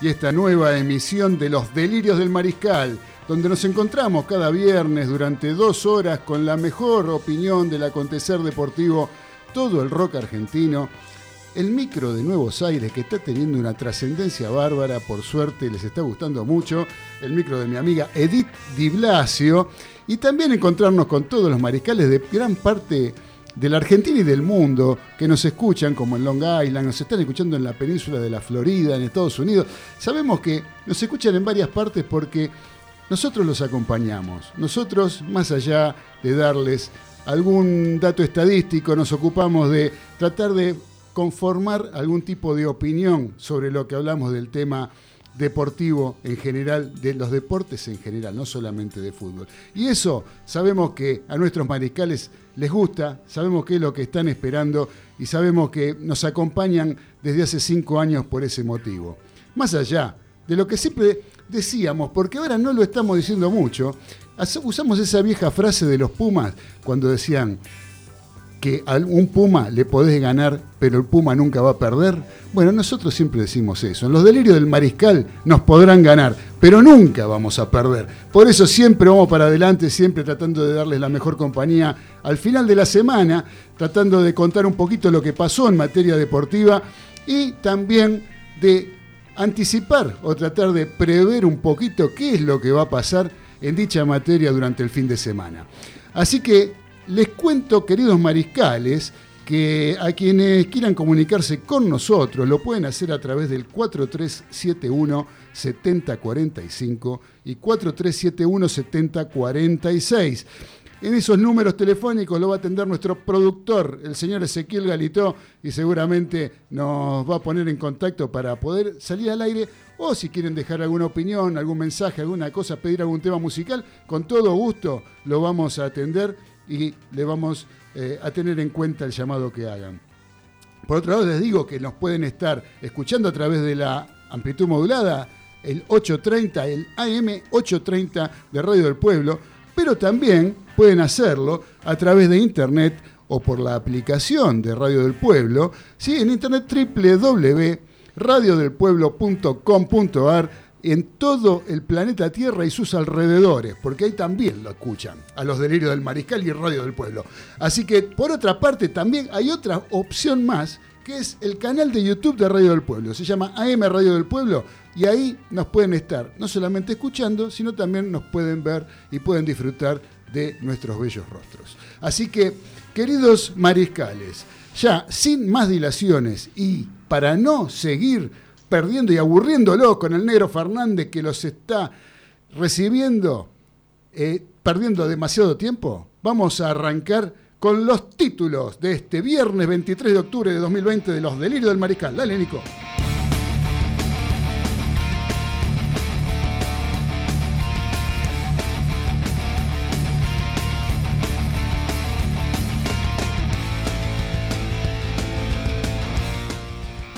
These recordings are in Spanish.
y esta nueva emisión de Los Delirios del Mariscal, donde nos encontramos cada viernes durante dos horas con la mejor opinión del acontecer deportivo, todo el rock argentino. El micro de Nuevos Aires, que está teniendo una trascendencia bárbara, por suerte les está gustando mucho. El micro de mi amiga Edith Di Blasio. Y también encontrarnos con todos los mariscales de gran parte de la Argentina y del mundo que nos escuchan, como en Long Island, nos están escuchando en la península de la Florida, en Estados Unidos. Sabemos que nos escuchan en varias partes porque nosotros los acompañamos. Nosotros, más allá de darles algún dato estadístico, nos ocupamos de tratar de conformar algún tipo de opinión sobre lo que hablamos del tema deportivo en general, de los deportes en general, no solamente de fútbol. Y eso sabemos que a nuestros mariscales les gusta, sabemos que es lo que están esperando y sabemos que nos acompañan desde hace cinco años por ese motivo. Más allá de lo que siempre decíamos, porque ahora no lo estamos diciendo mucho, usamos esa vieja frase de los Pumas cuando decían que a un Puma le podés ganar, pero el Puma nunca va a perder. Bueno, nosotros siempre decimos eso. En los delirios del mariscal nos podrán ganar, pero nunca vamos a perder. Por eso siempre vamos para adelante, siempre tratando de darles la mejor compañía al final de la semana, tratando de contar un poquito lo que pasó en materia deportiva y también de anticipar o tratar de prever un poquito qué es lo que va a pasar en dicha materia durante el fin de semana. Así que les cuento, queridos mariscales, que a quienes quieran comunicarse con nosotros lo pueden hacer a través del 4371 7045 y 4371 7046. En esos números telefónicos lo va a atender nuestro productor, el señor Ezequiel Galito, y seguramente nos va a poner en contacto para poder salir al aire o si quieren dejar alguna opinión, algún mensaje, alguna cosa, pedir algún tema musical, con todo gusto lo vamos a atender y le vamos eh, a tener en cuenta el llamado que hagan. Por otro lado, les digo que nos pueden estar escuchando a través de la amplitud modulada, el 830, el AM 830 de Radio del Pueblo, pero también pueden hacerlo a través de internet o por la aplicación de Radio del Pueblo, ¿sí? en internet www.radiodelpueblo.com.ar en todo el planeta Tierra y sus alrededores, porque ahí también lo escuchan, a los delirios del mariscal y Radio del Pueblo. Así que, por otra parte, también hay otra opción más, que es el canal de YouTube de Radio del Pueblo. Se llama AM Radio del Pueblo y ahí nos pueden estar no solamente escuchando, sino también nos pueden ver y pueden disfrutar de nuestros bellos rostros. Así que, queridos mariscales, ya sin más dilaciones y para no seguir perdiendo y aburriéndolo con el negro Fernández que los está recibiendo, eh, perdiendo demasiado tiempo, vamos a arrancar con los títulos de este viernes 23 de octubre de 2020 de Los Delirios del Mariscal. Dale, Nico.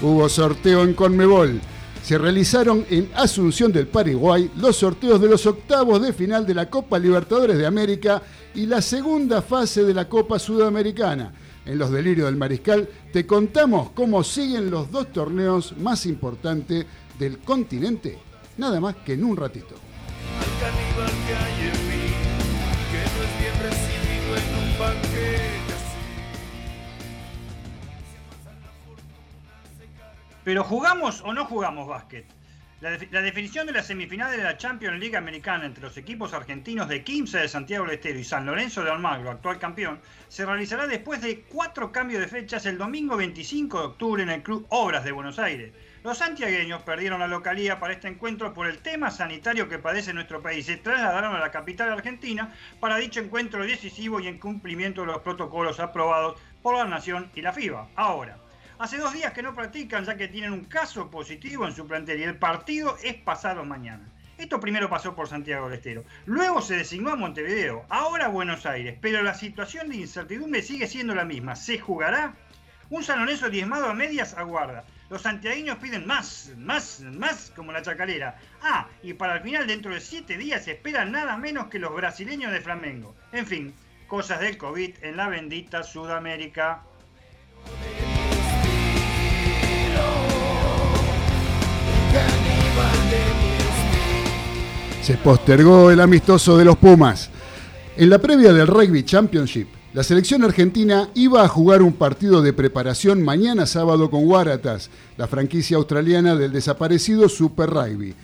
Hubo sorteo en Conmebol. Se realizaron en Asunción del Paraguay los sorteos de los octavos de final de la Copa Libertadores de América y la segunda fase de la Copa Sudamericana. En los delirios del Mariscal te contamos cómo siguen los dos torneos más importantes del continente, nada más que en un ratito. Pero ¿jugamos o no jugamos básquet? La, definición de la semifinal de la Champions League americana entre los equipos argentinos de Quimsa de Santiago del Estero y San Lorenzo de Almagro, actual campeón, se realizará después de cuatro cambios de fechas el domingo 25 de octubre en el Club Obras de Buenos Aires. Los santiagueños perdieron la localía para este encuentro por el tema sanitario que padece nuestro país. Se trasladaron a la capital argentina para dicho encuentro decisivo y en cumplimiento de los protocolos aprobados por la Nación y la FIBA. Ahora, Hace dos días que no practican ya que tienen un caso positivo en su plantel y el partido es pasado mañana. Esto primero pasó por Santiago del Estero. Luego se designó a Montevideo, ahora a Buenos Aires, pero la situación de incertidumbre sigue siendo la misma. ¿Se jugará? Un San Lorenzo diezmado a medias aguarda. Los santiagueños piden más, más, más, como la chacalera. Ah, y para el final, dentro de siete días, se espera nada menos que los brasileños de Flamengo. En fin, cosas del COVID en la bendita Sudamérica. Se postergó el amistoso de los Pumas. En la previa del Rugby Championship, la selección argentina iba a jugar un partido de preparación mañana sábado con Waratahs, la franquicia australiana del desaparecido Super Rugby.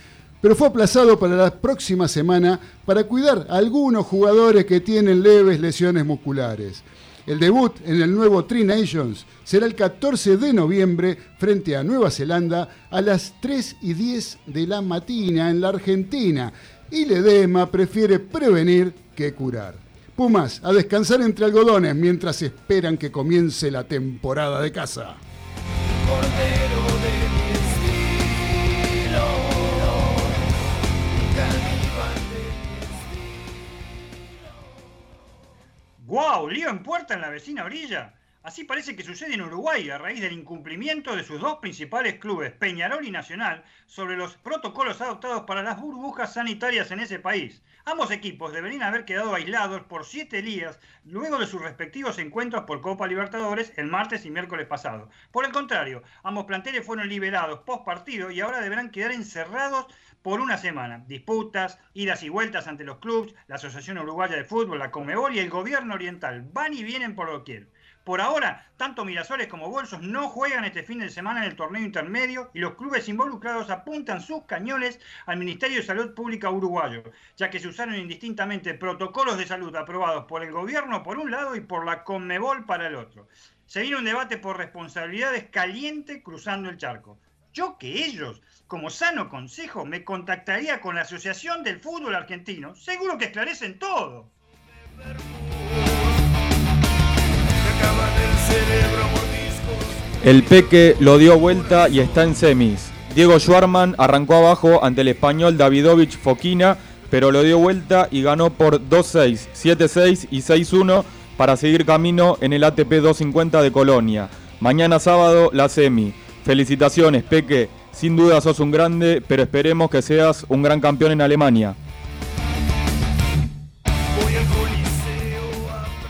Pero fue aplazado para la próxima semana para cuidar a algunos jugadores que tienen leves lesiones musculares. El debut en el nuevo Tri Nations será el 14 de noviembre frente a Nueva Zelanda a las 3 y 10 de la mañana en la Argentina. Y Ledema prefiere prevenir que curar. Pumas, a descansar entre algodones mientras esperan que comience la temporada de caza. ¡Guau! Lío en puerta en la vecina orilla. Así parece que sucede en Uruguay a raíz del incumplimiento de sus dos principales clubes, Peñarol y Nacional, sobre los protocolos adoptados para las burbujas sanitarias en ese país. Ambos equipos deberían haber quedado aislados por siete días luego de sus respectivos encuentros por Copa Libertadores el martes y miércoles pasado. Por el contrario, ambos planteles fueron liberados post partido y ahora deberán quedar encerrados por una semana. Disputas, idas y vueltas ante los clubes, la Asociación Uruguaya de Fútbol, la Comebol y el gobierno oriental van y vienen por doquier. Por ahora, tanto Mirasoles como Bolsos no juegan este fin de semana en el torneo intermedio y los clubes involucrados apuntan sus cañones al Ministerio de Salud Pública uruguayo, ya que se usaron indistintamente protocolos de salud aprobados por el gobierno por un lado y por la Conmebol para el otro. Se viene un debate por responsabilidades caliente cruzando el charco. Yo que ellos, como sano consejo, me contactaría con la Asociación del Fútbol Argentino. Seguro que esclarecen todo. El Peque lo dio vuelta y está en semis. Diego Schwarman arrancó abajo ante el español Davidovich Foquina, pero lo dio vuelta y ganó por 2-6, 7-6 y 6-1 para seguir camino en el ATP 250 de Colonia. Mañana sábado la semi. Felicitaciones, Peque. Sin duda sos un grande, pero esperemos que seas un gran campeón en Alemania.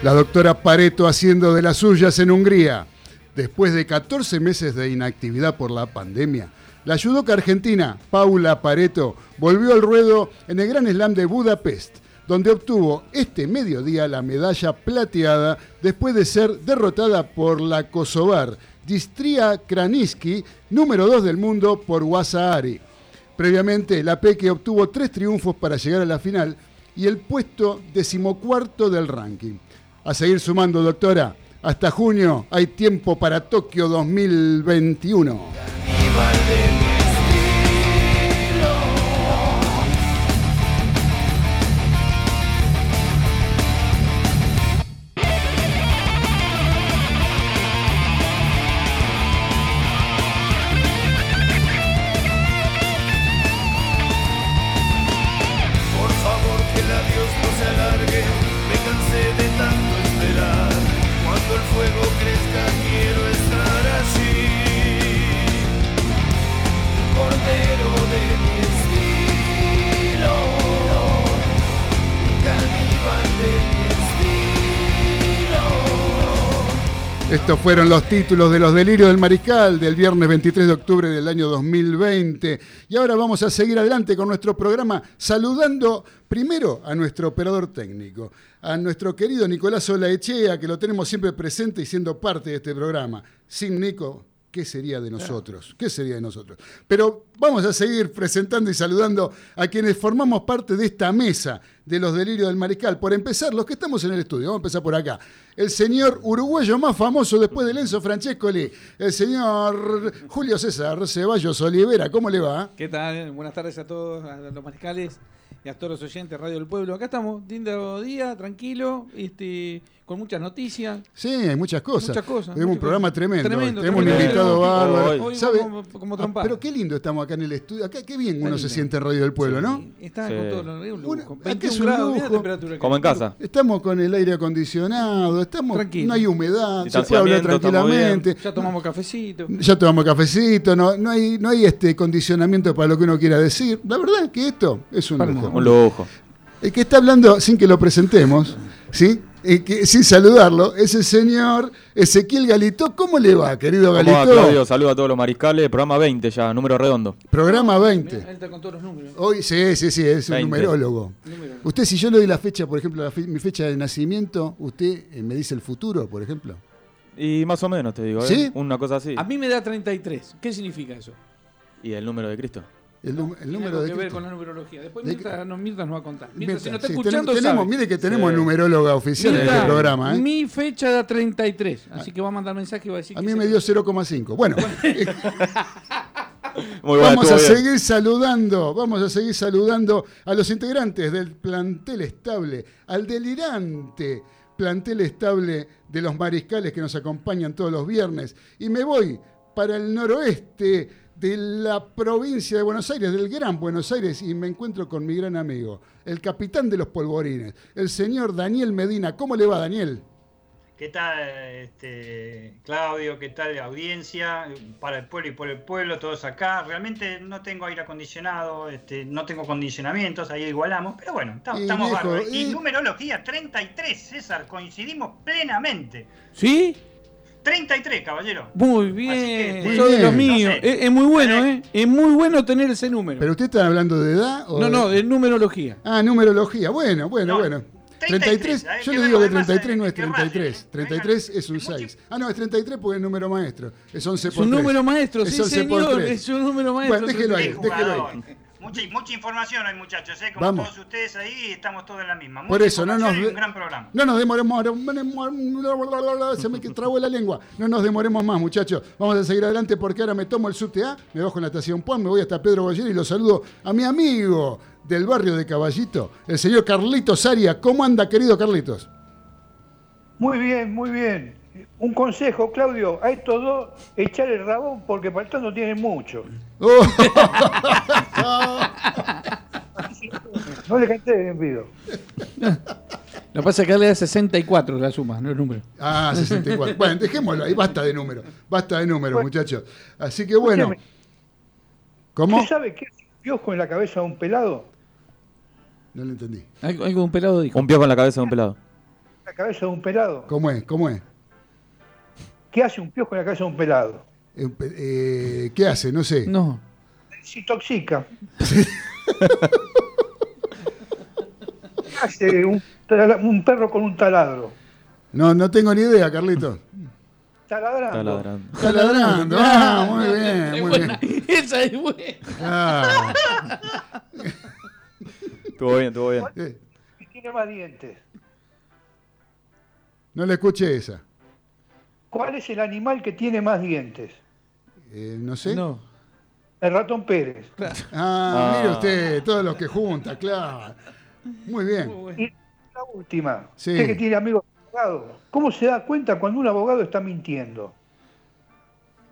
La doctora Pareto haciendo de las suyas en Hungría. Después de 14 meses de inactividad por la pandemia, la judoka argentina Paula Pareto volvió al ruedo en el Gran Slam de Budapest, donde obtuvo este mediodía la medalla plateada después de ser derrotada por la kosovar Distria Kraniski, número 2 del mundo por Wasaari. Previamente, la Peque obtuvo tres triunfos para llegar a la final y el puesto decimocuarto del ranking. A seguir sumando, doctora. Hasta junio hay tiempo para Tokio 2021. Estos fueron los títulos de los delirios del mariscal del viernes 23 de octubre del año 2020. Y ahora vamos a seguir adelante con nuestro programa saludando primero a nuestro operador técnico, a nuestro querido Nicolás Olaechea, que lo tenemos siempre presente y siendo parte de este programa. Sin Nico, ¿qué sería de nosotros? ¿Qué sería de nosotros? Pero vamos a seguir presentando y saludando a quienes formamos parte de esta mesa de los delirios del mariscal. Por empezar, los que estamos en el estudio, vamos a empezar por acá. El señor uruguayo más famoso después de Lenzo Francescoli, el señor Julio César Ceballos Olivera. ¿Cómo le va? ¿Qué tal? Buenas tardes a todos, a los mariscales y a todos los oyentes de Radio del Pueblo. Acá estamos, lindo día, tranquilo, este, con muchas noticias. Sí, hay muchas cosas. Muchas cosas. Tenemos un programa tremendo. Tremendo, Tenemos un tremendo. invitado bárbaro. Hoy ¿Sabe? como, como Ah, pero qué lindo estamos acá en el estudio. Acá, qué bien Está uno se siente en Radio del Pueblo, ¿no? Sí, Está Sí. con todo lo es un Bueno, lujo. acá es 21 un grados, la lujo. temperatura Como en casa. Estamos con el aire acondicionado, estamos, Tranquilo. no hay humedad, se puede hablar tranquilamente. Ya tomamos cafecito. Ya tomamos cafecito, no, no hay, no hay este condicionamiento para lo que uno quiera decir. La verdad es que esto es un lujo. Un lujo. El que está hablando sin que lo presentemos, ¿sí? Eh, que, sin saludarlo, es el señor Ezequiel Galito. ¿Cómo le va, querido ¿Cómo va, Galito? Claudio? Saludos a todos los mariscales. Programa 20 ya, número redondo. Programa Él 20. está con todos los números. Hoy, sí, sí, sí, es un 20. numerólogo. Número. Usted, si yo le doy la fecha, por ejemplo, la fe- mi fecha de nacimiento, usted eh, me dice el futuro, por ejemplo. Y más o menos te digo, ¿eh? ¿Sí? Una cosa así. A mí me da 33. ¿Qué significa eso? ¿Y el número de Cristo? El, número de que ver con la numerología. Después ¿De Mirta, no, Mirta nos va a contar. Mirta, Mirta, si no está sí, escuchando, tenemos, tenemos- sabe. mire que tenemos Sí. numeróloga oficial en Mirta, este programa. ¿eh? Mi fecha da 33. Así que va a mandar mensaje y va a decir A que mí se- me dio 0,5. Bueno, Muy vamos a bien. seguir saludando, vamos a seguir saludando a los integrantes del plantel estable, al delirante plantel estable de los mariscales que nos acompañan todos los viernes. Y me voy para el noroeste de la provincia de Buenos Aires, del Gran Buenos Aires, y me encuentro con mi gran amigo, el capitán de los polvorines, el señor Daniel Medina. ¿Cómo le va, Daniel? ¿Qué tal, este, Claudio? ¿Qué tal, audiencia? Para el pueblo y por el pueblo, todos acá. Realmente no tengo aire acondicionado, este, no tengo condicionamientos, ahí igualamos, pero bueno, estamos, Y estamos bárbaros. Y y- numerología 33, César, coincidimos plenamente. ¿Sí? 33, caballero. Muy bien. que, Muy Soy de los bien. míos. No sé. es, es muy bueno, ¿eh? Es muy bueno tener ese número. ¿Pero usted está hablando de edad? O no, de- no, de numerología. Ah, numerología. Bueno, bueno, No, bueno. 33, 33, hay yo le digo lo que demás, 33 no es que raye, 33. ¿eh? 33 Venga, es un es mucho- 6. Ah, no, es 33 porque es número maestro. Es 11 Es por un 3. número maestro, Es sí, 11 por señor. tres. Es un número maestro. Bueno, déjelo ahí, déjelo ahí. Mucha, mucha información hay, muchachos, ¿eh? Como Vamos. todos ustedes ahí, estamos todos en la misma. Por Mucha eso, no nos, de- un gran programa. no nos demoremos. Se me trabó la lengua. No nos demoremos más, muchachos. Vamos a seguir adelante porque ahora me tomo el subte A, me bajo en la estación Puan, me voy hasta Pedro Goyer y lo saludo a mi amigo del barrio de Caballito, el señor Carlitos Aria. ¿Cómo anda, querido Carlitos? Muy bien, muy bien. Un consejo, Claudio, a estos dos, echar el rabón porque para esto no tienen mucho. No le canté en pido. Lo que pasa es que le da 64 la suma, no el número. Ah, 64. Bueno, dejémoslo ahí, basta de números. Basta de números, muchachos. Así que bueno. ¿Cómo? ¿Usted sabe qué es un piojo en la cabeza de un pelado? No lo entendí. Algo, algo un pelado dijo. Un piojo en la cabeza de un pelado. La cabeza de un pelado. ¿Cómo es? ¿Cómo es? ¿Qué hace un piojo en la cabeza de un pelado? Eh, eh, ¿Qué hace? No sé. No. Se intoxica. ¿Qué hace un, perro con un taladro? No, no tengo ni idea, Carlitos. Taladrando. Está ladrando. Está ladrando. Ah, muy bien, Es muy buena. bien. Esa es buena. Ah, Estuvo bien, estuvo bien. Y tiene más dientes. no le escuché esa. ¿Cuál es el animal que tiene más dientes? Eh, no sé. No. El ratón Pérez. Ah, Ah. mire usted, todos los que junta, claro. Muy bien. Y la última, Sí. usted que tiene amigos abogados, ¿cómo se da cuenta cuando un abogado está mintiendo?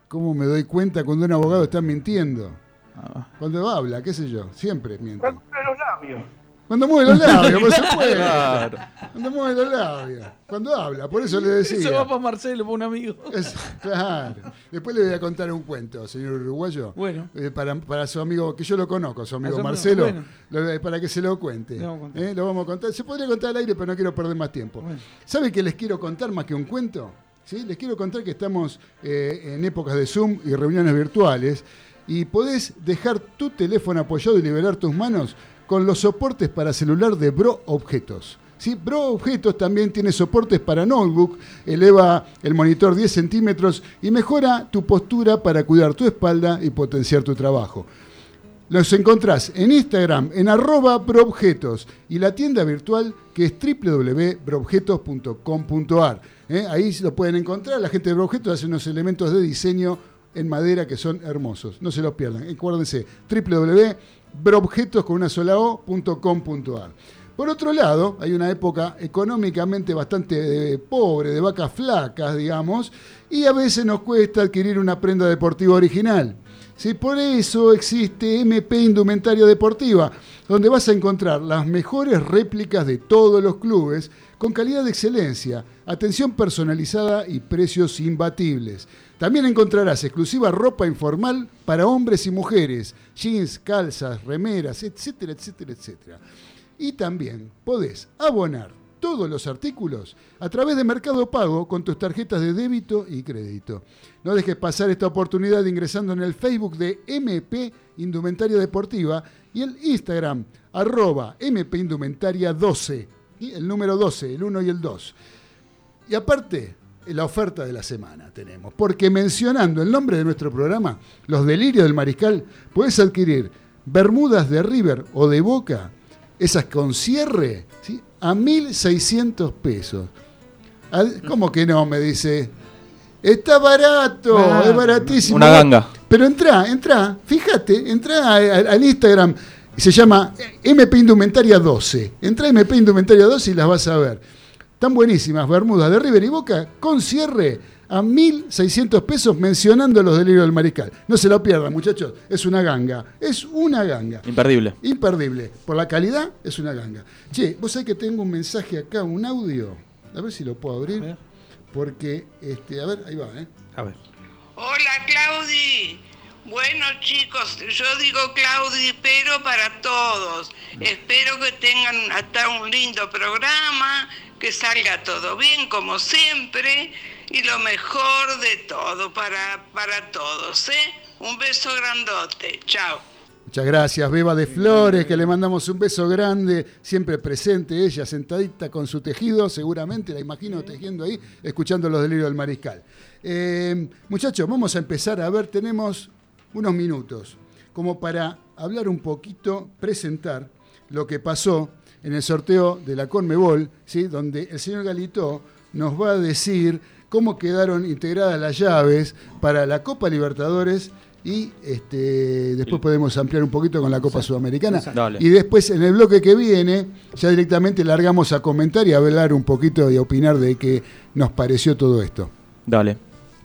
¿Cómo me doy cuenta cuando un abogado está mintiendo? Ah, Cuando habla, qué sé yo, siempre miente. Cuando mueve los labios. Cuando mueve los labios, pues se puede. Claro. Cuando mueve los labios. Cuando habla, por eso le Eso va decía. para Marcelo, para un amigo. Es- claro. Después le voy a contar un cuento, señor uruguayo. Bueno. Eh, para, para su amigo, que yo lo conozco, su amigo amigo, Marcelo, bueno. lo- para que se lo cuente. Vamos. Eh, Lo vamos a contar. Se podría contar al aire, pero no quiero perder más tiempo. Bueno. ¿Sabe qué les quiero contar más que un cuento? ¿Sí? Les quiero contar que estamos eh, en épocas de Zoom y reuniones virtuales y podés dejar tu teléfono apoyado y liberar tus manos con los soportes para celular de Bro Objetos. ¿Sí? Bro Objetos también tiene soportes para notebook, eleva el monitor 10 centímetros y mejora tu postura para cuidar tu espalda y potenciar tu trabajo. Los encontrás en Instagram, en arroba broobjetos y la tienda virtual que es www.broobjetos.com.ar. ¿eh? Ahí lo pueden encontrar. La gente de Broobjetos hace unos elementos de diseño en madera que son hermosos. No se los pierdan. Acuérdense, www.broobjetos con una sola o.com.ar. Por otro lado, hay una época económicamente bastante eh, pobre, de vacas flacas, digamos, y a veces nos cuesta adquirir una prenda deportiva original. Sí, por eso existe MP Indumentaria Deportiva, donde vas a encontrar las mejores réplicas de todos los clubes, con calidad de excelencia, atención personalizada y precios imbatibles. También encontrarás exclusiva ropa informal para hombres y mujeres, jeans, calzas, remeras, etcétera, etcétera, etcétera. Y también podés abonar todos los artículos a través de Mercado Pago con tus tarjetas de débito y crédito. No dejes pasar esta oportunidad ingresando en el Facebook de MP Indumentaria Deportiva y el Instagram arroba MP Indumentaria 12. Y el número 12, el 1 y el 2. Y aparte, la oferta de la semana tenemos. Porque mencionando el nombre de nuestro programa, Los Delirios del Mariscal, puedes adquirir bermudas de River o de Boca, esas con cierre, ¿sí? a 1.600 pesos. ¿Cómo que no? Me dice. Está barato, Ah, es baratísimo. Una ganga. Pero entra, entra, fíjate, entra al Instagram, se llama MP Indumentaria 12. Entra a MP Indumentaria 12 y las vas a ver. Están buenísimas, Bermudas de River y Boca, con cierre a 1.600 pesos mencionando los delirios del mariscal. No se lo pierdan, muchachos, es una ganga, es una ganga. Imperdible. Imperdible. Por la calidad, es una ganga. Che, vos sabés que tengo un mensaje acá, un audio. A ver si lo puedo abrir. Porque, este, a ver, ahí va, ¿eh? A ver. Hola Claudi. Bueno chicos, yo digo Claudi, pero para todos. Espero que tengan hasta un lindo programa, que salga todo bien como siempre y lo mejor de todo para, para todos. ¿eh? Un beso grandote. Chao. Muchas gracias, Beba de Flores, que le mandamos un beso grande, siempre presente ella, sentadita con su tejido, seguramente la imagino tejiendo ahí, escuchando los delirios del mariscal. Eh, muchachos, vamos a empezar a ver, tenemos unos minutos, como para hablar un poquito, presentar lo que pasó en el sorteo de la Conmebol, ¿sí? donde el señor Galito nos va a decir cómo quedaron integradas las llaves para la Copa Libertadores y este, después podemos ampliar un poquito con la Copa Sudamericana. Dale. Y después en el bloque que viene ya directamente largamos a comentar y a hablar un poquito y a opinar de qué nos pareció todo esto. Dale.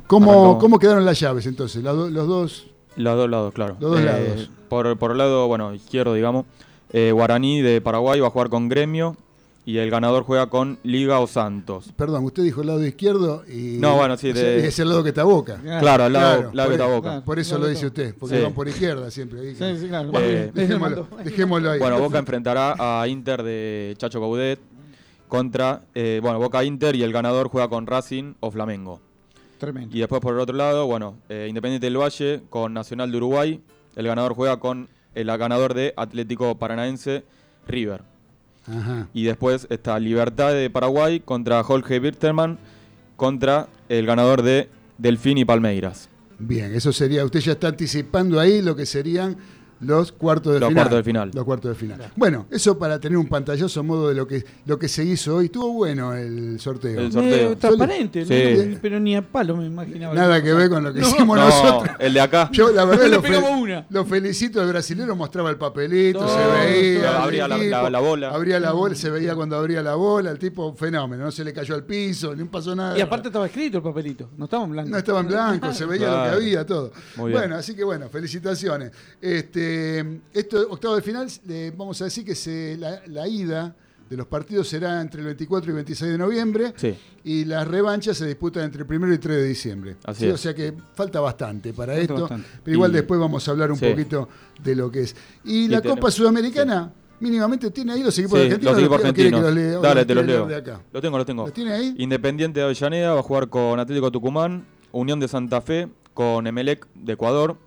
¿Cómo, cómo quedaron las llaves entonces? Do- los dos... Los dos lados, claro. Los dos lados. Por, por el lado, bueno, izquierdo, digamos. Eh, Guaraní de Paraguay va a jugar con Gremio y el ganador juega con Liga o Santos. Perdón, usted dijo el lado izquierdo y... No, bueno, sí, de- es el lado que está Boca. Ah, claro, al lado, claro, lado por de ahí. Boca. Claro. Por eso lo dice usted, porque Sí. van por izquierda siempre. ahí. Sí, sí, claro. Bueno, Eh, dejémoslo, dejémoslo ahí. Bueno, Boca enfrentará a Inter de Chacho Caudet contra, eh, bueno, Boca Inter y el ganador juega con Racing o Flamengo. Tremendo. Y después por el otro lado, bueno, eh, Independiente del Valle con Nacional de Uruguay. El ganador juega con el ganador de Atlético Paranaense, River. Ajá. Y después está Libertad de Paraguay contra Jorge Birterman contra el ganador de Delfín y Palmeiras. Bien, eso sería, usted ya está anticipando ahí lo que serían los cuartos de Los final. cuartos de final. Los cuartos de final. Bueno, eso para tener un pantallazo modo de lo que, lo que se hizo hoy. Estuvo bueno el sorteo. El sorteo. Medio transparente, Sí. ¿no? pero ni a palo me imaginaba. Nada que ver con lo que No. hicimos No, nosotros. el de acá. Yo, la verdad, lo, una. lo felicito. El brasilero mostraba el papelito, se veía. Abría la- equipo, la- la bola. Abría la bola, se veía cuando abría la bola. El tipo, fenómeno. No se le cayó al piso, ni pasó nada. Y aparte estaba escrito el papelito, no estaba en blanco. No estaba en blanco, se veía lo que había, todo. Muy bien. Bueno, así que bueno, felicitaciones. Este, esto, octavo de final, le vamos a decir que se, la, la ida de los partidos será entre el 24 y 26 de noviembre Sí. y las revanchas se disputan entre el 1 y 3 de diciembre. Así Sí, es. O sea que falta bastante para Falta esto, bastante. pero igual Y- después vamos a hablar un Sí. poquito de lo que es. Y, la tenemos- Copa Sudamericana, mínimamente tiene ahí los equipos Sí, argentinos. los equipos ¿o quiere que argentinos. los lea- o Dale, los te los leo. de acá? Lo tengo, lo tengo. ¿Los tiene ahí? Independiente de Avellaneda va a jugar con Atlético Tucumán, Unión de Santa Fe con Emelec de Ecuador,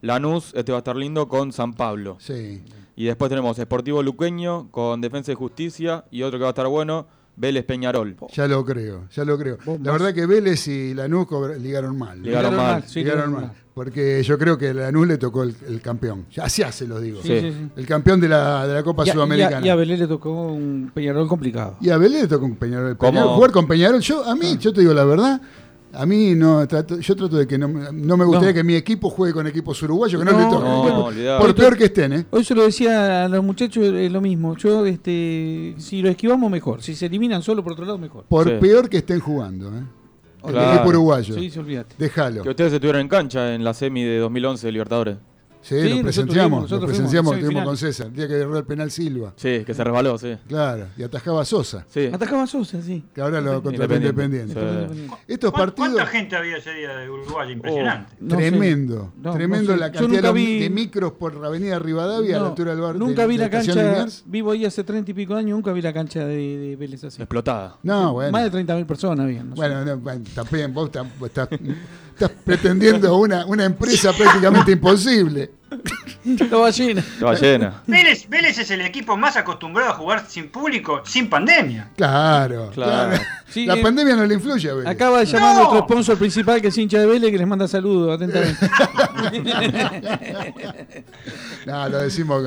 Lanús, este va a estar lindo, con San Pablo. Sí. Y después tenemos Sportivo Luqueño con Defensa y Justicia y otro que va a estar bueno, Vélez Peñarol. Ya lo creo, ya lo creo. La verdad que Vélez y Lanús ligaron mal. Ligaron mal. sí, ligaron mal. Porque yo creo que Lanús le tocó el, el campeón. Ya así se lo digo. Sí, Sí. sí, sí. El campeón de la, de la Copa Y a- Sudamericana. Y a, y a Belén le tocó un Peñarol complicado. Y a Vélez le tocó con Peñarol. ¿Cómo? Peñarol, Jugar con Peñarol, yo, a mí, yo te digo la verdad, a mí no trato, yo trato de que no, me- no me gustaría No. que mi equipo juegue con equipos uruguayos, que no, No, le toquen. no, Por- peor que estén, ¿eh? Hoy se lo decía a los muchachos es lo mismo. Yo, este, si lo esquivamos mejor. Si se eliminan solo por otro lado, mejor. Por Sí. peor que estén jugando, ¿eh? El Claro. equipo uruguayo. Sí, se olvídate. Déjalo. Que ustedes estuvieron en cancha en la semi de 2011 de Libertadores. Sí, Sí, lo nosotros presenciamos, fuimos, lo nosotros presenciamos, fuimos, estuvimos con. César, el día que erró el penal Silva. Sí, que se resbaló, sí. Claro, y atajaba a Sosa, Sí. Atacaba a Sosa, sí. que ahora lo contra el Independiente. Independiente. Sí. Estos ¿Cuán- partidos, ¿Cuánta gente había ese día de Uruguay? Impresionante. No sé. tremendo, No, tremendo no la cantidad de, vi- de micros por la avenida Rivadavia a la altura del. Nunca de- vi de la Estación cancha, vivo ahí hace treinta y pico años, nunca vi la cancha de, de Vélez así. Explotada. No, bueno. Más de 30.000 personas habían. Bueno, no, bueno, también vos tam- vos estás, estás pretendiendo una, una empresa prácticamente imposible. Estaba llena. Vélez, Vélez es el equipo más acostumbrado a jugar sin público, sin pandemia. Claro, Claro. claro. Sí, la eh, pandemia no le influye a Vélez. Acaba de llamar No. nuestro sponsor principal, que es hincha de Vélez, que les manda saludos atentamente. No, lo decimos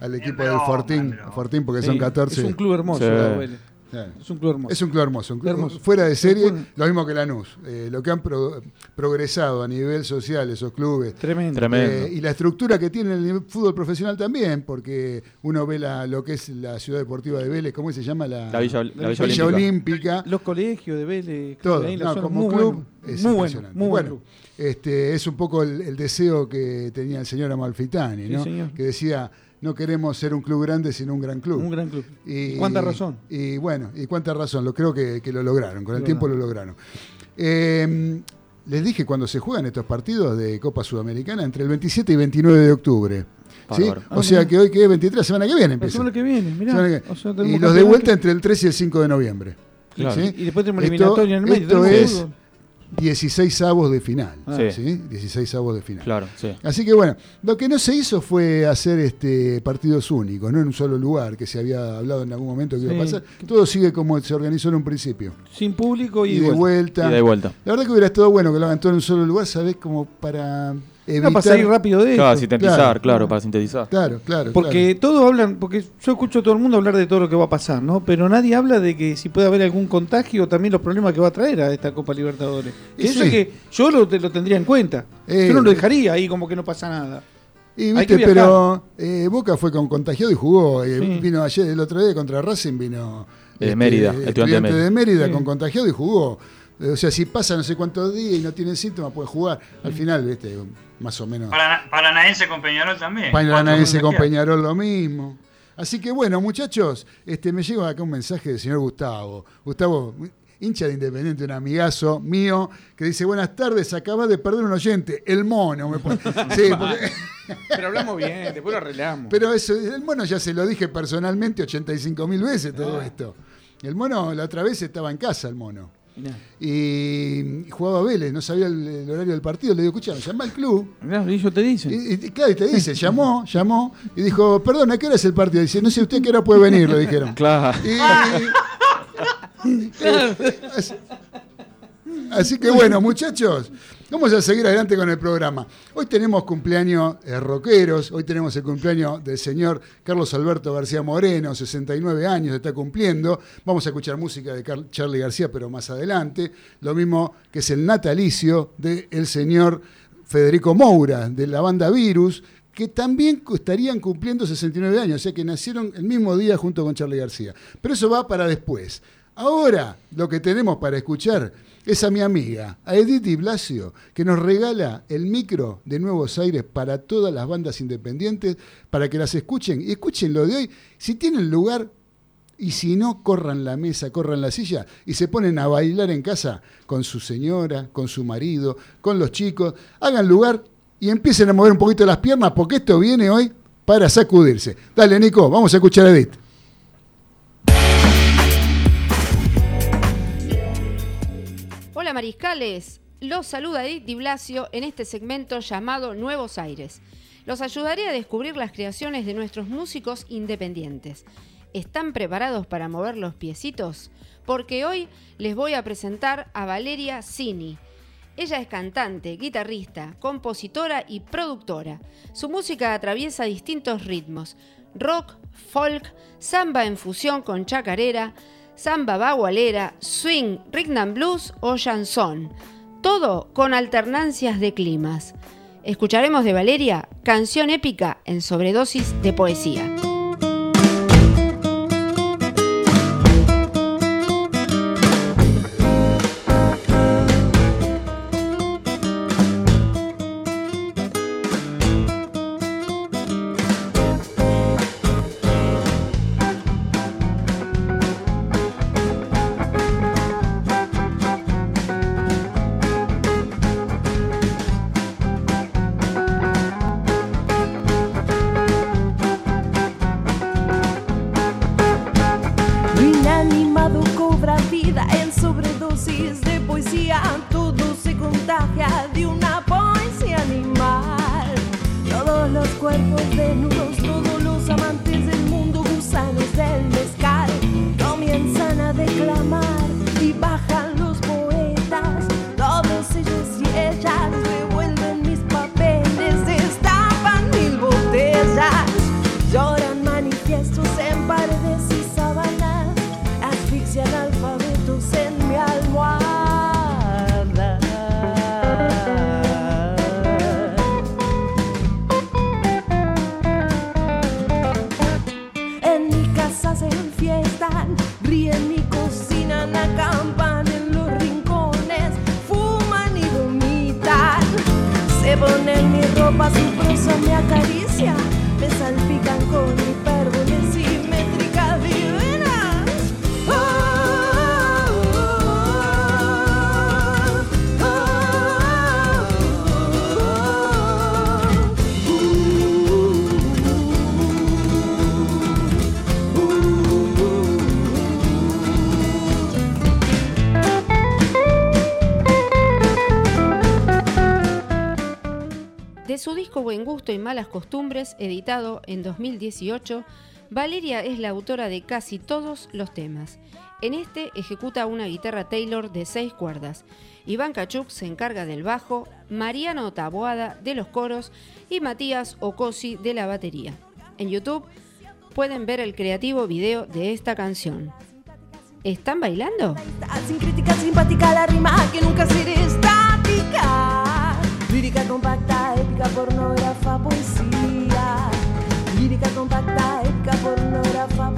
al equipo del Fortín. Fortín porque Sí, son 14. Es un club hermoso, Sí. la Vélez. Claro. Es un club hermoso. Es un club hermoso, un club Hermoso. fuera de serie, club- lo mismo que Lanús. Eh, lo que han pro- progresado a nivel social esos clubes. Tremendo. Tremendo. Eh, y la estructura que tiene el fútbol profesional también, porque uno ve la, lo que es la ciudad deportiva de Vélez, ¿cómo se llama? La, La Villa, la Villa Villa Olímpica. Olímpica. Los colegios de Vélez, Todo, ahí en la no, como muy club bueno, es muy bueno, impresionante. muy bueno, bueno. este, es un poco el, el deseo que tenía el señor Amalfitani, Sí, ¿no? señor. que decía, no queremos ser un club grande, sino un gran club. Un gran club. Y, ¿Cuánta razón? Y bueno, y cuánta razón, lo creo que, que lo lograron, con el Lo tiempo lo lograron. Eh, les dije cuando se juegan estos partidos de Copa Sudamericana entre el 27 y 29 de octubre. ¿sí? O Ah, sea mira. que hoy que es 23, la semana que viene La empieza. semana que viene, mirá. Semana que- O sea, y los de vuelta entre el 3 y el 5 de noviembre. Claro. ¿sí? Y después tenemos Esto- eliminatoria en el medio. esto es. 16 avos de final. Ah. Sí. ¿sí? 16 avos de final. Claro, sí. Así que bueno, lo que no se hizo fue hacer este partidos únicos, no en un solo lugar, que se había hablado en algún momento que iba a pasar. Todo sigue como se organizó en un principio. Sin público y, Y de vuelta. Y de vuelta. La verdad que hubiera estado bueno que lo hagan todo en un solo lugar, ¿sabés? Como para No, evitar... para salir rápido de Claro, esto. sintetizar, Claro. claro, para sintetizar. Claro, claro. Porque todos hablan, porque yo escucho a todo el mundo hablar de todo lo que va a pasar, ¿no? Pero nadie habla de que si puede haber algún contagio o también los problemas que va a traer a esta Copa Libertadores. Y eso sí. es que yo lo, lo tendría en cuenta. Eh, yo no lo dejaría ahí como que no pasa nada. Y Hay que viste, pero eh, Boca fue con contagiado y jugó. eh, Sí. Vino ayer, el otro día contra Racing, vino De Mérida, estudiante de de Mérida Sí. con contagiado y jugó. Eh, O sea, si pasa no sé cuántos días y no tiene síntomas, puede jugar. Al final, viste, más o menos. Para, Paranaense con Peñarol también. Paranaense con. Peñarol lo mismo. Así que bueno, muchachos, este, me llega acá un mensaje del señor Gustavo. Gustavo, hincha de Independiente, un amigazo mío, que dice, buenas tardes, acabas de perder un oyente, el mono. Me pone. Sí, porque- Pero hablamos bien, después lo arreglamos. pero eso, el mono ya se lo dije personalmente 85 mil veces todo esto. El mono, la otra vez estaba en casa, el mono. Mirá, Y jugaba a Vélez, no sabía el, el horario del partido. Le digo, escucha, llama al club. mirá, y ellos te dicen. Y, y- claro, y te dice, llamó, llamó, y dijo, perdón, ¿a qué hora es el partido? Dice, no sé usted qué hora puede venir, le dijeron. Claro. Y- así, así que bueno, muchachos, vamos a seguir adelante con el programa. Hoy tenemos cumpleaños eh, rockeros, hoy tenemos el cumpleaños del señor Carlos Alberto García Moreno, 69 años, está cumpliendo. Vamos a escuchar música de Car- Charlie García, pero más adelante. Lo mismo que es el natalicio del señor Federico Moura, de la banda Virus, que también estarían cumpliendo 69 años, o sea que nacieron el mismo día junto con Charlie García. Pero eso va para después. Ahora lo que tenemos para escuchar es a mi amiga, a Edith Di Blasio, que nos regala el micro de Nuevos Aires para todas las bandas independientes, para que las escuchen y escuchen lo de hoy. Si tienen lugar, y si no, corran la mesa, corran la silla y se ponen a bailar en casa con su señora, con su marido, con los chicos. Hagan lugar y empiecen a mover un poquito las piernas porque esto viene hoy para sacudirse. Dale, Nico, vamos a escuchar a Edith. Hola mariscales, los saluda Edith Di Blasio en este segmento llamado Nuevos Aires. Los ayudaré a descubrir las creaciones de nuestros músicos independientes. ¿Están preparados para mover los piecitos? Porque hoy les voy a presentar a Valeria Cini. Ella es cantante, guitarrista, compositora y productora. Su música atraviesa distintos ritmos: rock, folk, samba en fusión con chacarera, samba bagualera, swing, rhythm blues o chanson. Todo con alternancias de climas. Escucharemos de Valeria canción épica en sobredosis de poesía. Disco Buen Gusto y Malas Costumbres, editado en 2018, Valeria es la autora de casi todos los temas. En este ejecuta una guitarra Taylor de seis cuerdas. Iván Kachuk se encarga del bajo, Mariano Taboada de los coros y Matías Ocosi de la batería. En YouTube pueden ver el creativo video de esta canción. ¿Están bailando? Sin crítica simpática la rima que nunca. Lírica compacta, épica, pornógrafa, poesía. Lírica compacta, épica, pornógrafa,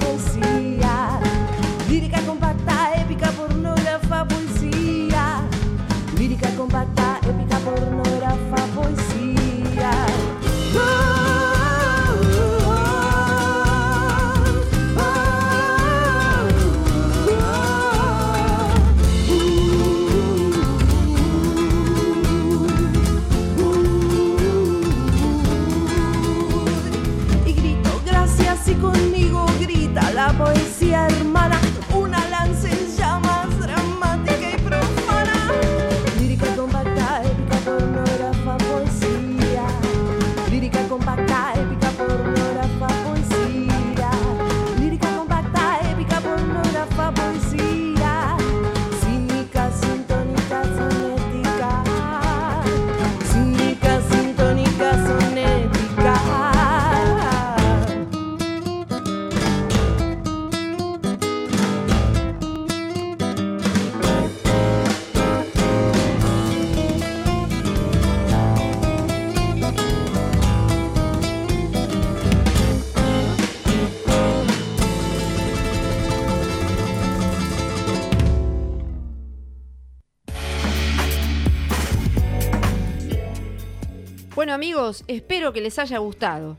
Bueno amigos, espero que les haya gustado.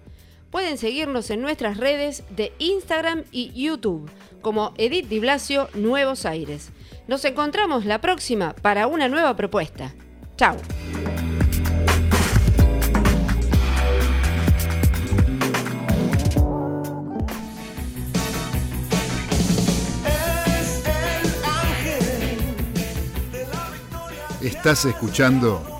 Pueden seguirnos en nuestras redes de Instagram y YouTube como Edith Di Blasio Nuevos Aires. Nos encontramos la próxima para una nueva propuesta. Chao. Estás escuchando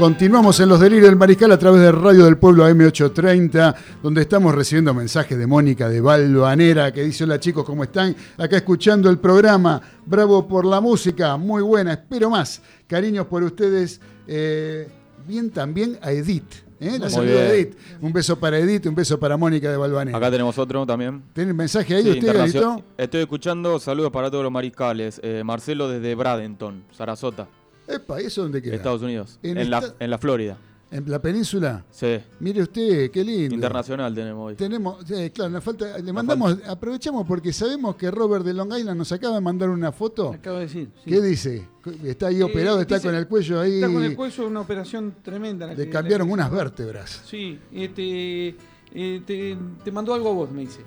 Continuamos en los delirios del mariscal a través de Radio del Pueblo AM830, donde estamos recibiendo mensajes de Mónica de Balvanera que dice: Hola chicos, ¿cómo están? Acá escuchando el programa. Bravo por la música, muy buena, espero más. Cariños por ustedes. Eh, bien también a Edith. ¿eh? La saludo de. Edith. Un beso para Edith, un beso para Mónica de Balvanera. Acá tenemos otro también. ¿Tiene el mensaje ahí Sí, usted? Estoy escuchando, saludos para todos los mariscales. Eh, Marcelo desde Bradenton, Sarasota, Epa, ¿y ¿eso dónde queda? Estados Unidos. En En, la, en la Florida. ¿En la península? Sí. Mire usted, qué lindo. Internacional tenemos hoy. Tenemos, claro, nos falta, le mandamos, aprovechamos porque sabemos que Robert de Long Island nos acaba de mandar una foto. Acabo de decir. sí. ¿Qué dice? Está ahí Eh, operado, está dice- con el cuello ahí. Está con el cuello, una operación tremenda. la Le que- cambiaron la que- unas vértebras. Sí, este, eh, te, te mandó algo a vos, me dice.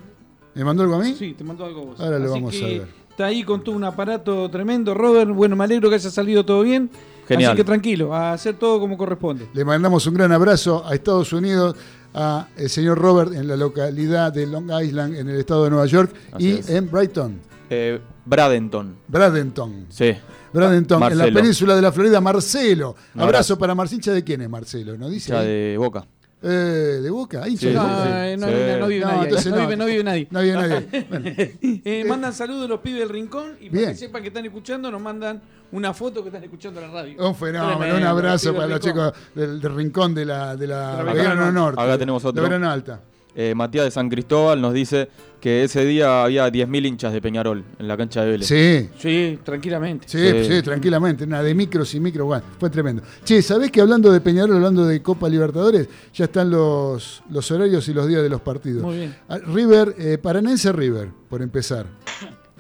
¿Me mandó algo a mí? Sí, te mandó algo a vos. Ahora lo vamos a ver. Está ahí con todo un aparato tremendo, Robert. Bueno, me alegro que haya salido todo bien. Genial. Así que tranquilo, a hacer todo como corresponde. Le mandamos un gran abrazo a Estados Unidos, a el señor Robert en la localidad de Long Island, en el estado de Nueva York, Así y es. en Brighton, Eh, Bradenton. Bradenton. Sí. Bradenton, en la península de la Florida, Marcelo. Abrazo, abrazo. para Marcincha, ¿de quién es Marcelo? ¿No dice? Ya de Boca. Eh, ¿De Boca? hincha Sí, de No, Boca. sí. eh, no, Sí. no, no vive No, nadie. ahí. no, no. vive, no vive nadie. No había nadie. Bueno, Eh, mandan saludos los pibes del rincón y para Bien. que sepan que están escuchando, nos mandan una foto que están escuchando la radio. un fenómeno, Tremendo, un abrazo los para los chicos del, del rincón de la, de la De la. Norte. Acá tenemos otro. De Alta. Eh, Matías de San Cristóbal nos dice que ese día había 10.000 hinchas de Peñarol en la cancha de Vélez. Sí, Sí, tranquilamente. Sí, sí, Sí. tranquilamente, una de micros y micros, bueno, fue tremendo. Che, ¿sabés que hablando de Peñarol, hablando de Copa Libertadores, ya están los, los horarios y los días de los partidos? Muy bien. Ah, River, eh, Paranense River, por empezar.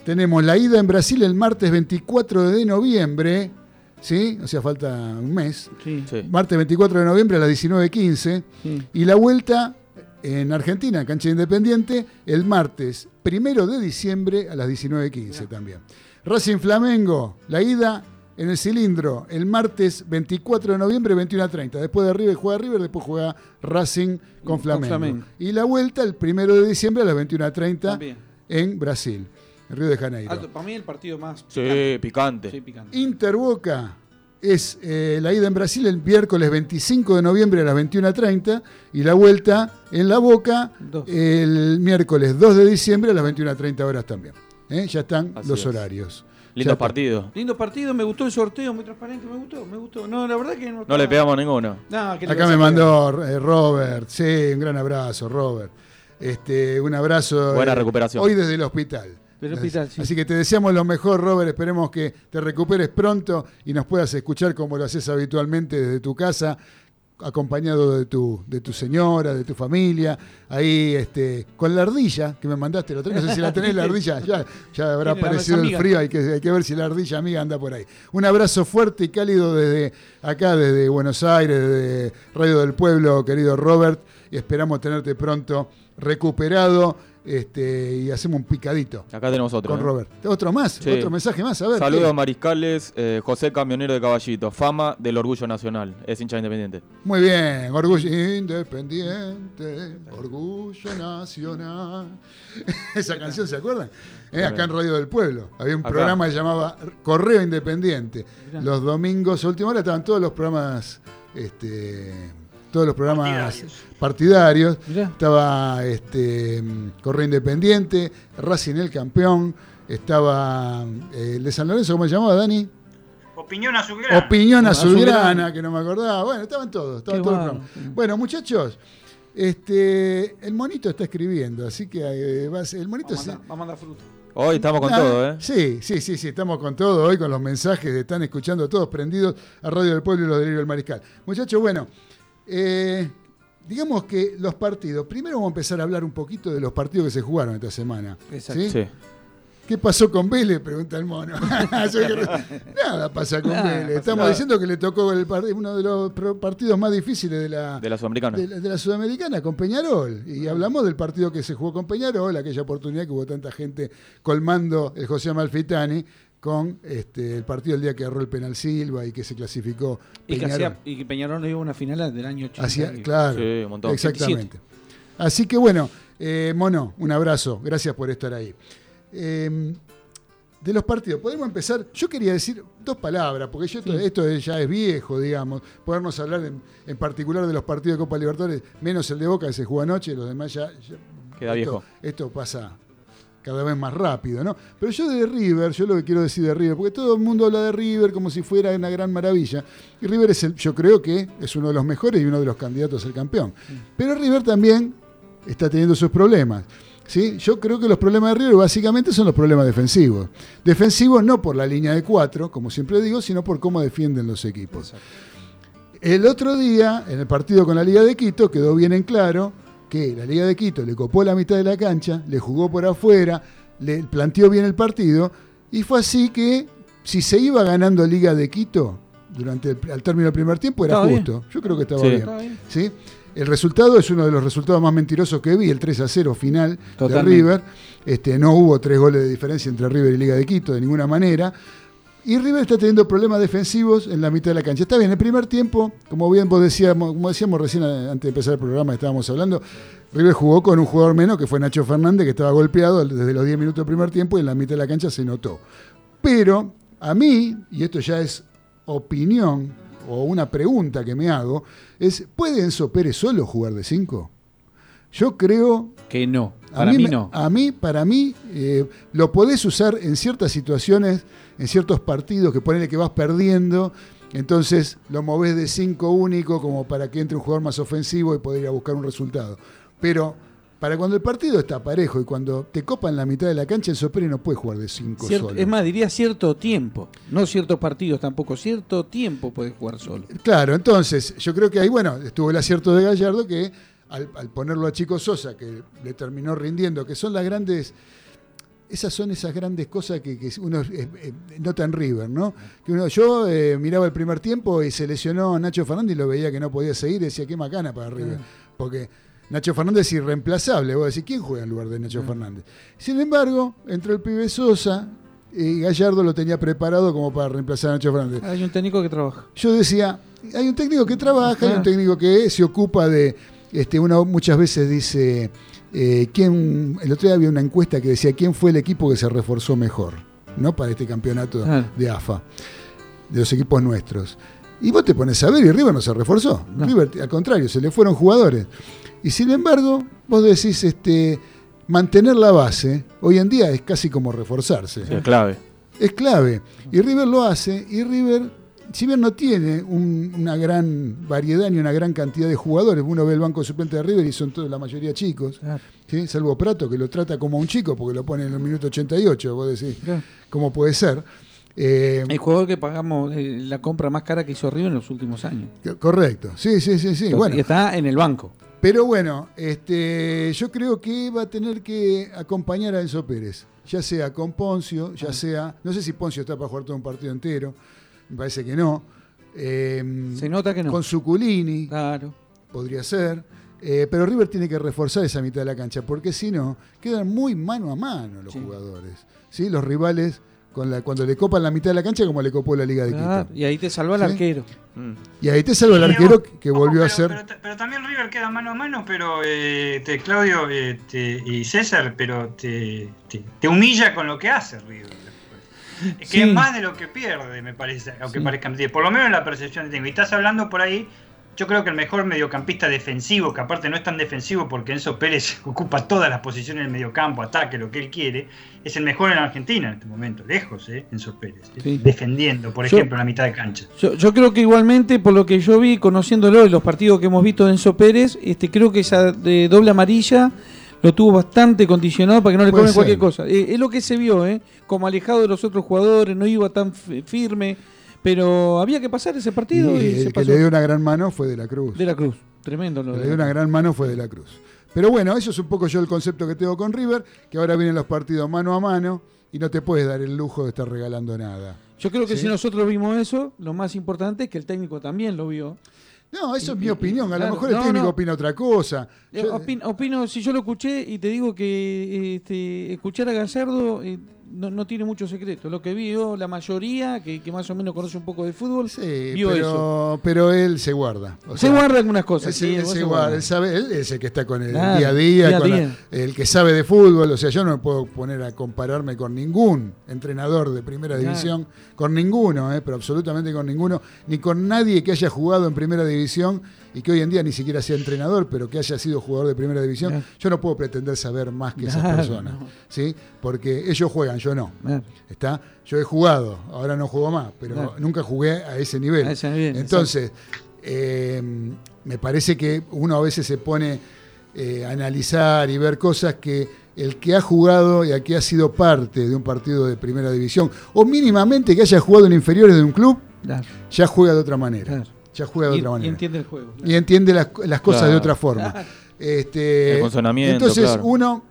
Tenemos la ida en Brasil el martes 24 de noviembre, ¿sí? O sea, falta un mes. Sí. Sí. Martes 24 de noviembre a las 19.15. Sí. Y la vuelta en Argentina, cancha Independiente, el martes primero de diciembre a las 19.15 también. Racing Flamengo, la ida en el cilindro, el martes 24 de noviembre, 21 a 30. Después de River juega River, después juega Racing con Con Flamengo. Y la vuelta el primero de diciembre a las 21 a 30 También. en Brasil, en Río de Janeiro. Alto, para mí el partido más Sí, picante. Sí, picante. Inter Boca es eh, la ida en Brasil el miércoles 25 de noviembre a las 21.30 y la vuelta en la Boca Dos. el miércoles 2 de diciembre a las 21.30 horas también. ¿Eh? Ya están Así los es. horarios. Lindo partido. Lindo partido, me gustó el sorteo, muy transparente, me gustó, me gustó. No, la verdad que no. No le pegamos ninguno. No, que le Acá me mandó eh, Robert, sí, un gran abrazo, Robert. Este, un abrazo. Buena eh, recuperación. Hoy desde el hospital. Del hospital, sí. Así que te deseamos lo mejor, Robert. Esperemos que te recuperes pronto y nos puedas escuchar como lo haces habitualmente desde tu casa, acompañado de tu, de tu señora, de tu familia. Ahí, este, con la ardilla que me mandaste, lo tenés, no sé si la tenés la ardilla, ya, ya habrá aparecido el frío, hay que, hay que ver si la ardilla amiga anda por ahí. Un abrazo fuerte y cálido desde acá, desde Buenos Aires, desde Radio del Pueblo, querido Robert, y esperamos tenerte pronto recuperado este, y hacemos un picadito Acá tenemos otro. con ¿eh? Robert. ¿Otro más? Sí. ¿Otro mensaje más? A ver. Saludos ¿qué? mariscales, eh, José Camionero de Caballito, fama del orgullo nacional, es hincha independiente. Muy bien, orgullo independiente, orgullo nacional. Esa canción, ¿se acuerdan? Eh, acá en Radio del Pueblo. Había un Acá. programa que llamaba Correo Independiente. Mirá. Los domingos, a última hora, estaban todos los programas, este, todos los programas Partidarios. Estaba este, Correo Independiente, Racing el campeón, estaba eh, el de San Lorenzo, ¿cómo se llamaba, Dani? Opinión azulgrana. Opinión azulgrana, que no me acordaba. Bueno, estaban todos, estaban Qué todos los bárbaro. programas. Bueno, muchachos, este, el monito está escribiendo, así que eh, va a ser- el monito Vamos a se- mandar- vamos a mandar fruta. Hoy estamos con Ah, todo, ¿eh? Sí, sí, sí, sí, estamos con todo hoy, con los mensajes, están escuchando todos prendidos a Radio del Pueblo y los delirios del Mariscal. Muchachos, bueno, eh, digamos que los partidos, primero vamos a empezar a hablar un poquito de los partidos que se jugaron esta semana. Exacto. ¿sí? Sí. ¿Qué pasó con Vélez? Pregunta el mono. Nada pasa con Nada Vélez. pasa Estamos nada. diciendo que le tocó el par- uno de los partidos más difíciles de la, De la Sudamericana. de la, de la Sudamericana con Peñarol. Y hablamos del partido que se jugó con Peñarol, aquella oportunidad que hubo tanta gente colmando el José Amalfitani con este, el partido el día que agarró el penal Silva y que se clasificó Y que, Peñarol. hacía, y que Peñarol no iba a una final del año 80. Hacía- y- claro, Sí, un montón. exactamente. Así que bueno, eh, Mono, un abrazo, gracias por estar ahí. Eh, de los partidos, podemos empezar. Yo quería decir dos palabras, porque yo esto, esto es- ya es viejo, digamos. Podernos hablar en, en particular de los partidos de Copa Libertadores, menos el de Boca que se jugó anoche, los demás ya. ya- Queda esto- viejo. Esto pasa cada vez más rápido, ¿no? Pero yo de River, yo lo que quiero decir de River, porque todo el mundo habla de River como si fuera una gran maravilla. Y River es el, yo creo que es uno de los mejores y uno de los candidatos al campeón. Pero River también está teniendo sus problemas. ¿sí? Yo creo que los problemas de River básicamente son los problemas defensivos. Defensivos no por la línea de cuatro, como siempre digo, sino por cómo defienden los equipos. El otro día, en el partido con la Liga de Quito, quedó bien en claro que la Liga de Quito le copó la mitad de la cancha, le jugó por afuera, le planteó bien el partido, y fue así que si se iba ganando Liga de Quito durante el, al término del primer tiempo era bien. justo. Yo creo que estaba Sí. bien. ¿sí? el resultado es uno de los resultados más mentirosos que vi, el 3 a 0 final Totalmente. de River. Este, no hubo tres goles de diferencia entre River y Liga de Quito de ninguna manera. Y River está teniendo problemas defensivos en la mitad de la cancha. Está bien, el primer tiempo, como bien vos decíamos, como decíamos recién eh, antes de empezar el programa, estábamos hablando, River jugó con un jugador menos que fue Nacho Fernández, que estaba golpeado desde los 10 minutos del primer tiempo y en la mitad de la cancha se notó. Pero a mí, y esto ya es opinión o una pregunta que me hago, es, ¿puede Enzo Pérez solo jugar de 5? Yo creo Que no, a para mí, me- no. A mí, para mí, eh, lo podés usar en ciertas situaciones, en ciertos partidos que ponele que vas perdiendo, entonces lo movés de 5 único como para que entre un jugador más ofensivo y poder ir a buscar un resultado. Pero para cuando el partido está parejo y cuando te copan la mitad de la cancha, el Pérez no puede jugar de 5 Cierto- solo. es más, diría cierto tiempo. No ciertos partidos tampoco. Cierto tiempo puede jugar solo. Claro, entonces yo creo que ahí, bueno, estuvo el acierto de Gallardo que al, al ponerlo a Chico Sosa, que le terminó rindiendo, que son las grandes, esas son esas grandes cosas que, que uno eh, eh, nota en River, ¿no? Que uno, yo eh, miraba el primer tiempo y se lesionó Nacho Fernández y lo veía que no podía seguir, y decía, qué macana para River, porque Nacho Fernández es irreemplazable, vos decís, ¿quién juega en lugar de Nacho Fernández? Sin embargo, entró el pibe Sosa y Gallardo lo tenía preparado como para reemplazar a Nacho Fernández. Hay un técnico que trabaja. Yo decía, hay un técnico que trabaja, hay un técnico que se ocupa de, este, uno muchas veces dice, eh, ¿quién, el otro día había una encuesta que decía, ¿quién fue el equipo que se reforzó mejor? ¿No? Para este campeonato de AFA, de los equipos nuestros. Y vos te pones a ver y River no se reforzó. No. River, al contrario, se le fueron jugadores. Y sin embargo, vos decís, este, mantener la base, hoy en día es casi como reforzarse Sí, es clave. es clave. Y River lo hace, y River, si bien no tiene un- una gran variedad ni una gran cantidad de jugadores, uno ve el banco suplente de River y son todos la mayoría chicos, Claro. ¿sí? salvo Prato que lo trata como a un chico porque lo pone en el minuto 88, vos decís, Claro. ¿cómo puede ser? Eh, El jugador que pagamos eh, la compra más cara que hizo River en los últimos años. correcto, sí, sí, sí, sí. Entonces, bueno, y está en el banco. Pero bueno, este, yo creo que va a tener que acompañar a Enzo Pérez, ya sea con Poncio, ya sea, no sé si Poncio está para jugar todo un partido entero, me parece que no. Eh, Se nota que no. Con Suculini, Claro. podría ser. Eh, pero River tiene que reforzar esa mitad de la cancha, porque si no, quedan muy mano a mano los Sí. jugadores. ¿sí? Los rivales, con la, cuando le copan la mitad de la cancha, como le copó la Liga de Claro, Quito. Y ahí te salva el Sí. arquero. Y ahí te salva el arquero que ojo, volvió a pero- ser. Pero, pero también River queda mano a mano, pero eh, te, Claudio eh, te- y César, pero te, te- te humilla con lo que hace River. Que Sí. es más de lo que pierde, me parece, aunque Sí. parezca mentira. Por lo menos en la percepción que tengo. Y estás hablando por ahí, yo creo que el mejor mediocampista defensivo, que aparte no es tan defensivo porque Enzo Pérez ocupa todas las posiciones del mediocampo, ataque, lo que él quiere, es el mejor en Argentina en este momento, lejos, ¿eh? Enzo Pérez. ¿eh? Sí. Defendiendo, por Yo- ejemplo, en la mitad de cancha. Yo, yo creo que igualmente, por lo que yo vi, conociéndolo en los partidos que hemos visto de Enzo Pérez, este, creo que esa de doble amarilla lo tuvo bastante condicionado para que no le comen cualquier cosa. Eh, es lo que se vio, ¿eh? como alejado de los otros jugadores, no iba tan fi- firme, pero había que pasar ese partido y, el que pasó. le dio una gran mano fue de la Cruz. De la Cruz, tremendo lo Le dio una gran mano fue de la Cruz. Pero bueno, eso es un poco yo el concepto que tengo con River, que ahora vienen los partidos mano a mano y no te puedes dar el lujo de estar regalando nada. Yo creo que ¿Sí? si nosotros vimos eso, lo más importante es que el técnico también lo vio. No, eso es mi opinión. A lo mejor el no, técnico no. opina otra cosa. Eh, Yo- opin- opino, si yo lo escuché y te digo que este, escuchar a Gallardo eh, no, no tiene mucho secreto. Lo que vio la mayoría, que, que más o menos conoce un poco de fútbol, sí, vio eso. pero, pero él se guarda. O Se sea, guarda algunas cosas. Él, sí, se- él guarda, guarda. él sabe, él es el que está con el Claro, día a día, con la- el que sabe de fútbol. O sea, yo no me puedo poner a compararme con ningún entrenador de primera Claro. división, con ninguno, eh, pero absolutamente con ninguno, ni con nadie que haya jugado en primera división y que hoy en día ni siquiera sea entrenador, pero que haya sido jugador de primera división. Yo no puedo pretender saber más que esas personas, no. ¿sí? Porque ellos juegan, yo no. ¿Está? Yo he jugado, ahora no juego más, pero nunca jugué a ese nivel. A ese nivel, Entonces, eh, me parece que uno a veces se pone eh, a analizar y ver cosas que el que ha jugado y el que ha sido parte de un partido de primera división, o mínimamente que haya jugado en inferiores de un club, claro, ya juega de otra manera. claro. Ya juega de Y, otra y manera. entiende el juego. claro. Y entiende las, las cosas Claro. de otra forma. Este, El entonces claro. uno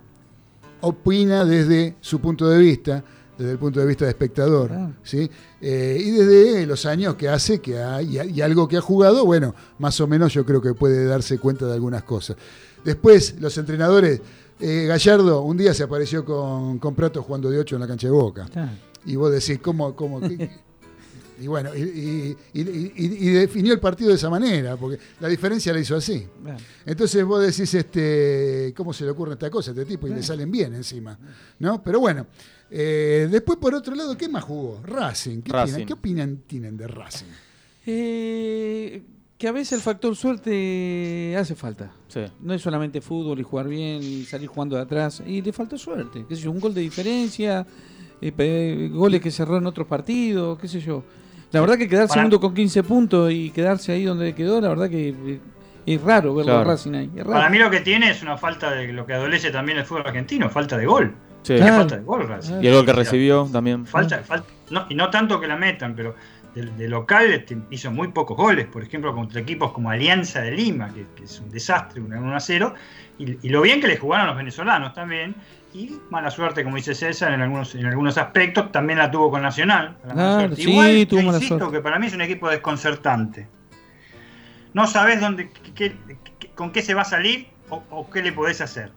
opina desde su punto de vista. desde el punto de vista de espectador. Claro. ¿sí? Eh, y desde los años que hace que ha, y, y algo que ha jugado, bueno, más o menos yo creo que puede darse cuenta de algunas cosas. Después, los entrenadores, eh, Gallardo un día se apareció con, con Prato jugando de 8 en la cancha de Boca. Claro. Y vos decís, ¿cómo? cómo qué- y bueno, y, y- y- y- y definió el partido de esa manera, porque la diferencia la hizo así. Entonces vos decís, este, ¿cómo se le ocurre esta cosa a este tipo? Y le salen bien encima. ¿no? Pero bueno, eh, después por otro lado, ¿qué más jugó? Racing. ¿Qué, Racing. tienen- ¿Qué opinan tienen de Racing? Eh, que a veces el factor suerte hace falta. Sí. No es solamente fútbol y jugar bien y salir jugando de atrás. Y le faltó suerte. ¿Qué sé yo? Un gol de diferencia, eh, goles que cerró en otros partidos, qué sé yo. La verdad que quedar segundo con 15 puntos y quedarse ahí donde quedó, la verdad que eh, es raro verlo a Claro. Racing ahí. Es raro. Para mí lo que tiene es una falta de lo que adolece también el fútbol argentino, falta de gol. Sí. Claro. falta de gol, Racing. Y el gol que recibió también. Falta, falta, no, y no tanto que la metan, pero de, de local este, hizo muy pocos goles, por ejemplo, contra equipos como Alianza de Lima, que, que es un desastre, un 1 a 0, y, y lo bien que le jugaron los venezolanos también, y mala suerte, como dice César, en algunos, en algunos aspectos, también la tuvo con Nacional. Claro, sí, Igual, tuvo yo mala insisto suerte. que para mí es un equipo desconcertante. No sabes dónde, qué- qué- con qué se va a salir o, o qué le podés hacer.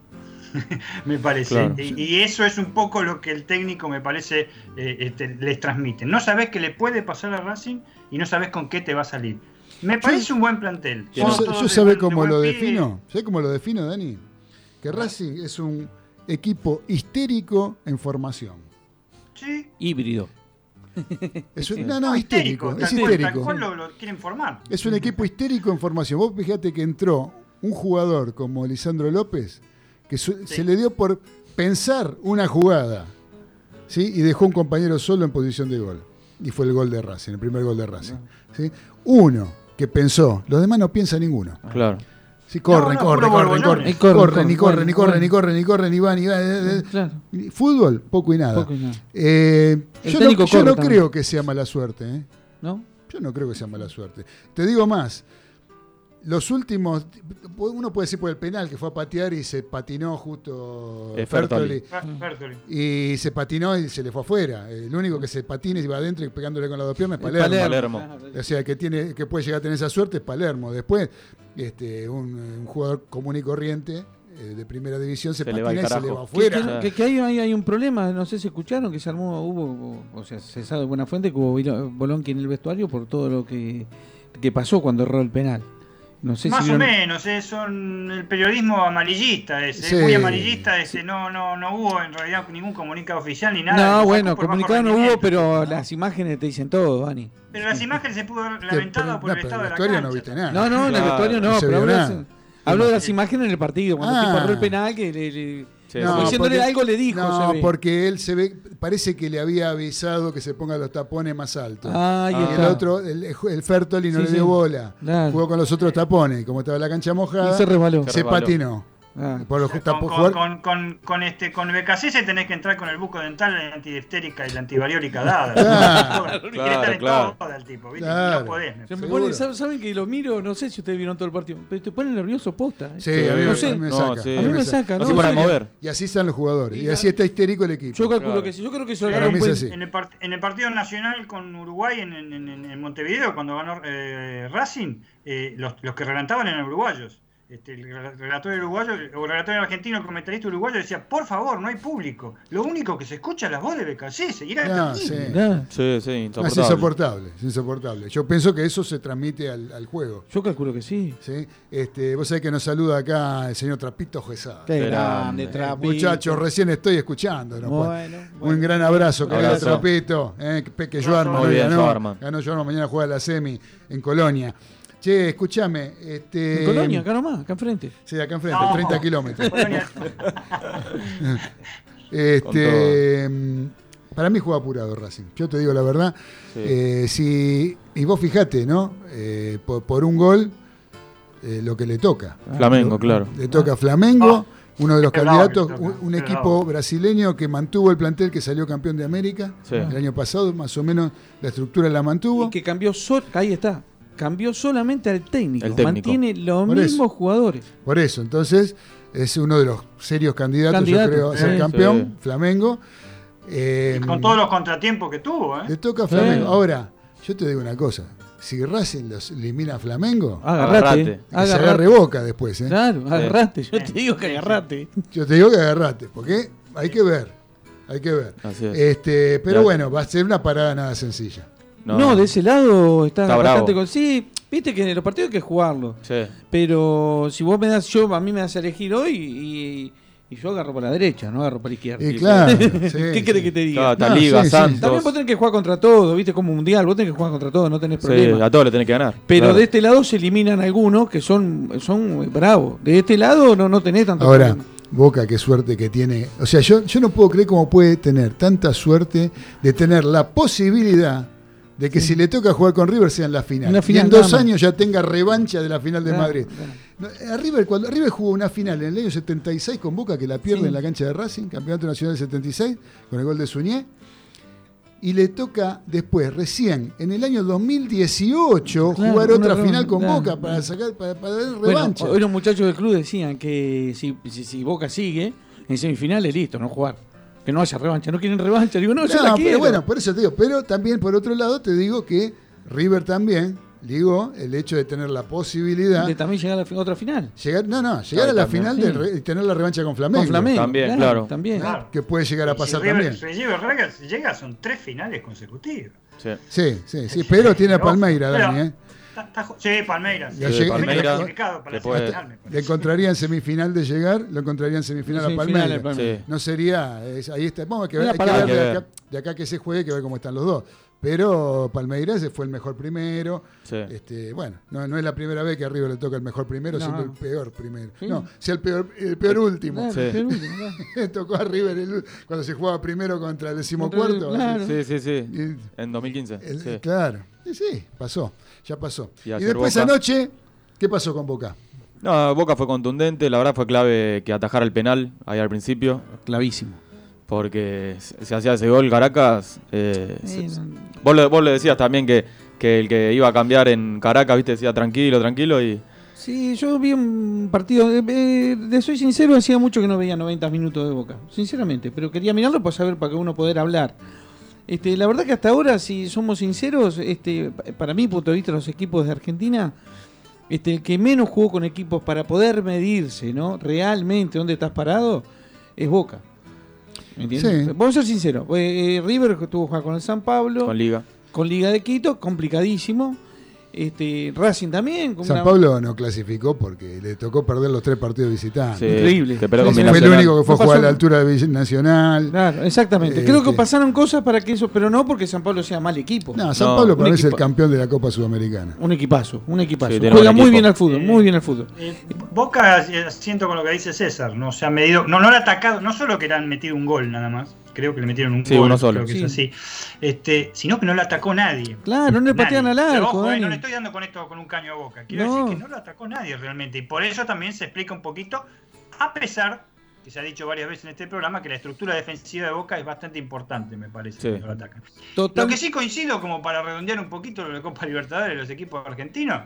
me parece. Claro. Y, y eso es un poco lo que el técnico me parece eh, este, les transmite. No sabes qué le puede pasar a Racing y no sabes con qué te va a salir. Me parece un buen plantel. Yo, yo sabe de cómo lo pie. defino. ¿Sabe cómo lo defino, Dani? Que Racing es un equipo histérico en formación. Sí. Híbrido. Es un- Sí. no, no, histérico. Es tal histérico. cual lo, lo quieren formar. Es un equipo histérico en formación. Vos fíjate que entró un jugador como Lisandro López, que su- Sí. se le dio por pensar una jugada, ¿sí? Y dejó un compañero solo en posición de gol. Y fue el gol de Racing, el primer gol de Racing. ¿sí? Uno que pensó, los demás no piensa ninguno. Claro. Sí, corren, No, no, corren, corren, corren, corren, corren, y corren, y corren, y corren, y corren, y van, y van. Claro. Fútbol, poco y nada. Poco y nada. Eh, yo no, creo que sea mala suerte, ¿eh? ¿No? Yo no creo que sea mala suerte. Te digo más. Los últimos, uno puede decir por el penal que fue a patear y se patinó justo Eh, Fertoli. Fer- Fertoli. Y se patinó y se le fue afuera. El único que se patina y va adentro y pegándole con las dos piernas es Palermo. O sea, que tiene que puede llegar a tener esa suerte es Palermo. Después, este, un, un jugador común y corriente eh, de primera división se, Se le va al patina y se le va afuera. que- que hay, hay, hay un problema, no sé si escucharon, que se armó, hubo, o sea, se sabe de buena fuente que hubo Bolonqui en el vestuario por todo lo que, que pasó cuando erró el penal. No sé Más si o vieron- menos, eh, son el periodismo amarillista ese, Sí. muy amarillista ese, no, no, no hubo en realidad ningún comunicado oficial ni nada. No, bueno, comunicado no hubo, pero las imágenes te dicen todo, Dani. Pero las imágenes se pudo haber lamentado por no, el estado de la cancha. no viste nada. No, no, en el Claro. vestuario no, pero hablo, de, las- hablo de las Sí. imágenes en el partido, cuando Ah. el tipo el penal, que le, le- Sí, diciéndole porque- algo le dijo. No, porque él se ve, parece que le había avisado que se ponga los tapones más altos. Ah, y el otro, el, el Fertoli no Sí, le sí. dio bola. Claro. Jugó con los otros tapones. Como estaba la cancha mojada, Y se resbaló. Se se resbaló. patinó. Ah. Por Con, con, jugar- con, con, con este, con BKC tenés que entrar con el buco dental, la antidistérica y la antibariólica dada. Claro, claro, estar en claro. toda el tipo, ¿viste? Claro. No podés. me Se me Seguro. pone, ¿saben, saben que lo miro? No sé si ustedes vieron todo el partido, pero te pone nervioso posta. ¿eh? Sí, a mí, No me- sé. saca. sí. A mí me saca, No ¿no? se para Sí. mover. Y así están los jugadores. Y así está histérico el equipo. Yo calculo Claro. que sí. Yo creo que eso así. En el, en el partido nacional con Uruguay en, en- en- en Montevideo, cuando ganó eh, Racing, eh, los, los que relataban eran uruguayos. Este, el rel- relator uruguayo, o el relator argentino, el comentarista uruguayo decía, por favor, no hay público. Lo único que se escucha es la voz de BKC, seguirá Ah, aquí". sí. Mirá, Sí, sí, No, es insoportable. insoportable, es insoportable. Yo pienso que eso se transmite al, al juego. Yo calculo que sí. ¿sí? Este, vos sabés que nos saluda acá el señor Trapito Gesada. Qué grande, grande. Trapito. Muchachos, recién estoy escuchando. ¿no? Bueno, Un bueno. gran abrazo, querido. Trapito. Eh, que Peque Abrazo. Joarman Muy bien, ganó. Ganó mañana juega la semi en Colonia. Che, escúchame. Este, En Colonia, acá nomás, acá enfrente. Sí, acá enfrente, No. 30 kilómetros. Colonia- Este, mm, para mí juega apurado Racing. Yo te digo la verdad. Sí. Eh, si, y vos fijate, ¿no? Eh, por, por un gol, eh, lo que le toca. Flamengo, claro. Le toca a Flamengo, uno de los bravo candidatos, toca, un, un qué equipo brasileño que mantuvo el plantel que salió campeón de América Sí. el año pasado, más o menos la estructura la mantuvo. Y que cambió sol, ahí está. Cambió solamente al técnico. El técnico. Mantiene los Por eso. mismos jugadores. Por eso, entonces, es uno de los serios candidatos, Candidato, yo creo, a ser sí. campeón, Sí. Flamengo. Eh, Con todos los contratiempos que tuvo, ¿eh? Le toca a Flamengo. Ahora, yo te digo una cosa. Si Racing los elimina a Flamengo, Agarrate. Agarrate. se agarre boca después. ¿eh? Claro, agarrate. Yo te digo que agarrate. Yo te digo que agarrate, porque hay que ver. Hay que ver. Así es. Este, pero Ya. bueno, va a ser una parada nada sencilla. No, de ese lado está, Está bastante bravo. con. Sí, viste que en los partidos hay que jugarlo. Sí. Pero si vos me das, yo a mí me das a elegir hoy y, y yo agarro por la derecha, no agarro por la izquierda. Y claro, sí, ¿Qué sí. querés que te diga? Claro, No, Liga, sí, sí. También vos tenés que jugar contra todo, viste, como mundial, vos tenés que jugar contra todo, no tenés Sí, problema. a todos le tenés que ganar. Pero Claro. de este lado se eliminan algunos que son, son bravos. De este lado no, no tenés tanto Ahora, problema. Boca, qué suerte que tiene. O sea, yo, yo no puedo creer cómo puede tener tanta suerte de tener la posibilidad de que si le toca jugar con River sea en la final. Y en dos años ya tenga revancha de la final de Claro, Madrid. claro. No, a River, cuando River jugó una final en el año 76 con Boca, que la pierde Sí. en la cancha de Racing, campeonato nacional del 76, con el gol de Suñé. Y le toca después, recién, en el año 2018, Claro, jugar otra final con. Boca para sacar para, para dar Bueno, revancha. hoy los muchachos del club decían que si, si, si Boca sigue, en semifinales listo, no jugar. Que no haya revancha. No quieren revancha. Digo, no, yo No, la pero quiero. bueno, por eso te digo. Pero también, por otro lado, te digo que River también, digo, el hecho de tener la posibilidad. de también llegar a la fi- otra final. Llegar, no, no, llegar Claro, a la también. final re- y tener la revancha con Flamengo. Con Flamengo. También, claro. También. Claro. Que puede llegar a Si pasar River- también. Si River llega, son tres finales consecutivas. Sí. Sí, sí, sí. Pero tiene a Palmeira, Pero- Dani, ¿eh? Sí, Palmeiras. Sí, Palmeiras Le encontraría en semifinal de llegar, lo encontraría en semifinal a Palmeiras. al Palmeiras. Sí. No sería, es- ahí está, vamos a que ver, hay que ver de, Hay que acá, de acá que se juegue, que ver cómo están los dos. Pero Palmeiras fue el mejor primero. Sí. Este, bueno, no, no es la primera vez que a River le toca el mejor primero, No. siendo el peor primero. Sí. No, sea el peor, el peor último. Tocó a River el- cuando se jugaba primero contra el decimocuarto. Claro. Sí, sí, sí. Y- En 2015. el- sí. Claro. Sí, sí, pasó. Ya pasó. Y después Boca. anoche, ¿qué pasó con Boca? No, Boca fue contundente. La verdad fue clave que atajara el penal ahí al principio. Clavísimo. Porque se hacía ese gol Caracas. eh, Sí, se- no- vos, le, vos le decías también que, que el que iba a cambiar en Caracas, viste, decía tranquilo, tranquilo. Y Sí, yo vi un partido. eh, eh, de soy sincero, hacía mucho que no veía 90 minutos de boca. Sinceramente, pero quería mirarlo para saber, para que uno poder hablar. Este, la verdad que hasta ahora, si somos sinceros, este, pa- para mi punto de vista, los equipos de Argentina, este, el que menos jugó con equipos para poder medirse, ¿no? Realmente dónde estás parado, es Boca. ¿Me entiendes? Sí. Vamos a ser sinceros. eh, eh, River que tuvo que jugar con el San Pablo, con Liga. con Liga de Quito, complicadísimo. Este, Racing también. con San una- Pablo no clasificó porque le tocó perder los tres partidos visitantes. Sí, Increíble. Fue el único que fue a jugar a la altura de Nacional. Claro, exactamente. Creo que este- pasaron cosas para que eso, pero no porque San Pablo sea mal equipo. No, San No, Pablo un para mí es el campeón de la Copa Sudamericana. Un equipazo, un equipazo. Sí, Juega muy bien al fútbol, Eh, muy bien al fútbol. Eh, Boca, eh, siento con lo que dice César, no se ha medido, no, no le ha atacado, no solo que le han metido un gol nada más, creo que le metieron un Sí, gol, uno solo. creo que Sí. es así, este, sino que no le atacó nadie. Claro, no le patean al arco, ojo, eh, no le estoy dando con esto con un caño a boca. Quiero No. decir que no lo atacó nadie realmente. Y por eso también se explica un poquito, a pesar que se ha dicho varias veces en este programa, que la estructura defensiva de Boca es bastante importante, me parece, Sí. cuando lo atacan. Total- Lo que sí coincido, como para redondear un poquito lo de Copa Libertadores los equipos argentinos,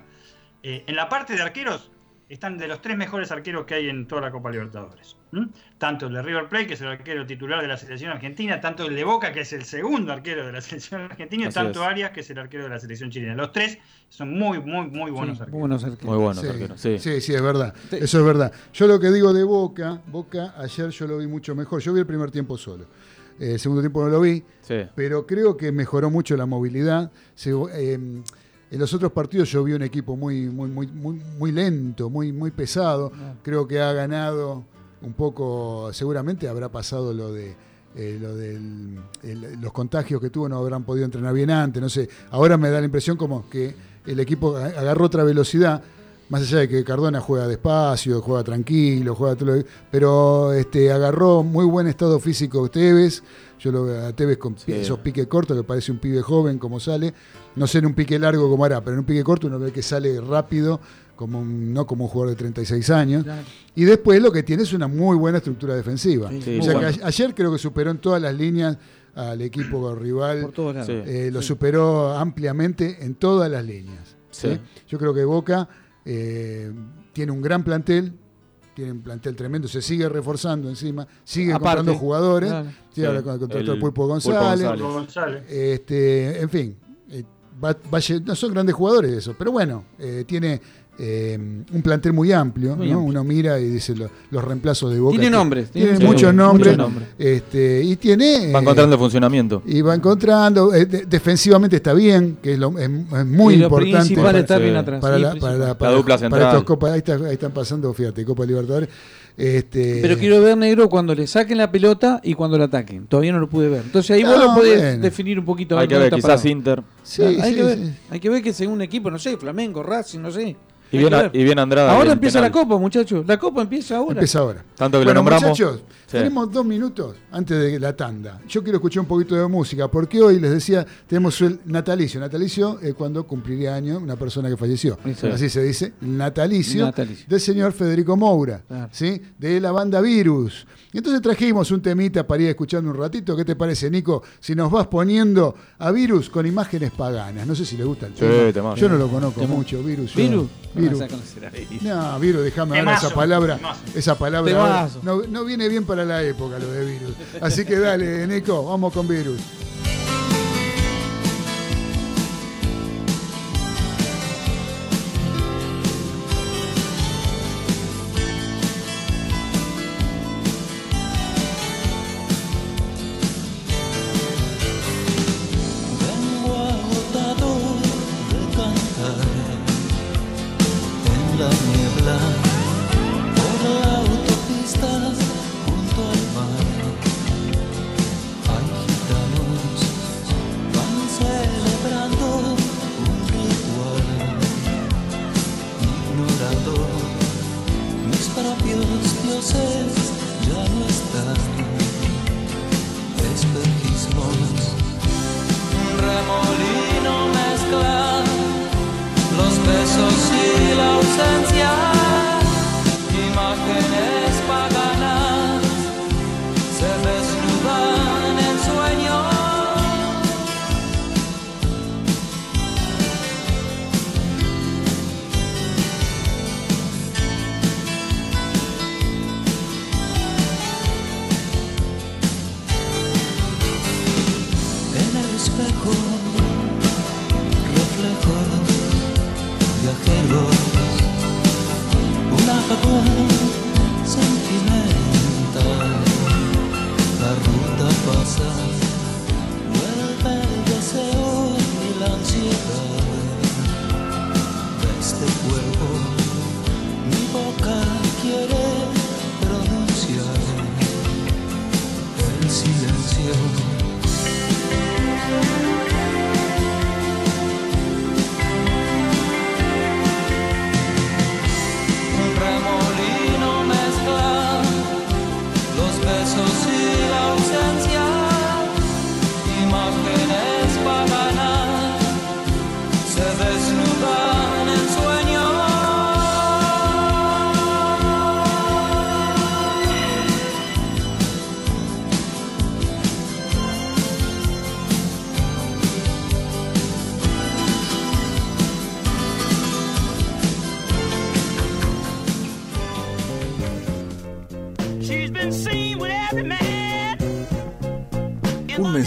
eh, en la parte de arqueros están de los tres mejores arqueros que hay en toda la Copa Libertadores. Tanto el de River Plate, que es el arquero titular de la selección argentina, tanto el de Boca, que es el segundo arquero de la selección argentina, y Así tanto es. Arias, que es el arquero de la selección chilena. Los tres son muy, muy, muy buenos Sí, arqueros. muy buenos arqueros. Muy buenos sí, arqueros, sí. sí, sí, es verdad. Sí. Eso es verdad. Yo lo que digo de Boca, Boca ayer yo lo vi mucho mejor. Yo vi el primer tiempo solo. Eh, el segundo tiempo no lo vi, Sí. pero creo que mejoró mucho la movilidad. Se- eh, en los otros partidos yo vi un equipo muy, muy, muy, muy, muy lento, muy, muy pesado. Creo que ha ganado un poco, seguramente habrá pasado lo de eh, lo del el- los contagios que tuvo, no habrán podido entrenar bien antes, no sé. Ahora me da la impresión como que el equipo agarró otra velocidad. Más allá de que Cardona juega despacio, juega tranquilo, juega todo lo- pero este, agarró muy buen estado físico Tevez. Yo lo veo a Tevez con Sí. esos piques cortos, que parece un pibe joven como sale. No sé en un pique largo como hará, pero en un pique corto uno ve que sale rápido, como un- no como un jugador de 36 años. Claro. Y después lo que tiene es una muy buena estructura defensiva. Sí, o sea bueno. que ayer creo que superó en todas las líneas al equipo rival. Por todos lados. Sí. Eh, lo superó ampliamente en todas las líneas. Yo creo que Boca eh, tiene un gran plantel, tiene un plantel tremendo, se sigue reforzando encima, sigue Aparte, comprando jugadores. claro. Sí, Sí, ahora con el contrato de el Pulpo González. Este, en fin, eh, va- va lle- no son grandes jugadores eso, pero bueno, eh, tiene eh, un plantel muy amplio, Muy ¿no? amplio. Uno mira y dice lo- los reemplazos de Boca. Tiene nombres, Tiene, tiene muchos muchos nombres. nombres. Este, y tiene... Va eh, encontrando funcionamiento. y va encontrando, eh, de- defensivamente está bien, que es, lo- es- es muy y importante principal es estar Sí. bien atrás. para sí, la, para, la- para- dupla para central. estos copas. Ahí, está- ahí están pasando, fíjate, Copa Libertadores. Este, Pero quiero ver negro cuando le saquen la pelota y cuando la ataquen. Todavía no lo pude ver. Entonces ahí vos No, lo podés bueno. definir un poquito. a Hay que ver, está quizás parado. Inter. Sí, Claro, hay, sí, que ver, sí. hay que ver que según un equipo, no sé, Flamengo, Racing, no sé. Y bien, y bien Andrada. Ahora empieza penal. la copa, muchachos. La copa empieza ahora. Empieza ahora. Tanto que bueno, lo nombramos. muchachos, Sí. tenemos dos minutos antes de la tanda. Yo quiero escuchar un poquito de música, porque hoy les decía, tenemos el natalicio. Natalicio es cuando cumpliría año una persona que falleció. Sí. Así se dice, natalicio, Natalicio. del señor Federico Moura, Claro. ¿sí? de la banda Virus. Entonces trajimos un temita para ir escuchando un ratito. ¿Qué te parece, Nico? Si nos vas poniendo a Virus con imágenes paganas. No sé si le gusta el tema. Yo no lo conozco mucho, Virus. yo- ¿Virus? Virus. Ahí. No, Virus, déjame ahora esa palabra. temazo. Esa palabra no, no viene bien para la época lo de virus. Así que dale, Nico, vamos con virus.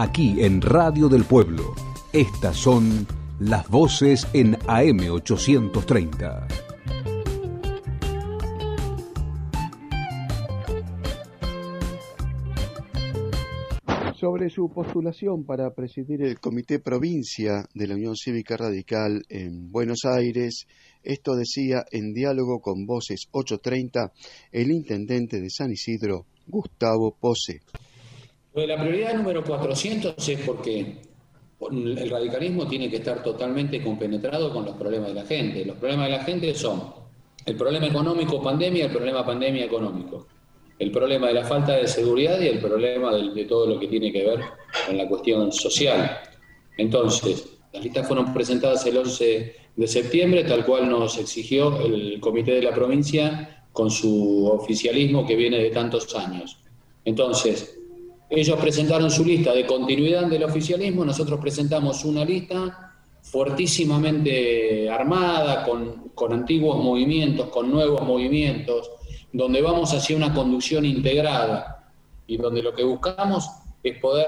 Aquí en Radio del Pueblo, estas son las voces en AM 830. Sobre su postulación para presidir el Comité Provincia de la Unión Cívica Radical en Buenos Aires, esto decía en diálogo con Voces 830 el intendente de San Isidro, Gustavo Pose. De la prioridad número 400 es porque el radicalismo tiene que estar totalmente compenetrado con los problemas de la gente. Los problemas de la gente son El problema económico pandemia, el problema pandemia económico. El problema de la falta de seguridad y el problema de, de todo lo que tiene que ver con la cuestión social. Entonces, las listas fueron presentadas el 11 de septiembre, tal cual nos exigió el comité de la provincia con su oficialismo que viene de tantos años. Entonces, ellos presentaron su lista de continuidad del oficialismo, nosotros presentamos una lista fuertísimamente armada, con, con antiguos movimientos, con nuevos movimientos, donde vamos hacia una conducción integrada y donde lo que buscamos es poder,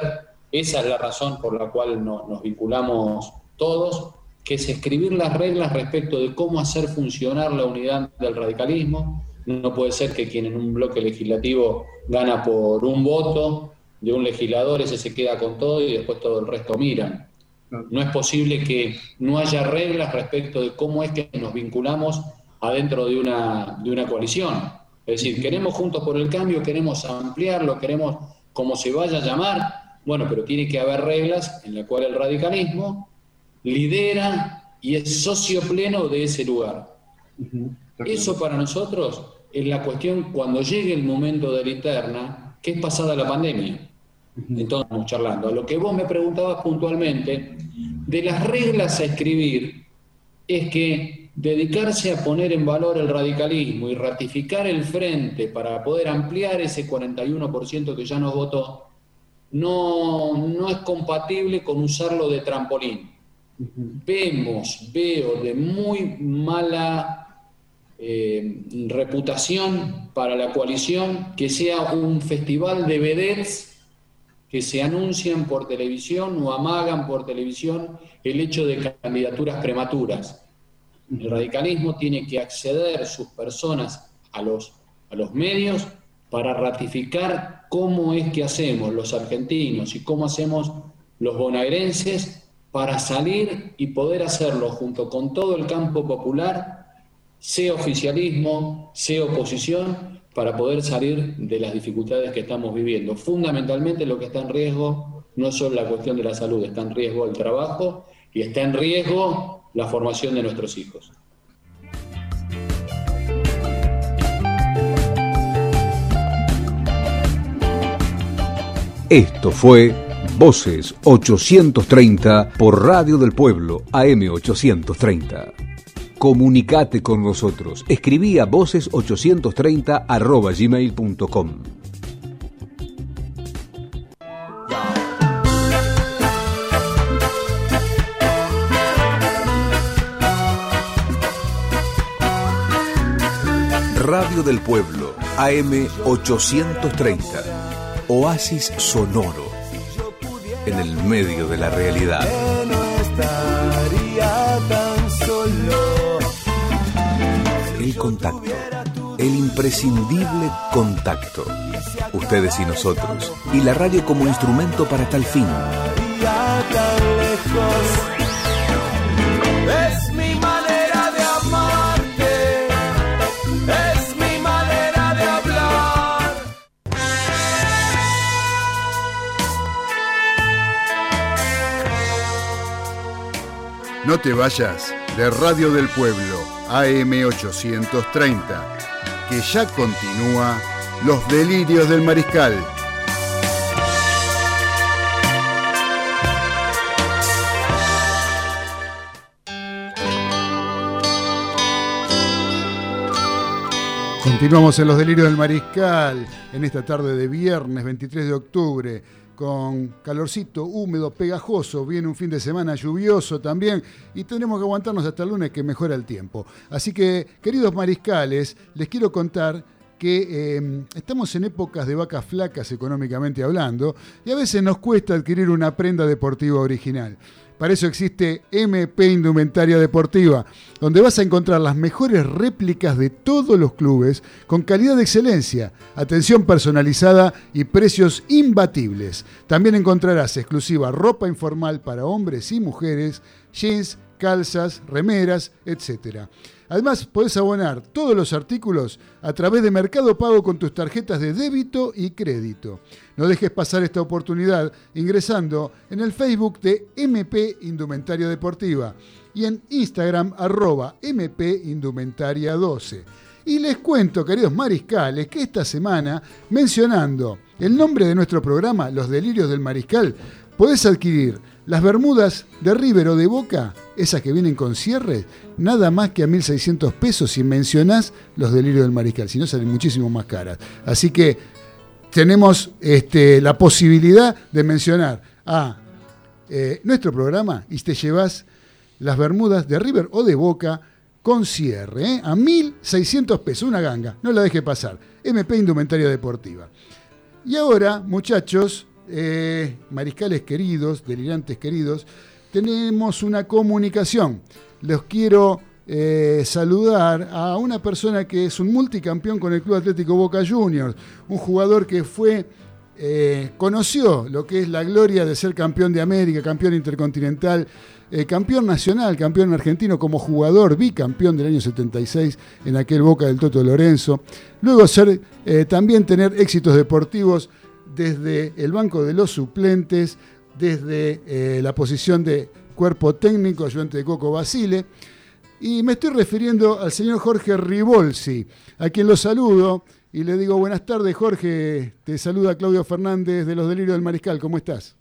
esa es la razón por la cual no- nos vinculamos todos, que es escribir las reglas respecto de cómo hacer funcionar la unidad del radicalismo. No puede ser que quien en un bloque legislativo gana por un voto de un legislador, ese se queda con todo y después todo el resto miran. No es posible que no haya reglas respecto de cómo es que nos vinculamos adentro de una, de una coalición. Es decir, queremos Juntos por el Cambio, queremos ampliarlo, queremos como se vaya a llamar, bueno, pero tiene que haber reglas en las cuales el radicalismo lidera y es socio pleno de ese lugar. Eso para nosotros es la cuestión cuando llegue el momento de la interna, que es pasada la pandemia. Entonces, charlando. A lo que vos me preguntabas puntualmente, de las reglas a escribir, es que dedicarse a poner en valor el radicalismo y ratificar el frente para poder ampliar ese 41% que ya nos votó, no, no es compatible con usarlo de trampolín. Vemos, veo de muy mala eh, reputación para la coalición que sea un festival de vedettes que se anuncian por televisión o amagan por televisión el hecho de candidaturas prematuras. El radicalismo tiene que acceder sus personas a los, a los medios para ratificar cómo es que hacemos los argentinos y cómo hacemos los bonaerenses para salir y poder hacerlo junto con todo el campo popular, sea oficialismo, sea oposición, para poder salir de las dificultades que estamos viviendo. Fundamentalmente lo que está en riesgo no solo la cuestión de la salud, está en riesgo el trabajo y está en riesgo la formación de nuestros hijos. Esto fue Voces 830 por Radio del Pueblo AM830. Comunicate con nosotros. Escribí a voces830 arroba gmail.com. Radio del Pueblo AM830. Oasis sonoro en el medio de la realidad. Contacto. El imprescindible contacto. Ustedes y nosotros. Y la radio como instrumento para tal fin. Es mi manera de amarte. Es mi manera de hablar. No te vayas de Radio del Pueblo AM830, que ya continúa Los Delirios del Mariscal. Continuamos en Los Delirios del Mariscal en esta tarde de viernes 23 de octubre con calorcito húmedo, pegajoso, viene un fin de semana lluvioso también y tendremos que aguantarnos hasta el lunes que mejora el tiempo. Así que, queridos mariscales, les quiero contar que eh, estamos en épocas de vacas flacas económicamente hablando y a veces nos cuesta adquirir una prenda deportiva original. Para eso existe MP Indumentaria Deportiva, donde vas a encontrar las mejores réplicas de todos los clubes con calidad de excelencia, atención personalizada y precios imbatibles. También encontrarás exclusiva ropa informal para hombres y mujeres, jeans, calzas, remeras, etc. Además, podés abonar todos los artículos a través de Mercado Pago con tus tarjetas de débito y crédito. No dejes pasar esta oportunidad ingresando en el Facebook de MP Indumentaria Deportiva y en Instagram arroba MP Indumentaria 12. Y les cuento, queridos mariscales, que esta semana, mencionando el nombre de nuestro programa, Los Delirios del Mariscal, podés adquirir las bermudas de River o de Boca, esas que vienen con cierre, nada más que a 1.600 pesos si mencionás los delirios del mariscal, si no salen muchísimo más caras. Así que tenemos este, la posibilidad de mencionar a eh, nuestro programa y te llevas las bermudas de River o de Boca con cierre, ¿eh? a 1.600 pesos, una ganga, no la deje pasar. MP Indumentaria Deportiva. Y ahora, muchachos, eh, mariscales queridos, delirantes queridos, tenemos una comunicación. Los quiero eh, saludar a una persona que es un multicampeón con el Club Atlético Boca Juniors, un jugador que fue, eh, conoció lo que es la gloria de ser campeón de América, campeón intercontinental, eh, campeón nacional, campeón argentino como jugador, bicampeón del año 76 en aquel Boca del Toto Lorenzo. Luego ser, también tener éxitos deportivos desde el banco de los suplentes, desde la posición de cuerpo técnico, ayudante de Coco Basile. Y me estoy refiriendo al señor Jorge Ribolsi, a quien lo saludo y le digo buenas tardes, Jorge. Te saluda Claudio Fernández de Los Delirios del Mariscal. ¿Cómo estás?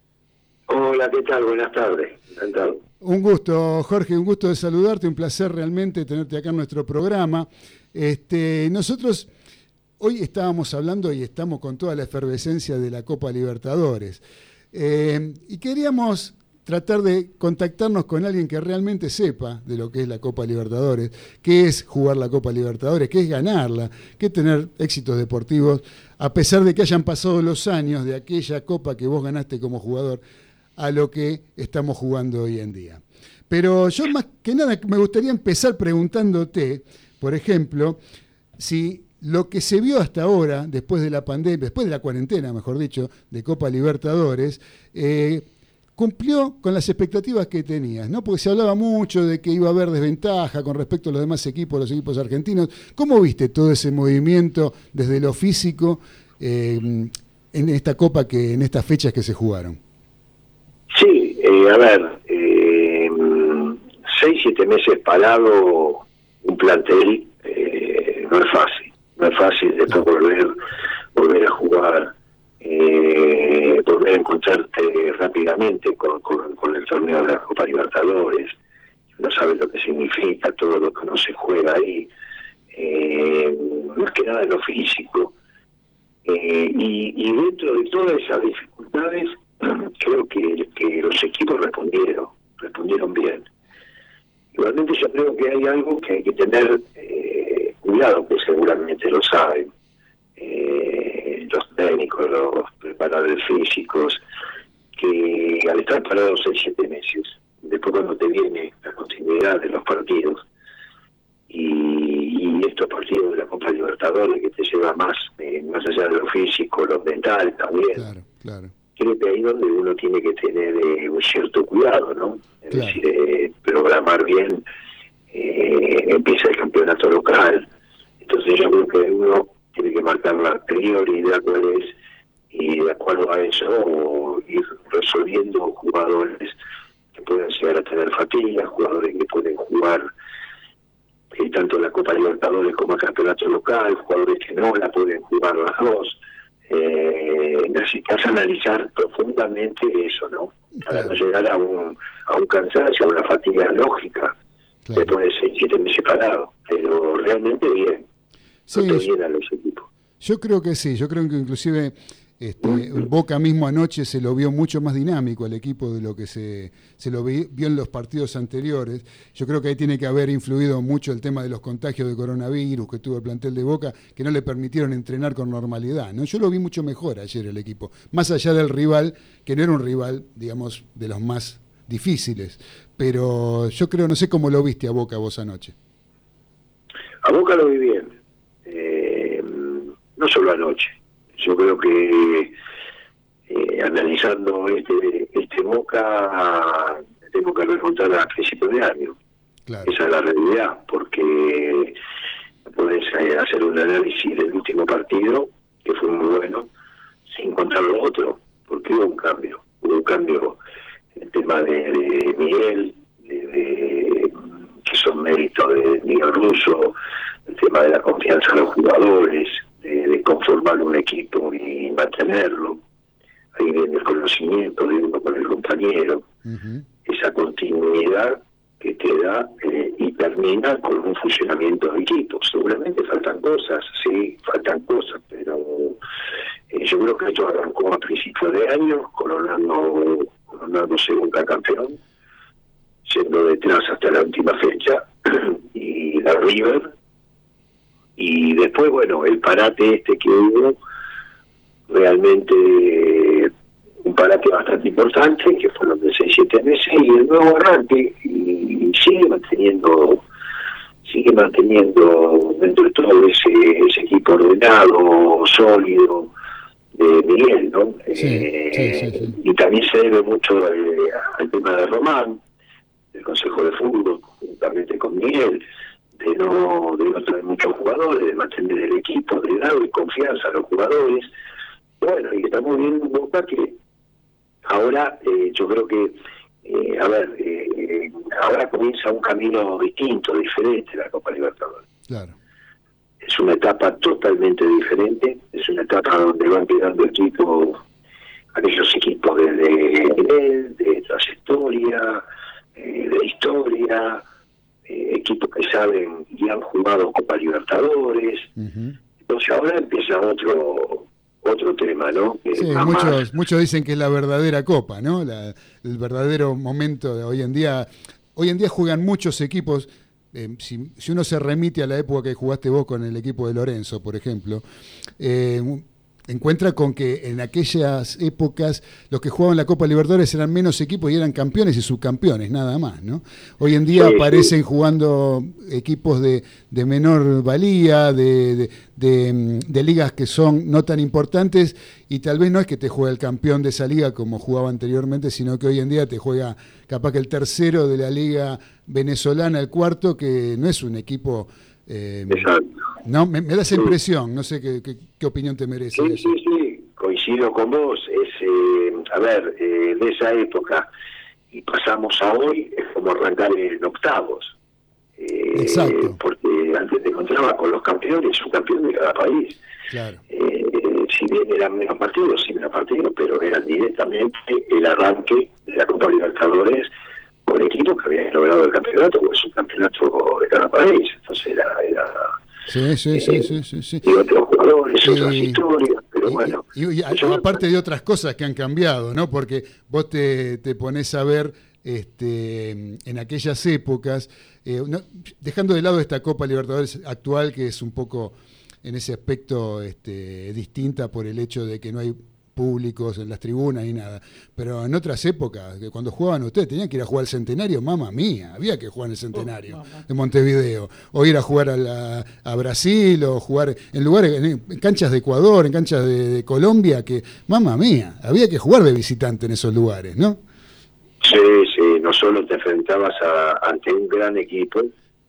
Hola, ¿qué tal? Buenas tardes. Encantado. Un gusto, Jorge, un gusto de saludarte, un placer realmente tenerte acá en nuestro programa. Este, nosotros hoy estábamos hablando y estamos con toda la efervescencia de la Copa Libertadores. Eh, y queríamos tratar de contactarnos con alguien que realmente sepa de lo que es la Copa Libertadores, qué es jugar la Copa Libertadores, qué es ganarla, qué es tener éxitos deportivos, a pesar de que hayan pasado los años de aquella Copa que vos ganaste como jugador a lo que estamos jugando hoy en día. Pero yo más que nada me gustaría empezar preguntándote, por ejemplo, si lo que se vio hasta ahora, después de la pandemia, después de la cuarentena, mejor dicho, de Copa Libertadores, eh, cumplió con las expectativas que tenías, ¿no? Porque se hablaba mucho de que iba a haber desventaja con respecto a los demás equipos, los equipos argentinos. ¿Cómo viste todo ese movimiento desde lo físico eh, en esta copa que, en estas fechas que se jugaron? Sí, eh, a ver, eh, seis, siete meses parado un plantel no es fácil, no es fácil después volver, volver a jugar eh, volver a encontrarte rápidamente con, con, el torneo de la Copa Libertadores, no sabes lo que significa, todo lo que no se juega ahí, eh, más que nada lo físico. Eh, y, dentro de todas esas dificultades, creo que, que los equipos respondieron, respondieron bien. Igualmente yo creo que hay algo que hay que tener eh, cuidado, que seguramente lo saben. Eh, los técnicos, los preparadores físicos, que al estar parados seis, siete meses, después cuando te viene la continuidad de los partidos y, estos partidos de la Copa Libertadores que te lleva más, eh, más allá de lo físico, lo mental también. Claro, claro. Creo que ahí donde uno tiene que tener eh, un cierto cuidado, ¿no? Es decir, eh, programar bien, empieza el campeonato local, entonces yo creo que uno tiene que marcar la prioridad cuál es y de acuerdo a eso ir resolviendo jugadores que pueden llegar a tener fatiga, jugadores que pueden jugar eh, tanto la Copa Libertadores como el campeonato local, jugadores que no la pueden jugar las dos. Eh, necesitas analizar profundamente eso, ¿no? Para no llegar a un, a un cansancio, a una fatiga lógica, después de seis, siete meses parado, pero realmente bien. Sí, yo creo que sí, yo creo que inclusive este, Boca mismo anoche se lo vio mucho más dinámico al equipo de lo que se, se lo vio en los partidos anteriores. Yo creo que ahí tiene que haber influido mucho el tema de los contagios de coronavirus que tuvo el plantel de Boca, que no le permitieron entrenar con normalidad. ¿no? Yo lo vi mucho mejor ayer el equipo, más allá del rival, que no era un rival, digamos, de los más difíciles. Pero yo creo, no sé cómo lo viste a Boca vos anoche. A Boca lo vi bien no solo anoche. Yo creo que eh, analizando este, este Boca tengo que remontar a principios de año. Esa es la realidad, porque podés eh, hacer un análisis del último partido, que fue muy bueno, sin contar lo otro, porque hubo un cambio. Hubo un cambio en el tema de, de Miguel, de, de- que son méritos de Miguel Russo, el tema de la confianza de los jugadores, de, de conformar un equipo y mantenerlo. Ahí viene el conocimiento de uno con el compañero, esa continuidad que te da eh, y termina con un funcionamiento de equipo. Seguramente faltan cosas, sí, faltan cosas, pero eh, yo creo que esto arrancó a principios de año, coronando, coronando segunda campeón, yendo detrás hasta la última fecha, y la River, y después, bueno, el parate este que hubo, realmente un parate bastante importante, que fueron de 6-7 meses, y el nuevo arranque, y sigue manteniendo sigue manteniendo dentro de todo ese, ese equipo ordenado, sólido de Miguel, ¿no? Eh, Y también se debe mucho eh, al tema de Román, del Consejo de Fútbol, juntamente con Miguel, de no, de no traer muchos jugadores, de mantener el equipo, de darle confianza a los jugadores. Bueno, y estamos viendo un Boca que ahora eh, yo creo que, eh, a ver, eh, ahora comienza un camino distinto, diferente la Copa Libertadores. Claro. Es una etapa totalmente diferente, es una etapa donde van quedando equipos, aquellos equipos de, de nivel, de trayectoria, de historia, eh, equipos que saben y han jugado Copa Libertadores. Entonces ahora empieza otro otro tema, ¿no? Que Sí, muchos, muchos dicen que es la verdadera copa, ¿no? La- el verdadero momento de hoy en día. Hoy en día juegan muchos equipos. eh, si, si uno se remite a la época que jugaste vos con el equipo de Lorenzo, por ejemplo, eh, encuentra con que en aquellas épocas los que jugaban la Copa Libertadores eran menos equipos y eran campeones y subcampeones, nada más, ¿no? Hoy en día Sí, sí. aparecen jugando equipos de, de menor valía, de, de- de, mm, de ligas que son no tan importantes y tal vez no es que te juegue el campeón de esa liga como jugaba anteriormente, sino que hoy en día te juega capaz que el tercero de la liga venezolana, el cuarto, que no es un equipo... eh, no, me, me da esa impresión, no sé qué, qué- qué opinión te merece Sí, eso. sí, sí, coincido con vos. Es, eh, a ver, eh, de esa época y pasamos a hoy, es como arrancar en octavos. Eh, Exacto. Porque antes te encontrabas con los campeones, un campeón de cada país. Claro. Eh, si bien eran menos partidos, sí menos partidos, pero eran directamente el arranque de la Copa Libertadores por equipos que habían logrado el campeonato, porque es un campeonato de cada país. Entonces era, era Sí, sí, sí, sí, sí, sí. y otros jugadores, otras Y- historias, pero bueno. Y, y aparte de otras cosas que han cambiado, ¿no? Porque vos te, te pones a ver este, en aquellas épocas, eh, no- dejando de lado esta Copa Libertadores actual, que es un poco en ese aspecto este, distinta por el hecho de que no hay públicos en las tribunas ni nada. Pero en otras épocas, que cuando jugaban ustedes, tenían que ir a jugar al centenario, mamá mía, había que jugar en el centenario de Montevideo. O ir a jugar a, la- a Brasil, o jugar en lugares, en, en canchas de Ecuador, en canchas de, de Colombia, que, mamá mía, había que jugar de visitante en esos lugares, ¿no? Sí, sí, no solo te enfrentabas a- ante un gran equipo,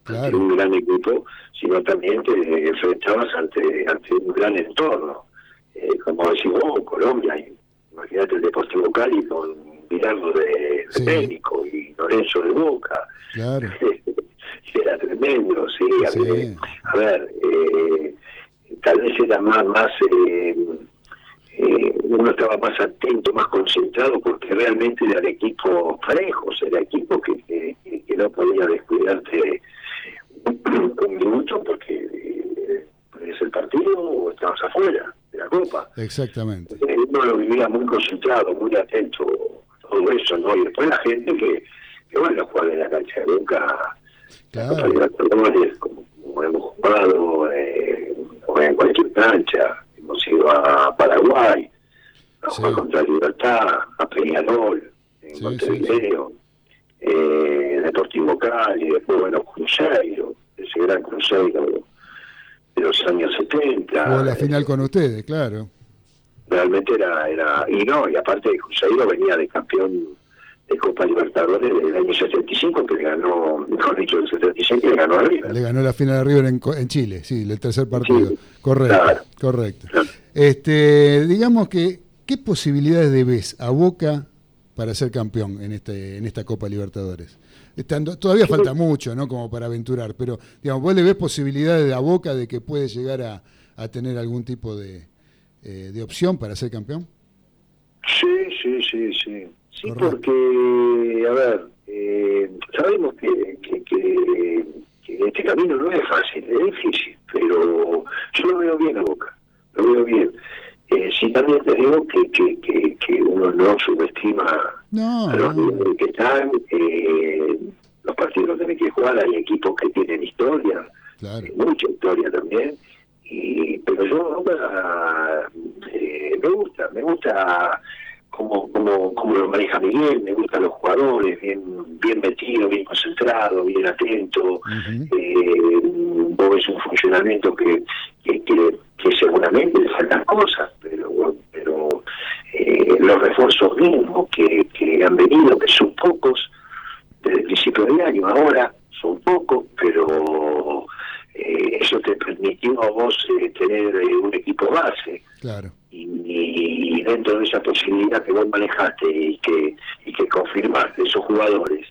ante un gran equipo, sino también te enfrentabas ante, ante un gran entorno. Eh, como decís vos, Colombia, y imagínate el Deportivo Cali con Mirardo de, de técnico y Lorenzo de Boca. Claro. era tremendo, sí. A ver, a ver, eh, tal vez era más, más eh, eh, uno estaba más atento, más concentrado, porque realmente eran equipos parejos, era equipo que, que, que- no podía descuidarte un, minuto porque eh, es el partido o estabas afuera de la Copa. Exactamente. Eh, uno lo vivía muy concentrado, muy atento, todo eso, ¿no? Y después la gente que, que bueno, juega en la cancha Copa Libertadores, como, como hemos jugado, eh, en cualquier cancha, hemos ido a Paraguay, a jugar contra Libertad, a Peñarol, en Montevideo, eh, Deportivo Cali, después, bueno, Cruzeiro, ese gran Cruzeiro de los años 70. Jugó la final con ustedes, claro. realmente era era y no y aparte Cruzeiro venía de campeón de Copa Libertadores del año 75 que le ganó, mejor dicho, el 76 que le ganó a River. Le ganó la final a River en, en Chile, sí, el tercer partido. Sí, correcto, claro. correcto. Este, digamos que, ¿qué posibilidades de ves a Boca para ser campeón en este, en esta Copa Libertadores? Estando, todavía falta mucho, ¿no? Como para aventurar, pero digamos, ¿vos le ves posibilidades a Boca de que puede llegar a, a tener algún tipo de, eh, de opción para ser campeón? Sí, sí, sí, sí. Sí, porque, a ver, eh, sabemos que, que, que- que este camino no es fácil, es difícil, pero yo lo veo bien a Boca, lo veo bien. Eh, sí, también te digo que, que, que, que uno no subestima No, a los niveles que están, eh, los partidos tienen que jugar, hay equipos que tienen historia, eh, mucha historia también, y pero yo Boca, eh, me gusta, me gusta cómo, cómo, cómo lo maneja Miguel, me gustan los jugadores, bien, bien metido, bien concentrado, bien atento, eh, vos ves un funcionamiento que, que, que, que seguramente le faltan cosas, pero pero eh, los refuerzos mismos que, que han venido, que son pocos, desde el principio del año, ahora son pocos, pero eh, eso te permitió a vos eh, tener eh, un equipo base Claro. y, y dentro de esa posibilidad que vos manejaste y que, y que confirmaste esos jugadores,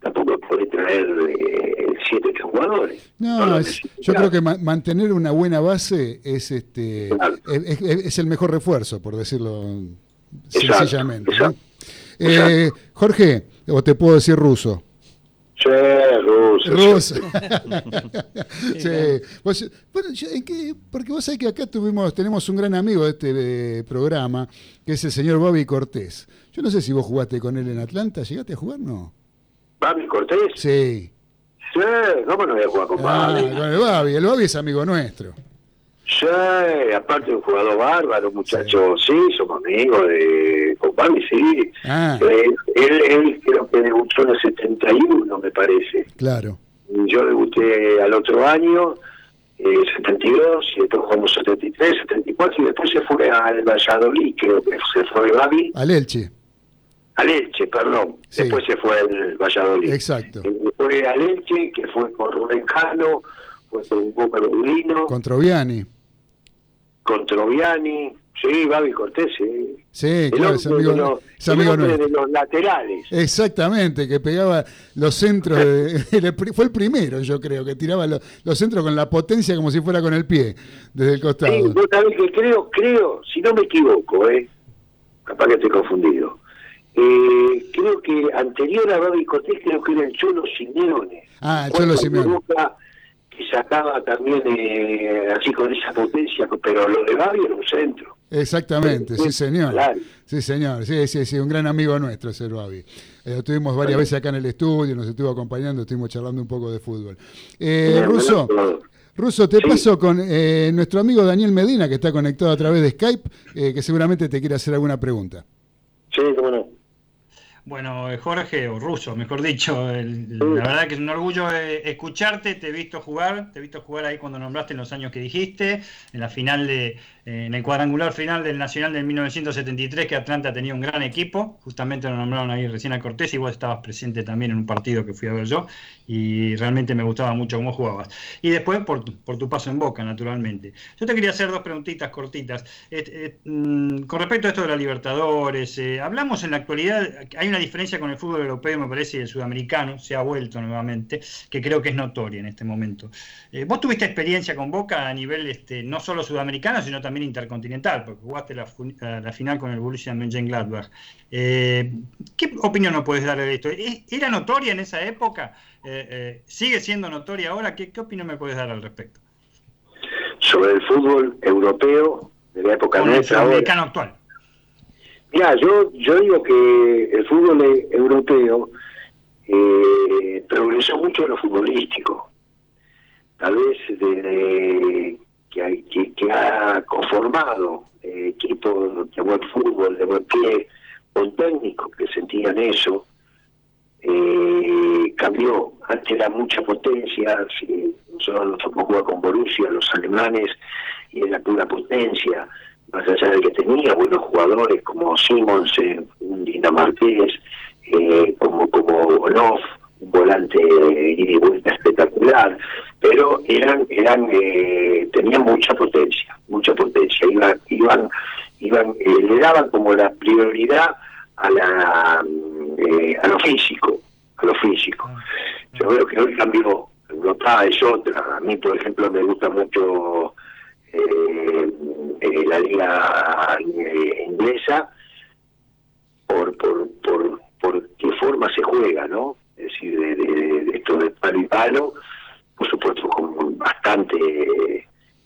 tampoco podés traer eh, siete jugadores. No, es- yo creo que ma- mantener una buena base es este es, es- es el mejor refuerzo, por decirlo Exacto, sencillamente. ¿no? Eh, Jorge, o te puedo decir ruso. Sí, ruso. Ruso. sí. Sí. Vos- bueno, yo- ¿en qué? porque vos sabés que acá tuvimos, tenemos un gran amigo de este eh, programa, que es el señor Bobby Cortés. Yo no sé si vos jugaste con él en Atlanta, ¿llegaste a jugar? No. ¿Babi Cortés? Sí. Sí, ¿cómo no voy a jugar con Ah, Babi? con el Bobby, el Bobby es amigo nuestro. Sí, aparte un jugador bárbaro, muchacho, sí, somos amigos de con Babi, sí. Ah, Eh, él, él creo que debutó en el 71, me parece. claro. Yo debuté al otro año, eh, 72, y después jugamos 73, 74, y después se fue al Valladolid, creo que se fue Babi, Al Elche. Al Elche, perdón. Sí. Después se fue al Valladolid. Exacto. Eh, Fue al Elche, que fue con Rubén Jano, fue con Boca Berlino, Con Troviani. con Troviani, sí, Babi Cortés, sí. Sí, El claro, es amigo, los- es el amigo hombre nuestro. de los laterales. Exactamente, que pegaba los centros, de- el fue el primero yo creo, que tiraba lo- los centros con la potencia como si fuera con el pie, desde el costado. Sí, sabés que creo, creo, si no me equivoco, eh, capaz que estoy confundido, eh, creo que anterior a Babi Cortés creo que era el Cholo Simeone. Ah, el Cholo Simeone. Que sacaba también eh, así con esa potencia, pero lo de Babi era un centro. Exactamente, sí señor. Sí señor, sí, sí, sí, un gran amigo nuestro ese Babi. Eh, lo tuvimos varias veces acá en el estudio, nos estuvo acompañando, estuvimos charlando un poco de fútbol. Eh, Russo, Russo, te paso con eh, nuestro amigo Daniel Medina, que está conectado a través de Skype, eh, que seguramente te quiere hacer alguna pregunta. Sí, cómo no. Bueno, eh, Jorge, o Ruso, mejor dicho, el- la verdad que es un orgullo eh, escucharte, te he visto jugar, te he visto jugar ahí cuando nombraste en los años que dijiste, en la final de, en el cuadrangular final del Nacional del 1973, que Atlanta tenía un gran equipo, justamente lo nombraron ahí recién a Cortés y vos estabas presente también en un partido que fui a ver yo, y realmente me gustaba mucho cómo jugabas. Y después por tu, paso en Boca, naturalmente. Yo te quería hacer dos preguntitas cortitas. Eh, eh, mm, con respecto a esto de la Libertadores, eh, hablamos en la actualidad, hay una diferencia con el fútbol europeo, me parece, y el sudamericano, se ha vuelto nuevamente, que creo que es notoria en este momento. Vos tuviste experiencia con Boca a nivel este, no solo sudamericano, sino también intercontinental, porque jugaste la, final con el Borussia Mönchengladbach. Eh, ¿Qué opinión nos puedes dar de esto? ¿E- ¿Era notoria en esa época? Eh, eh, ¿Sigue siendo notoria ahora? ¿Qué, ¿Qué opinión me puedes dar al respecto? Sobre el fútbol europeo de la época Con el nuestra ahora. sudamericano actual. Mira, yo, yo digo que el fútbol e- europeo eh, progresó mucho en lo futbolístico. Tal vez desde que, hay- que, que ha conformado eh, equipos de buen fútbol, de buen pie, con técnicos que sentían eso, eh, cambió. Antes era mucha potencia, si nosotros nos tocó jugar con Borussia, los alemanes, y era pura potencia, más allá de que tenía buenos jugadores como Simons, eh, dinamarqués, eh, como como Bonoff, un volante ida y vuelta espectacular, pero eran eran eh, tenían mucha potencia, mucha potencia, iban iban iban eh, le daban como la prioridad a la eh, a lo físico, a lo físico. Yo veo que hoy cambió, Europa es otra. A mí, por ejemplo, me gusta mucho eh, la liga inglesa por, por, por, por qué forma se juega, ¿no? Es decir, de, de- de esto de palo y palo, por supuesto con bastante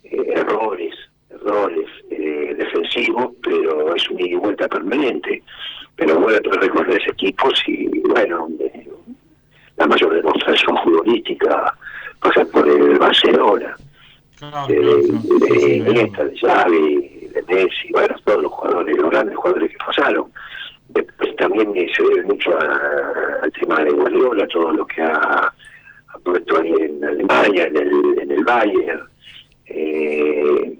eh, errores, errores eh, defensivos, pero es un ida y vuelta permanente. Pero bueno, tú recorres equipos y bueno, eh, la mayor demostración futbolística pasa por el Barcelona de, de Iniesta, de Xavi, de Messi, bueno, todos los jugadores, los grandes jugadores que pasaron. Después también se debe mucho al tema de Guardiola, todo lo que ha, ha puesto ahí en Alemania, en el, en el Bayern. Eh,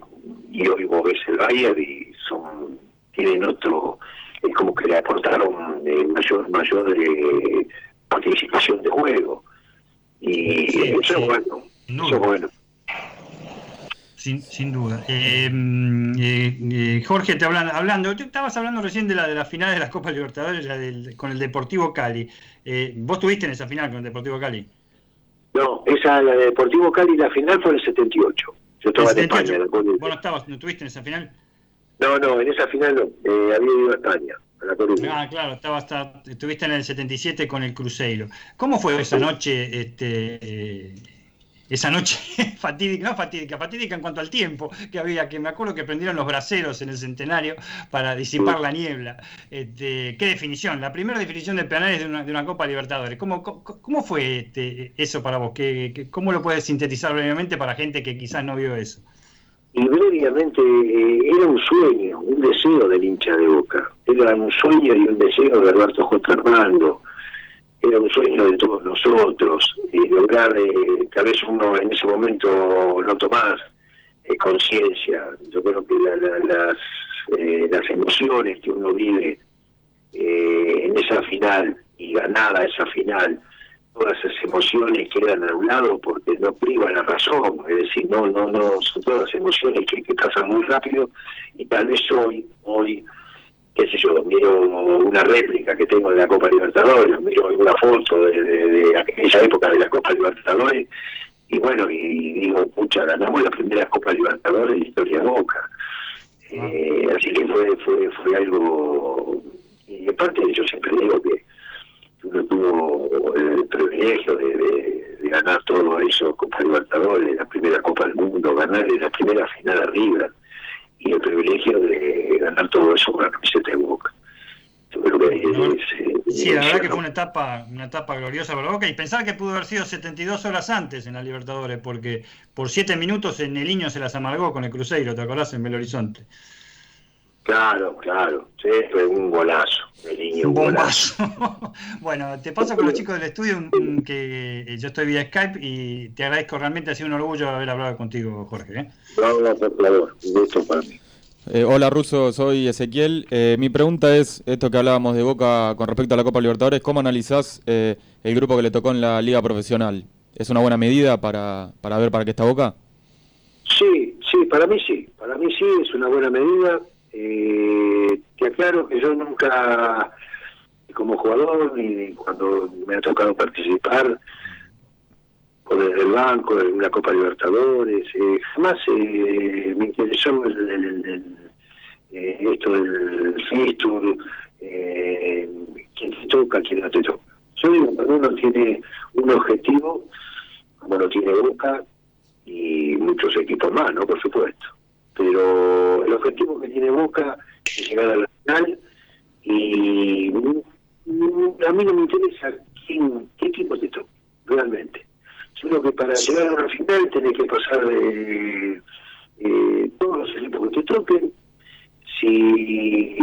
y hoy vos ves el Bayern y son tienen otro, es como que le aportaron eh, mayor mayor eh, participación de juego. Y Sí, eso sí. es bueno, eso es bueno. Sin, sin duda. Eh, mm, eh, eh, Jorge, te hablan- hablando, tú estabas hablando recién de la de la final de las Copas Libertadores la del- con el Deportivo Cali. Eh, ¿Vos estuviste en esa final con el Deportivo Cali? No, esa, la de Deportivo Cali, la final fue en el 78. Yo estaba en España. 78. la. ¿Vos no estabas, no estuviste en esa final? No, no, en esa final no. Eh, había ido a España, a La Coruña. Ah, claro, estaba hasta, estuviste en el 77 con el Cruzeiro. ¿Cómo fue esa noche, este, eh, esa noche fatídica, no fatídica, fatídica en cuanto al tiempo que había, que me acuerdo que prendieron los braseros en el centenario para disipar la niebla. Este, ¿Qué definición? La primera definición de penales de una, de una Copa Libertadores. ¿Cómo, cómo, fue este, eso para vos? ¿Qué, qué- cómo lo puedes sintetizar brevemente para gente que quizás no vio eso? Y brevemente, eh, era un sueño, un deseo del hincha de Boca. Era un sueño y un deseo de Alberto J. Armando. Era un sueño de todos nosotros. Y lograr, eh, tal vez uno en ese momento no tomar eh, conciencia. Yo creo que la- la- las, eh, las emociones que uno vive eh, en esa final y ganada esa final, todas esas emociones quedan a un lado porque no privan la razón, es decir, no, no, no, son todas emociones que, que pasan muy rápido y tal vez hoy, hoy, qué sé yo, miro una réplica que tengo de la Copa Libertadores, miro alguna foto de, de- de aquella época de la Copa Libertadores y bueno, y digo, pucha, ganamos la primera Copa Libertadores de la historia de Boca. Eh, así que fue, fue, fue algo, y aparte yo siempre digo que uno tuvo el privilegio de, de- de ganar todo eso, Copa Libertadores, la primera Copa del Mundo, ganar en la primera final arriba, y el privilegio de ganar todo eso con la camiseta de Boca. Yo creo que es- Sí, la verdad que fue una etapa, una etapa gloriosa para Boca y pensar que pudo haber sido 72 horas antes en la Libertadores, porque por 7 minutos en el Niño se las amargó con el Cruzeiro, ¿te acordás? En Belo Horizonte. Claro, claro, sí, fue un golazo, el niño, Un golazo. bueno, te paso con los chicos del estudio un- que eh, yo estoy vía Skype y te agradezco realmente, ha sido un orgullo haber hablado contigo, Jorge. ¿eh? No, no, por favor, un gusto para mí. Eh, hola Russo, soy Ezequiel. Eh, mi pregunta es, esto que hablábamos de Boca con respecto a la Copa Libertadores, ¿cómo analizás eh, el grupo que le tocó en la liga profesional? ¿Es una buena medida para, para ver para qué está Boca? Sí, sí, para mí sí, para mí sí, es una buena medida. Eh, te aclaro que yo nunca, como jugador, ni cuando me ha tocado participar, desde el banco, en una Copa Libertadores, eh, jamás eh, me interesó el, eh, esto del fixture, eh, quién te toca, quién no te toca. Yo digo, cuando uno tiene un objetivo, como lo tiene Boca, y muchos equipos más, ¿no? Por supuesto. Pero el objetivo que tiene Boca es llegar a la final y a mí no me interesa quién, qué equipo te toca, realmente. Sino que para llegar a la final tenés que pasar de eh, todos los equipos que te toquen. Si,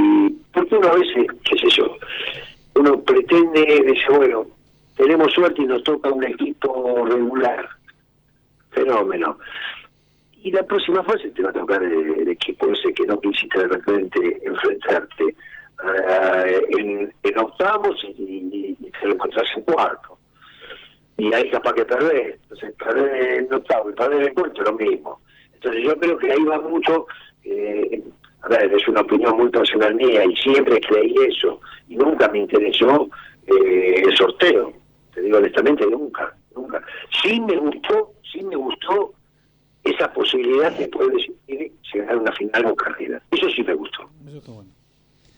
porque uno a veces, qué sé yo, uno pretende, dice, bueno, tenemos suerte y nos toca un equipo regular fenómeno. Y la próxima fase te va a tocar el, equipo ese que no quisiste de repente enfrentarte eh, en, octavos y, y- y lo encontrás en cuarto. Y ahí capaz que perdés. Entonces, perder en octavo y perder en cuarto es lo mismo. Entonces, yo creo que ahí va mucho. eh, a ver, es una opinión muy personal mía y siempre creí eso. Y nunca me interesó eh, el sorteo. Te digo honestamente, nunca, nunca. Sí me gustó, sí me gustó esa posibilidad de poder decidir llegar a una final Boca River. Eso sí me gustó.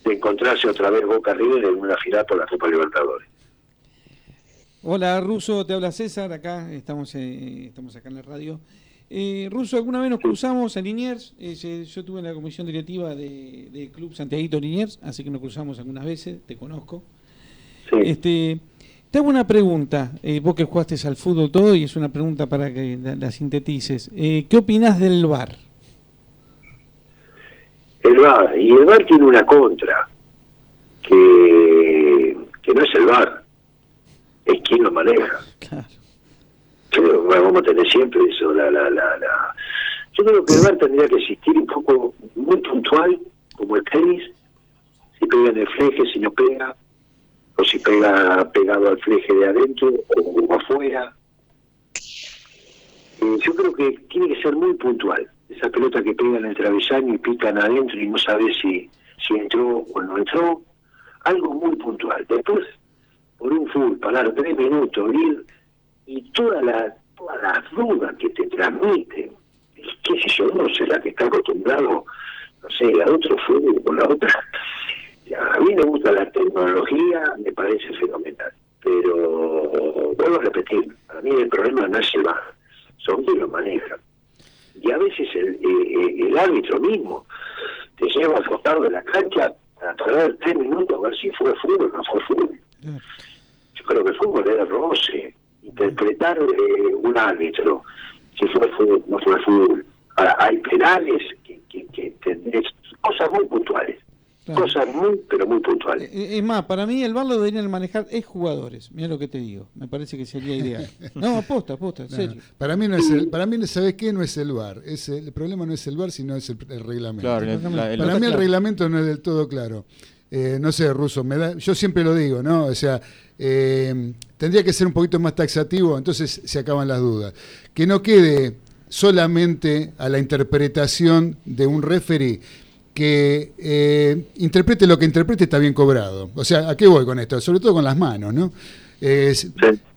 De encontrarse otra vez Boca River en una final por la Copa Libertadores. Hola, Ruso, te habla César, acá estamos, eh, estamos acá en la radio. Eh, Ruso, ¿alguna vez nos cruzamos en Liniers? Eh, yo tuve en la comisión directiva de- del Club Santiaguito Liniers, así que nos cruzamos algunas veces, te conozco. Este, te hago una pregunta, eh, vos que jugaste al fútbol todo, y es una pregunta para que la, la sintetices. Eh, ¿Qué opinás del VAR? El VAR, y el VAR tiene una contra, que, que no es el VAR, es quien lo maneja. Pero, bueno, vamos a tener siempre eso, la, la, la, la- Yo creo que el VAR tendría que existir un poco muy puntual, como el tenis, si pega en el fleje, si no pega, o si pega pegado al fleje de adentro o afuera. Eh, yo creo que tiene que ser muy puntual. Esa pelota que pega en el travesaño y pican adentro y no sabes si, si entró o no entró. Algo muy puntual. Después, por un full, parar tres minutos, ir y todas las todas las dudas que te transmiten. ¿Qué sé yo? No será que está acostumbrado, no sé, a otro fútbol con la otra. A mí me gusta la tecnología, me parece fenomenal. Pero vuelvo a repetir, para mí el problema no es el VAR, son quienes lo manejan. Y a veces el, eh, eh, el árbitro mismo te lleva al costado de la cancha a tardar tres minutos a ver si fue fútbol o no fue fútbol. Yo creo que el fútbol era roce, interpretar eh, un árbitro, si fue fútbol no fue fútbol. Ahora, hay penales que, que, que cosas muy puntuales, cosas muy, pero muy puntuales. Eh, Es más, para mí el VAR lo deberían manejar es jugadores. Mira lo que te digo. Me parece que sería ideal. No, aposta, aposta, en No, serio. para mí no es el, para mí sabes qué no es el VAR, es el, el problema no es el VAR sino es el, el reglamento. Claro, el- la- el- para mí el reglamento no es del todo claro. Eh, no sé, Ruso, me da, yo siempre lo digo, ¿no? O sea, eh, tendría que ser un poquito más taxativo, entonces se acaban las dudas. Que no quede solamente a la interpretación de un referee que eh, interprete lo que interprete está bien cobrado. O sea, ¿a qué voy con esto? Sobre todo con las manos, ¿no? Eh, s-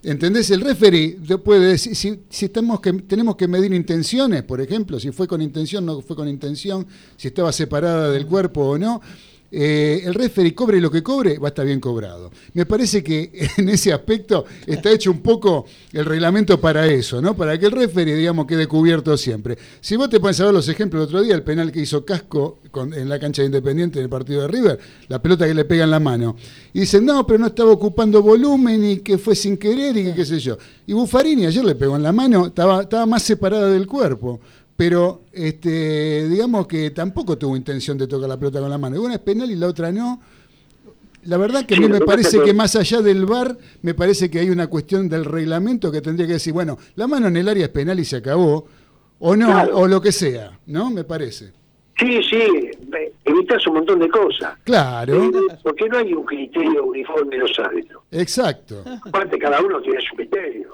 ¿Entendés? El referee puede decir, si, si estamos que, tenemos que medir intenciones, por ejemplo, si fue con intención, no fue con intención, si estaba separada del cuerpo o no, eh, el referee cobre lo que cobre, va a estar bien cobrado. Me parece que en ese aspecto está hecho un poco el reglamento para eso, ¿no? Para que el referee, digamos, quede cubierto siempre. Si vos te pones a ver los ejemplos el otro día, el penal que hizo Casco en la cancha de Independiente en el partido de River, la pelota que le pega en la mano. Y dicen, no, pero no estaba ocupando volumen y que fue sin querer y que qué sé yo. Y Buffarini ayer le pegó en la mano, estaba, estaba más separada del cuerpo. Pero este, digamos que tampoco tuvo intención de tocar la pelota con la mano. Una es penal y la otra no. La verdad que a mí me parece que- que más allá del VAR, me parece que hay una cuestión del reglamento que tendría que decir, bueno, la mano en el área es penal y se acabó, o no, Claro. o lo que sea, ¿no? Me parece. Sí, sí, evitas un montón de cosas. Claro, Porque no hay un criterio uniforme en los árbitros. exacto. Aparte, cada uno tiene su criterio.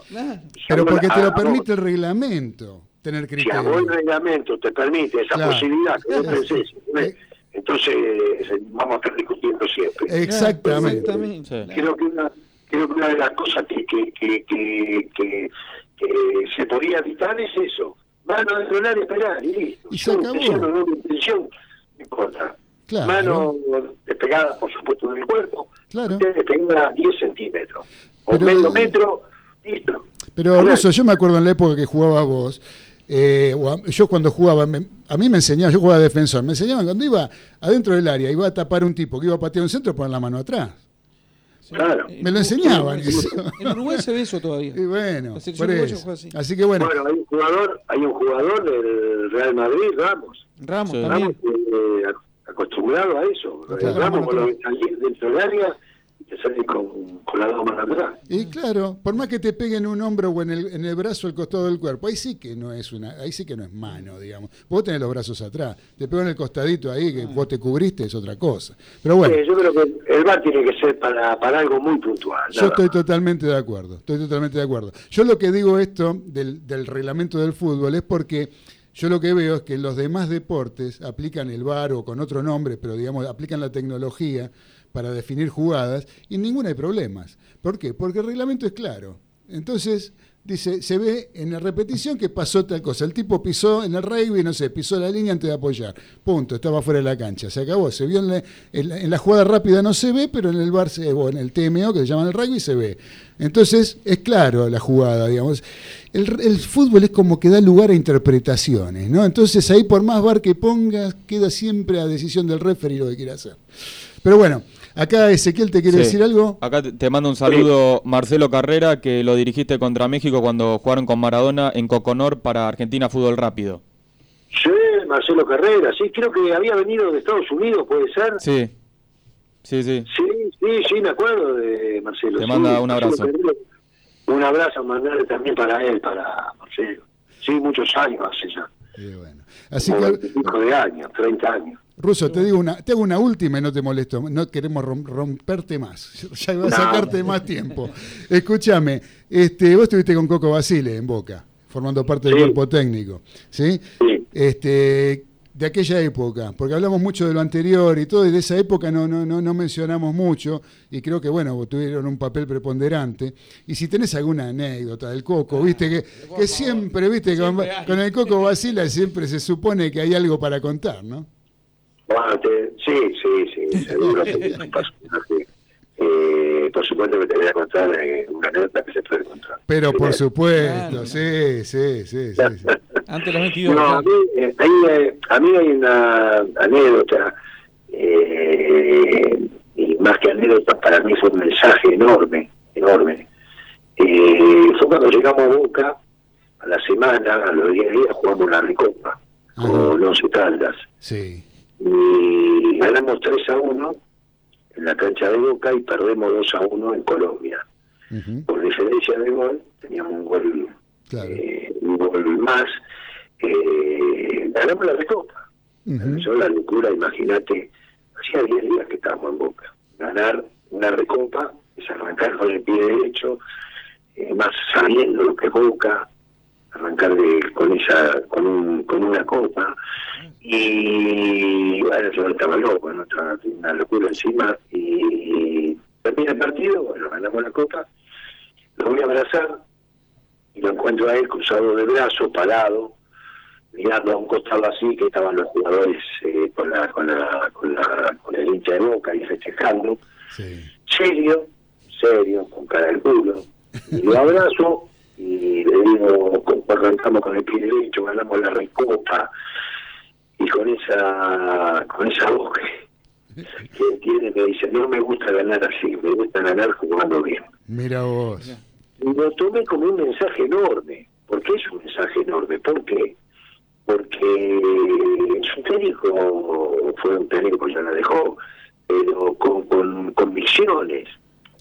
Pero porque te lo permite el reglamento, tener vos- Si a vos el criterio. reglamento te permite esa Claro. posibilidad, que vos pensés, ¿ves? entonces eh, vamos a estar discutiendo siempre. Exactamente. Creo que una, creo que una de las cosas que, que, que, que, que- que se podía evitar es eso. Mano dentro del área penal y listo. Y se acabó. no intención, no importa. Claro. Mano despegada, por supuesto, del cuerpo. Claro. Usted despegada 10 centímetros. O Pero- medio metro, listo. Pero. Russo, yo me acuerdo en la época que jugaba vos, eh, o a- yo cuando jugaba, me- a mí me enseñaban, yo jugaba de defensor, me enseñaban cuando iba adentro del área, iba a tapar un tipo que iba a patear un centro, poner la mano atrás. Claro. Me lo enseñaban eso. En Uruguay se ve eso todavía. Y bueno, por eso. así. Así que bueno, hay un jugador, hay un jugador del Real Madrid, Ramos. Ramos también. Ramos eh, acostumbrado a eso. Claro. Ramos cuando salir dentro del área te salís con, con manos atrás. Y claro, por más que te peguen un hombro o en el, en el brazo al costado del cuerpo, ahí sí que no es una, ahí sí que no es mano, digamos. Vos tenés los brazos atrás, te pegan el costadito ahí que vos te cubriste es otra cosa. Pero bueno, Sí, yo creo que el VAR tiene que ser para, para algo muy puntual. yo estoy más. totalmente de acuerdo, estoy totalmente de acuerdo. Yo lo que digo esto del, del reglamento del fútbol es porque yo lo que veo es que los demás deportes aplican el VAR o con otro nombre, pero digamos, aplican la tecnología para definir jugadas y ninguna hay problemas. ¿Por qué? Porque el reglamento es claro. Entonces, dice, se ve en la repetición que pasó tal cosa. El tipo pisó en el rugby, no sé, pisó la línea antes de apoyar. Punto, estaba fuera de la cancha. Se acabó. Se vio en la, en la- en la jugada rápida no se ve, pero en el bar se, o en el TMO, que se llama el rugby, se ve. Entonces, es claro la jugada, digamos. El, el fútbol es como que da lugar a interpretaciones, ¿no? Entonces, ahí por más bar que pongas, queda siempre a decisión del referee lo que quiera hacer. Pero bueno, acá Ezequiel te quiere Sí. decir algo. Acá te- mando un saludo Marcelo Carrera, que lo dirigiste contra México cuando jugaron con Maradona en Coconor para Argentina Fútbol Rápido. Sí, Marcelo Carrera, sí, creo que había venido de Estados Unidos, ¿puede ser? Sí, sí, sí. Sí, sí, sí, me acuerdo de Marcelo. Te sí, manda un abrazo. Carrera. Un abrazo mandarle también para él, para Marcelo. Sí, muchos años hace ya. Así Como que, 25 de años, 30 años. Ruso, te digo una, te hago una última y no te molesto. No queremos rom- romperte más. Ya iba a No. sacarte más tiempo. Escúchame, este, vos estuviste con Coco Basile en Boca, formando parte del cuerpo técnico. ¿Sí? Este, de aquella época, porque hablamos mucho de lo anterior y todo, y de esa época no, no, no, no mencionamos mucho, y creo que, bueno, tuvieron un papel preponderante. Y si tenés alguna anécdota del Coco, viste, que, que siempre, viste, con, el Coco Basile siempre se supone que hay algo para contar, ¿no? Bueno, te- sí, sí, sí, seguro. que es un personaje. Eh, por supuesto que te voy a contar eh, una anécdota que se puede contar. Pero por supuesto, sí, sí, sí, sí. sí. Antes los 22. No, a mí, eh, ahí, eh, a mí hay una anécdota, eh, y más que anécdota, para mí fue un mensaje enorme, enorme. Eh, fue cuando llegamos a Boca, a la semana, a los 10 días, jugamos la Recopa con 11 Caldas. Sí. Y ganamos 3 a 1 en la cancha de Boca y perdemos 2 a 1 en Colombia. Por diferencia de gol, teníamos un gol, eh, un gol más. Eh, ganamos la Recopa. Yo la locura, imagínate, hacía 10 días que estábamos en Boca. Ganar una recopa es arrancar con el pie derecho, eh, más sabiendo lo que es Boca, arrancar de, con esa con, un, con una copa. Y bueno, yo estaba loco, ¿no? estaba una locura encima. Y termina el partido, bueno, ganamos la copa, lo voy a abrazar y lo encuentro a él cruzado de brazo, parado, mirando a un costado así que estaban los jugadores eh, con, la, con, la, con, la, con el hincha de boca y festejando. Serio, serio, con cara de culo. Y lo abrazo y le digo, arrancamos con el pie derecho, ganamos la recopa y con esa con esa voz que, que tiene me dice, no me gusta ganar así, me gusta ganar jugando bien. Mira vos. Y lo tomé como un mensaje enorme. ¿Por qué es un mensaje enorme? ¿Por qué? Porque su técnico fue un técnico que ya la dejó, pero con, con convicciones.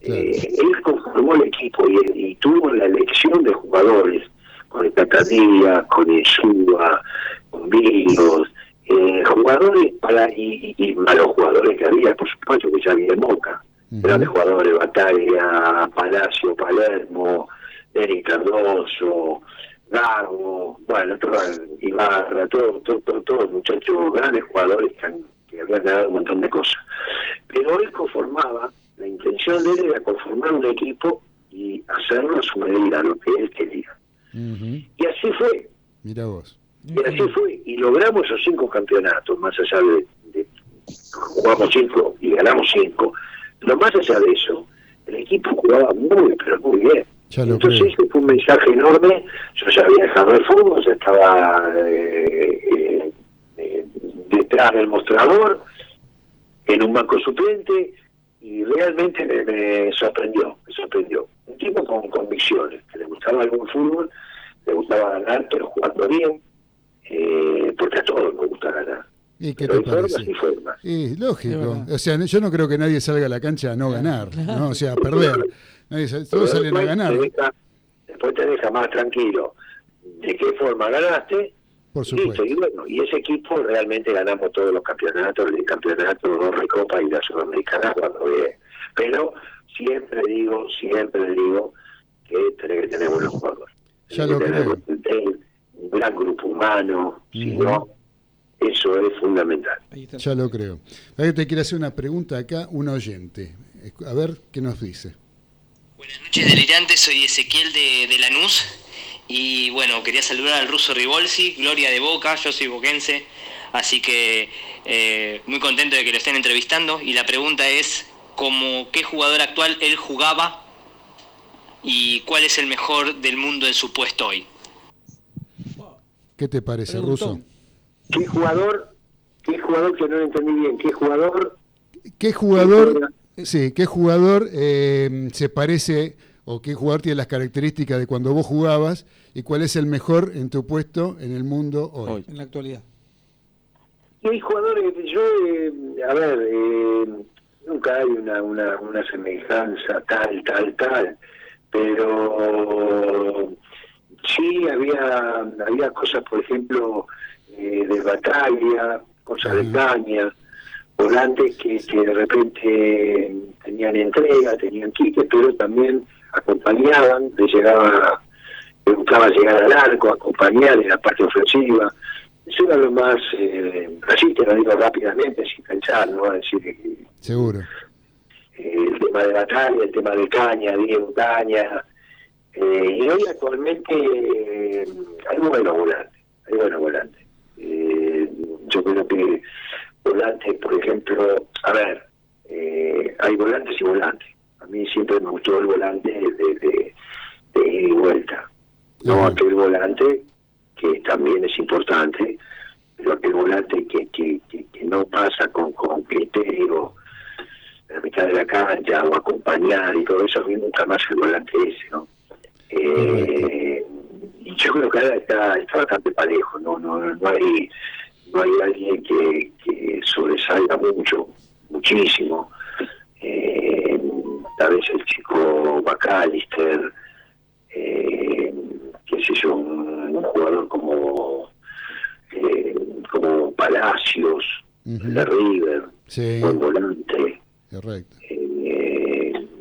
Eh, él conformó el equipo y, y tuvo la elección de jugadores, con el Catadía, con Insúa, con Vilos, eh, jugadores para y, y- y malos jugadores que había, por supuesto que ya había en Boca. Grandes jugadores, Batalla, Palacio, Palermo, Eric Cardoso, Garbo, bueno, todo, Ibarra, todos todo, todo, todos muchachos, grandes jugadores que, han- que habían ganado un montón de cosas. Pero él conformaba, la intención de él era conformar un equipo y hacerlo a su medida, lo que él quería. Y así fue, Mira vos. Y así fue, y logramos esos cinco campeonatos, más allá de, de- jugamos cinco y ganamos cinco, pero más allá de eso, el equipo jugaba muy, pero muy bien. Entonces ese fue un mensaje enorme, yo ya había dejado el fútbol, ya estaba eh, eh, eh, detrás del mostrador, en un banco suplente, y realmente me, me sorprendió, me sorprendió. Un tipo con convicciones, que le gustaba algún fútbol, le gustaba ganar, pero jugando bien, eh, porque a todos nos gusta ganar. ¿Y qué Pero te parece? y formas. Y Es lógico. O sea, yo no creo que nadie salga a la cancha a no ganar, ¿no? O sea, a perder. Nadie sal- Pero todos salen a después ganar, te deja- después te deja más tranquilo de qué forma ganaste. por Listo, supuesto. y bueno, y ese equipo realmente ganamos todos los campeonatos, el campeonato, dos recopas y la sudamericana cuando bien. Pero siempre digo, siempre digo que tenés que tener buenos jugadores. Ya lo creo. Un gran grupo humano, si Ujú. no, eso es fundamental. Ya lo creo. Te quiere hacer una pregunta acá, un oyente. A ver qué nos dice. Buenas noches delirantes, soy Ezequiel de, de Lanús y bueno, quería saludar al ruso Rivolsi, Gloria de Boca, yo soy boquense, así que eh, muy contento de que lo estén entrevistando y la pregunta es como qué jugador actual él jugaba y cuál es el mejor del mundo en su puesto hoy. ¿Qué te parece. Ruso? ¿Qué jugador, qué jugador que no lo entendí bien, qué jugador ¿Qué jugador, sí, qué jugador eh, se parece o qué jugador tiene las características de cuando vos jugabas y cuál es el mejor en tu puesto en el mundo hoy? Hoy. En la actualidad. Y hay jugadores, yo, eh, a ver, eh, nunca hay una, una, una semejanza tal, tal, tal, pero sí había, había cosas, por ejemplo, eh, de batalla, cosas de caña, volantes que, que de repente tenían entrega, tenían quite, pero también acompañaban, le llegaba, le gustaba llegar al arco, acompañar en la parte ofensiva. Eso era lo más, eh, así te lo digo rápidamente, sin pensar, ¿no? Es decir, eh, Seguro. el tema de batalla, el tema de caña, Diego Caña. Eh, y hoy actualmente eh, hay buenos volantes, hay buenos volantes. Eh, yo creo que volantes, por ejemplo, a ver, eh, hay volantes y volantes. A mí siempre me gustó el volante de, de, de ida y vuelta. No aquel volante que también es importante, pero aquel volante que, que, que, que no pasa con, con criterio en la mitad de la cancha o acompañar y todo eso, a mí nunca más el volante ese, ¿no? Eh, y yo creo que ahora está, está bastante parejo, ¿no? No, no hay no hay alguien que, que sobresalga mucho, muchísimo. Eh, tal vez el chico Bacalister, eh, qué sé yo, un, un jugador como eh, como Palacios, de River, Sí, buen volante. correcto. Eh,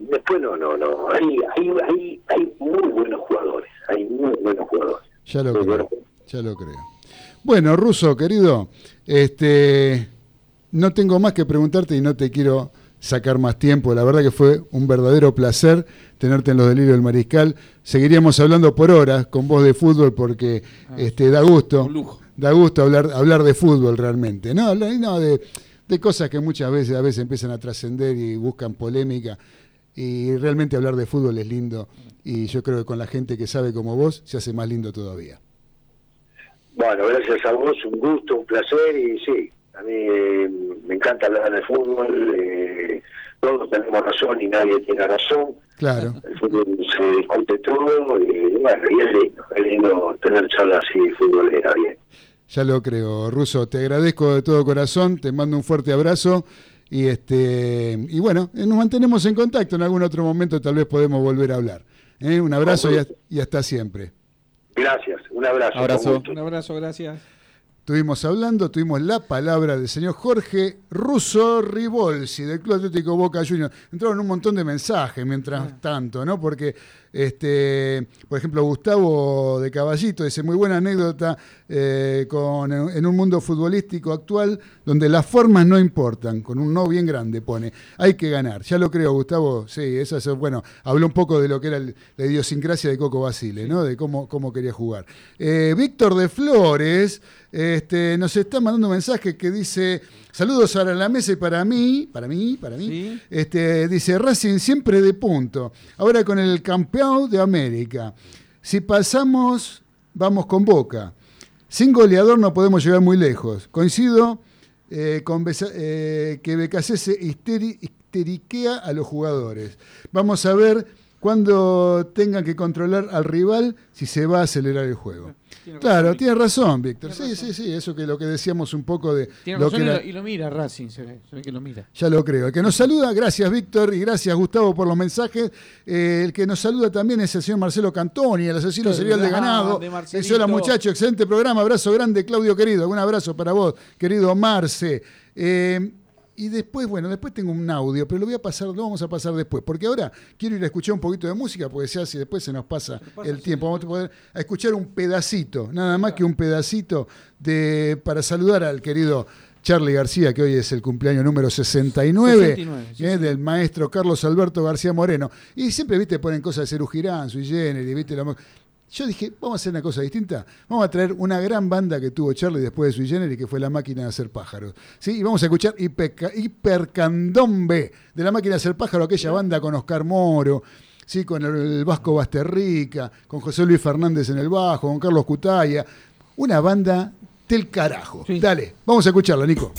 después no, no, no, hay, hay, hay, hay muy buenos jugadores, hay muy buenos jugadores. Ya lo Muy creo. buenos. Ya lo creo. Bueno, Ruso, querido, este, no tengo más que preguntarte y no te quiero sacar más tiempo. La verdad que fue un verdadero placer tenerte en los delirios del mariscal. Seguiríamos hablando por horas con vos de fútbol porque este, da gusto. un lujo. Da gusto hablar, hablar de fútbol realmente. No, Hablar- no de, de cosas que muchas veces a veces empiezan a trascender y buscan polémica. Y realmente hablar de fútbol es lindo. Y yo creo que con la gente que sabe como vos se hace más lindo todavía. Bueno, gracias a vos, un gusto, un placer y sí, a mí eh, me encanta hablar de fútbol, eh, todos tenemos razón y nadie tiene razón, Claro. el fútbol se discute todo y bueno, y es lindo, es lindo tener charlas así futbolera bien. Ya lo creo, Ruso. Te agradezco de todo corazón, te mando un fuerte abrazo y este y bueno, eh, nos mantenemos en contacto. En algún otro momento tal vez podemos volver a hablar. ¿eh? Un abrazo y, a- y hasta siempre. Gracias, un abrazo. Abrazo. Un abrazo, gracias. Estuvimos hablando, tuvimos la palabra del señor Jorge Russo Ribolsi del Club Atlético Boca Juniors. Entraron un montón de mensajes mientras tanto, ¿no? Porque, este, por ejemplo, Gustavo de Caballito dice, muy buena anécdota eh, con, en un mundo futbolístico actual donde las formas no importan, con un no bien grande pone, hay que ganar. Ya lo creo, Gustavo, sí, eso es, bueno, habló un poco de lo que era la idiosincrasia de Coco Basile, ¿no? De cómo, cómo quería jugar. Eh, Víctor de Flores este, nos está mandando un mensaje que dice, saludos para la mesa y para mí, para mí, para mí, este, dice, Racing siempre de punto, ahora con el campeón de América. Si pasamos, vamos con Boca. Sin goleador no podemos llegar muy lejos. Coincido eh, con eh, que Becasese histeri- histeriquea a los jugadores. Vamos a ver cuando tengan que controlar al rival si se va a acelerar el juego. claro, tiene razón, Víctor. Sí, sí, sí, eso que lo que decíamos un poco de Tiene lo razón que y, lo, y lo mira Racing, se ve, se ve que lo mira. ya lo creo. El que nos saluda, gracias Víctor y gracias Gustavo por los mensajes. Eh, el que nos saluda también es el señor Marcelo Cantoni, el asesino serial de ganado. de hola muchachos, excelente programa, abrazo grande Claudio querido, un abrazo para vos, querido Marce. Eh, y después, bueno, después tengo un audio, pero lo voy a pasar, lo vamos a pasar después, porque ahora quiero ir a escuchar un poquito de música, porque se hace, después se nos pasa el tiempo. Vamos a poder a escuchar un pedacito, nada más que un pedacito de para saludar al querido Charlie García, que hoy es el cumpleaños número 69, 69, sí, eh, del maestro Carlos Alberto García Moreno. Y siempre, viste, ponen cosas de Cerú Girán, Sui Generis, viste, la yo dije, vamos a hacer una cosa distinta. Vamos a traer una gran banda que tuvo Charlie después de Sui Generis, que fue La Máquina de Hacer Pájaros. ¿Sí? Y vamos a escuchar Hiperca- Hipercandombe de La Máquina de Hacer Pájaros, aquella banda con Oscar Moro, ¿sí? con el, el Vasco Basterrica, con José Luis Fernández en el bajo, con Carlos Cutaya. Una banda del carajo. Dale, vamos a escucharla, Nico.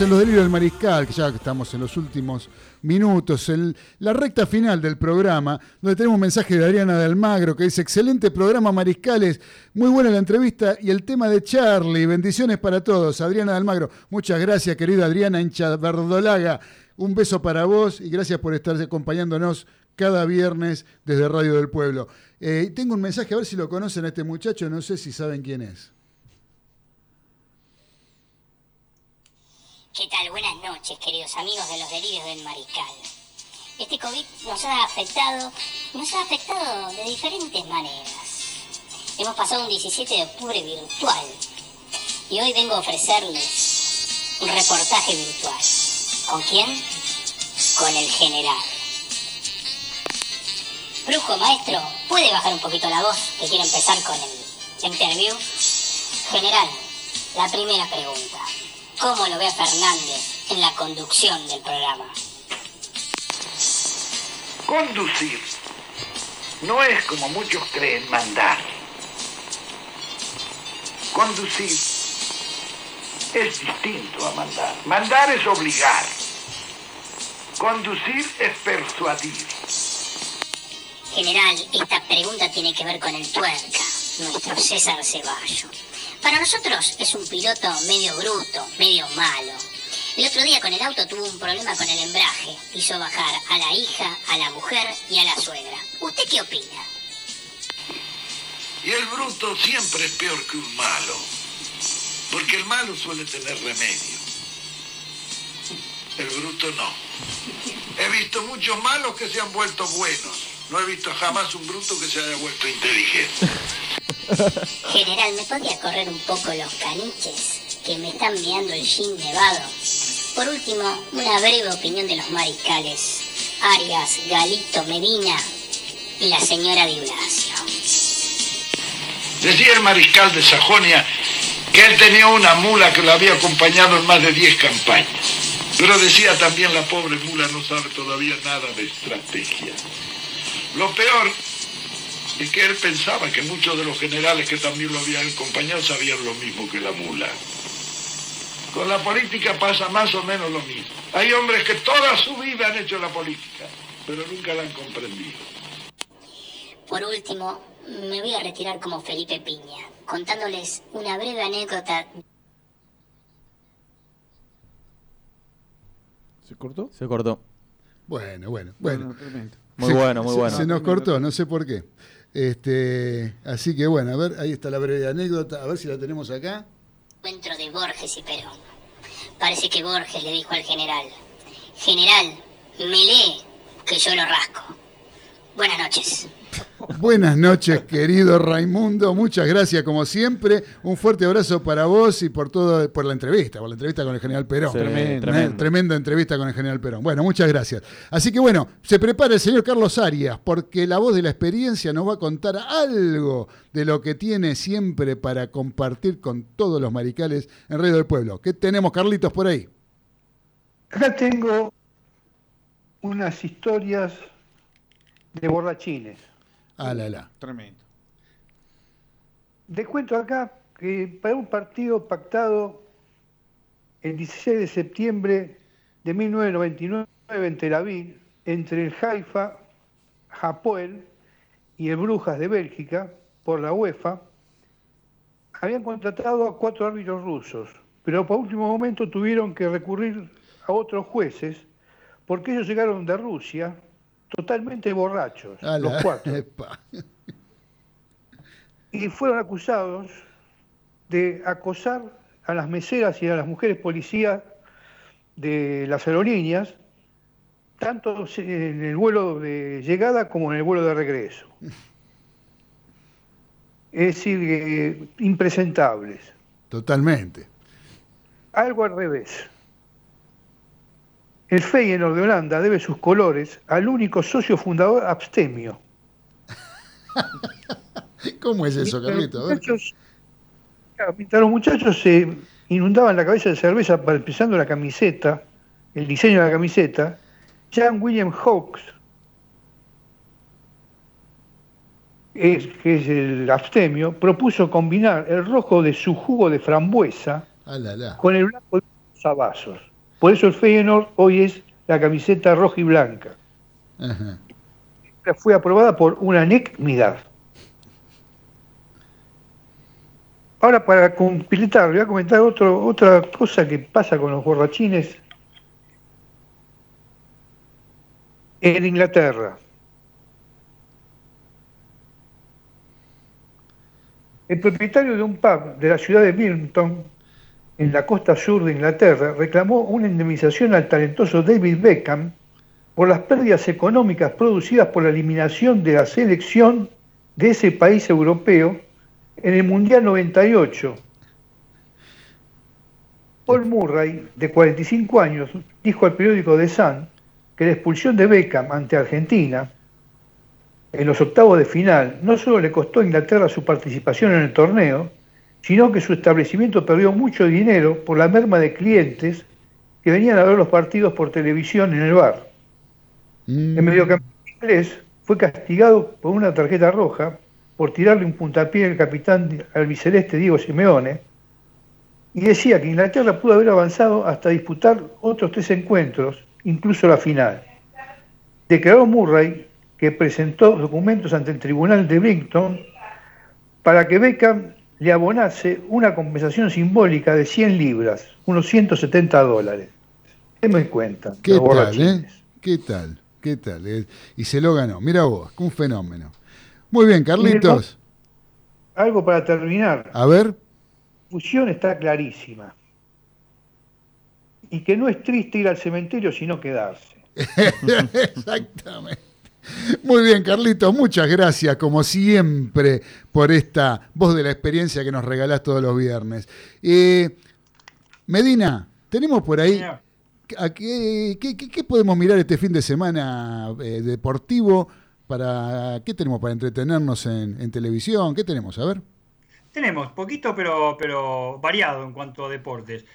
En los delirios del mariscal, que ya estamos en los últimos minutos, en la recta final del programa, donde tenemos un mensaje de Adriana de Almagro que dice, excelente programa mariscales, muy buena la entrevista y el tema de Charlie, bendiciones para todos. Adriana de Almagro, muchas gracias querida Adriana hincha verdolaga, un beso para vos y gracias por estar acompañándonos cada viernes desde Radio del Pueblo. Eh, tengo un mensaje, a ver si lo conocen a este muchacho, no sé si saben quién es. ¿Qué tal? Buenas noches, queridos amigos de los delirios del mariscal. Este COVID nos ha afectado, nos ha afectado de diferentes maneras. Hemos pasado un 17 de octubre virtual y hoy vengo a ofrecerles un reportaje virtual. ¿Con quién? Con el general. Brujo, maestro, ¿puede bajar un poquito la voz? Que quiero empezar con el interview. General, la primera pregunta. Cómo lo ve a Fernández en la conducción del programa. Conducir no es como muchos creen mandar. Conducir es distinto a mandar. Mandar es obligar. Conducir es persuadir. General, esta pregunta tiene que ver con el tuerca, nuestro César Ceballo. Para nosotros es un piloto medio bruto, medio malo. El otro día con el auto tuvo un problema con el embrague. Hizo bajar a la hija, a la mujer y a la suegra. ¿Usted qué opina? Y el bruto siempre es peor que un malo. Porque el malo suele tener remedio. El bruto no. He visto muchos malos que se han vuelto buenos. No he visto jamás un bruto que se haya vuelto inteligente. General, ¿me podría correr un poco los caniches? Que me están mirando el jean nevado. Por último, una breve opinión de los mariscales. Arias, Galito, Medina y la señora Di Blasio. Decía el mariscal de Sajonia que él tenía una mula que lo había acompañado en más de 10 campañas. Pero decía también la pobre mula no sabe todavía nada de estrategia. Lo peor es que él pensaba que muchos de los generales que también lo habían acompañado sabían lo mismo que la mula. Con la política pasa más o menos lo mismo. Hay hombres que toda su vida han hecho la política, pero nunca la han comprendido. Por último, me voy a retirar como Felipe Piña, contándoles una breve anécdota ¿Se cortó? Se cortó. Bueno, bueno, bueno. Muy bueno, muy se- bueno. Se nos cortó, no sé por qué. Este, así que bueno, a ver, ahí está la breve anécdota, a ver si la tenemos acá. encuentro de Borges y Perón. Parece que Borges le dijo al general, General, me lee que yo lo rasco. Buenas noches. Buenas noches, querido Raimundo. Muchas gracias, como siempre. Un fuerte abrazo para vos y por todo, por la entrevista, por la entrevista con el general Perón. Sí, Tremendo. tremendo. Tremenda entrevista con el general Perón. Bueno, muchas gracias. Así que bueno, se prepara el señor Carlos Arias, porque la voz de la experiencia nos va a contar algo de lo que tiene siempre para compartir con todos los maricales en Radio del Pueblo. ¿Qué tenemos, Carlitos, por ahí? Acá tengo unas historias de borrachines. Ah, la, la. Tremendo. Les cuento acá que para un partido pactado el 16 de septiembre de 1999 en Tel Aviv entre el Haifa, Hapoel y el Brujas de Bélgica por la UEFA, habían contratado a cuatro árbitros rusos, pero por último momento tuvieron que recurrir a otros jueces porque ellos llegaron de Rusia totalmente borrachos, los cuatro Epa. y fueron acusados de acosar a las meseras y a las mujeres policías de las aerolíneas, tanto en el vuelo de llegada como en el vuelo de regreso. Es decir, eh, impresentables. Totalmente. Algo al revés. El Feyenoord de Holanda debe sus colores al único socio fundador abstemio. ¿Cómo es eso, Carlito? A los ver. muchachos- claro, mientras los muchachos se inundaban la cabeza de cerveza empezando la camiseta, el diseño de la camiseta, Jan William Hawkes, es, que es el abstemio, propuso combinar el rojo de su jugo de frambuesa Ah, la, la. con el blanco de los sabazos. Por eso el Feyenoord hoy es la camiseta roja y blanca. Ajá. Fue aprobada por una NEC-MIDAD. Ahora, para completar, voy a comentar otro, otra cosa que pasa con los borrachines en Inglaterra. El propietario de un pub de la ciudad de Birmingham, en la costa sur de Inglaterra, reclamó una indemnización al talentoso David Beckham por las pérdidas económicas producidas por la eliminación de la selección de ese país europeo en el Mundial 98. Paul Murray, de 45 años, dijo al periódico The Sun que la expulsión de Beckham ante Argentina en los octavos de final no solo le costó a Inglaterra su participación en el torneo, sino que su establecimiento perdió mucho dinero por la merma de clientes que venían a ver los partidos por televisión en el bar. Mm. El mediocampista inglés fue castigado por una tarjeta roja por tirarle un puntapié al capitán albiceleste Diego Simeone y decía que Inglaterra pudo haber avanzado hasta disputar otros tres encuentros, incluso la final. Declaró Murray que presentó documentos ante el tribunal de Brighton para que Beckham le abonase una compensación simbólica de 100 libras, unos 170 dólares. Tenme en cuenta. ¿Qué tal, eh? ¿Qué tal? ¿Qué tal? Eh, Y se lo ganó. Mira vos, un fenómeno. Muy bien, Carlitos. Algo para terminar. A ver. La fusión está clarísima. Y que no es triste ir al cementerio, sino quedarse. Exactamente. Muy bien, Carlitos, muchas gracias, como siempre, por esta voz de la experiencia que nos regalás todos los viernes. Eh, Medina, tenemos por ahí. Señor. ¿a qué, qué- qué- qué podemos mirar este fin de semana eh, deportivo? Para, ¿Qué tenemos para entretenernos en, en televisión? ¿Qué tenemos? A ver. Tenemos poquito, pero, pero variado en cuanto a deportes.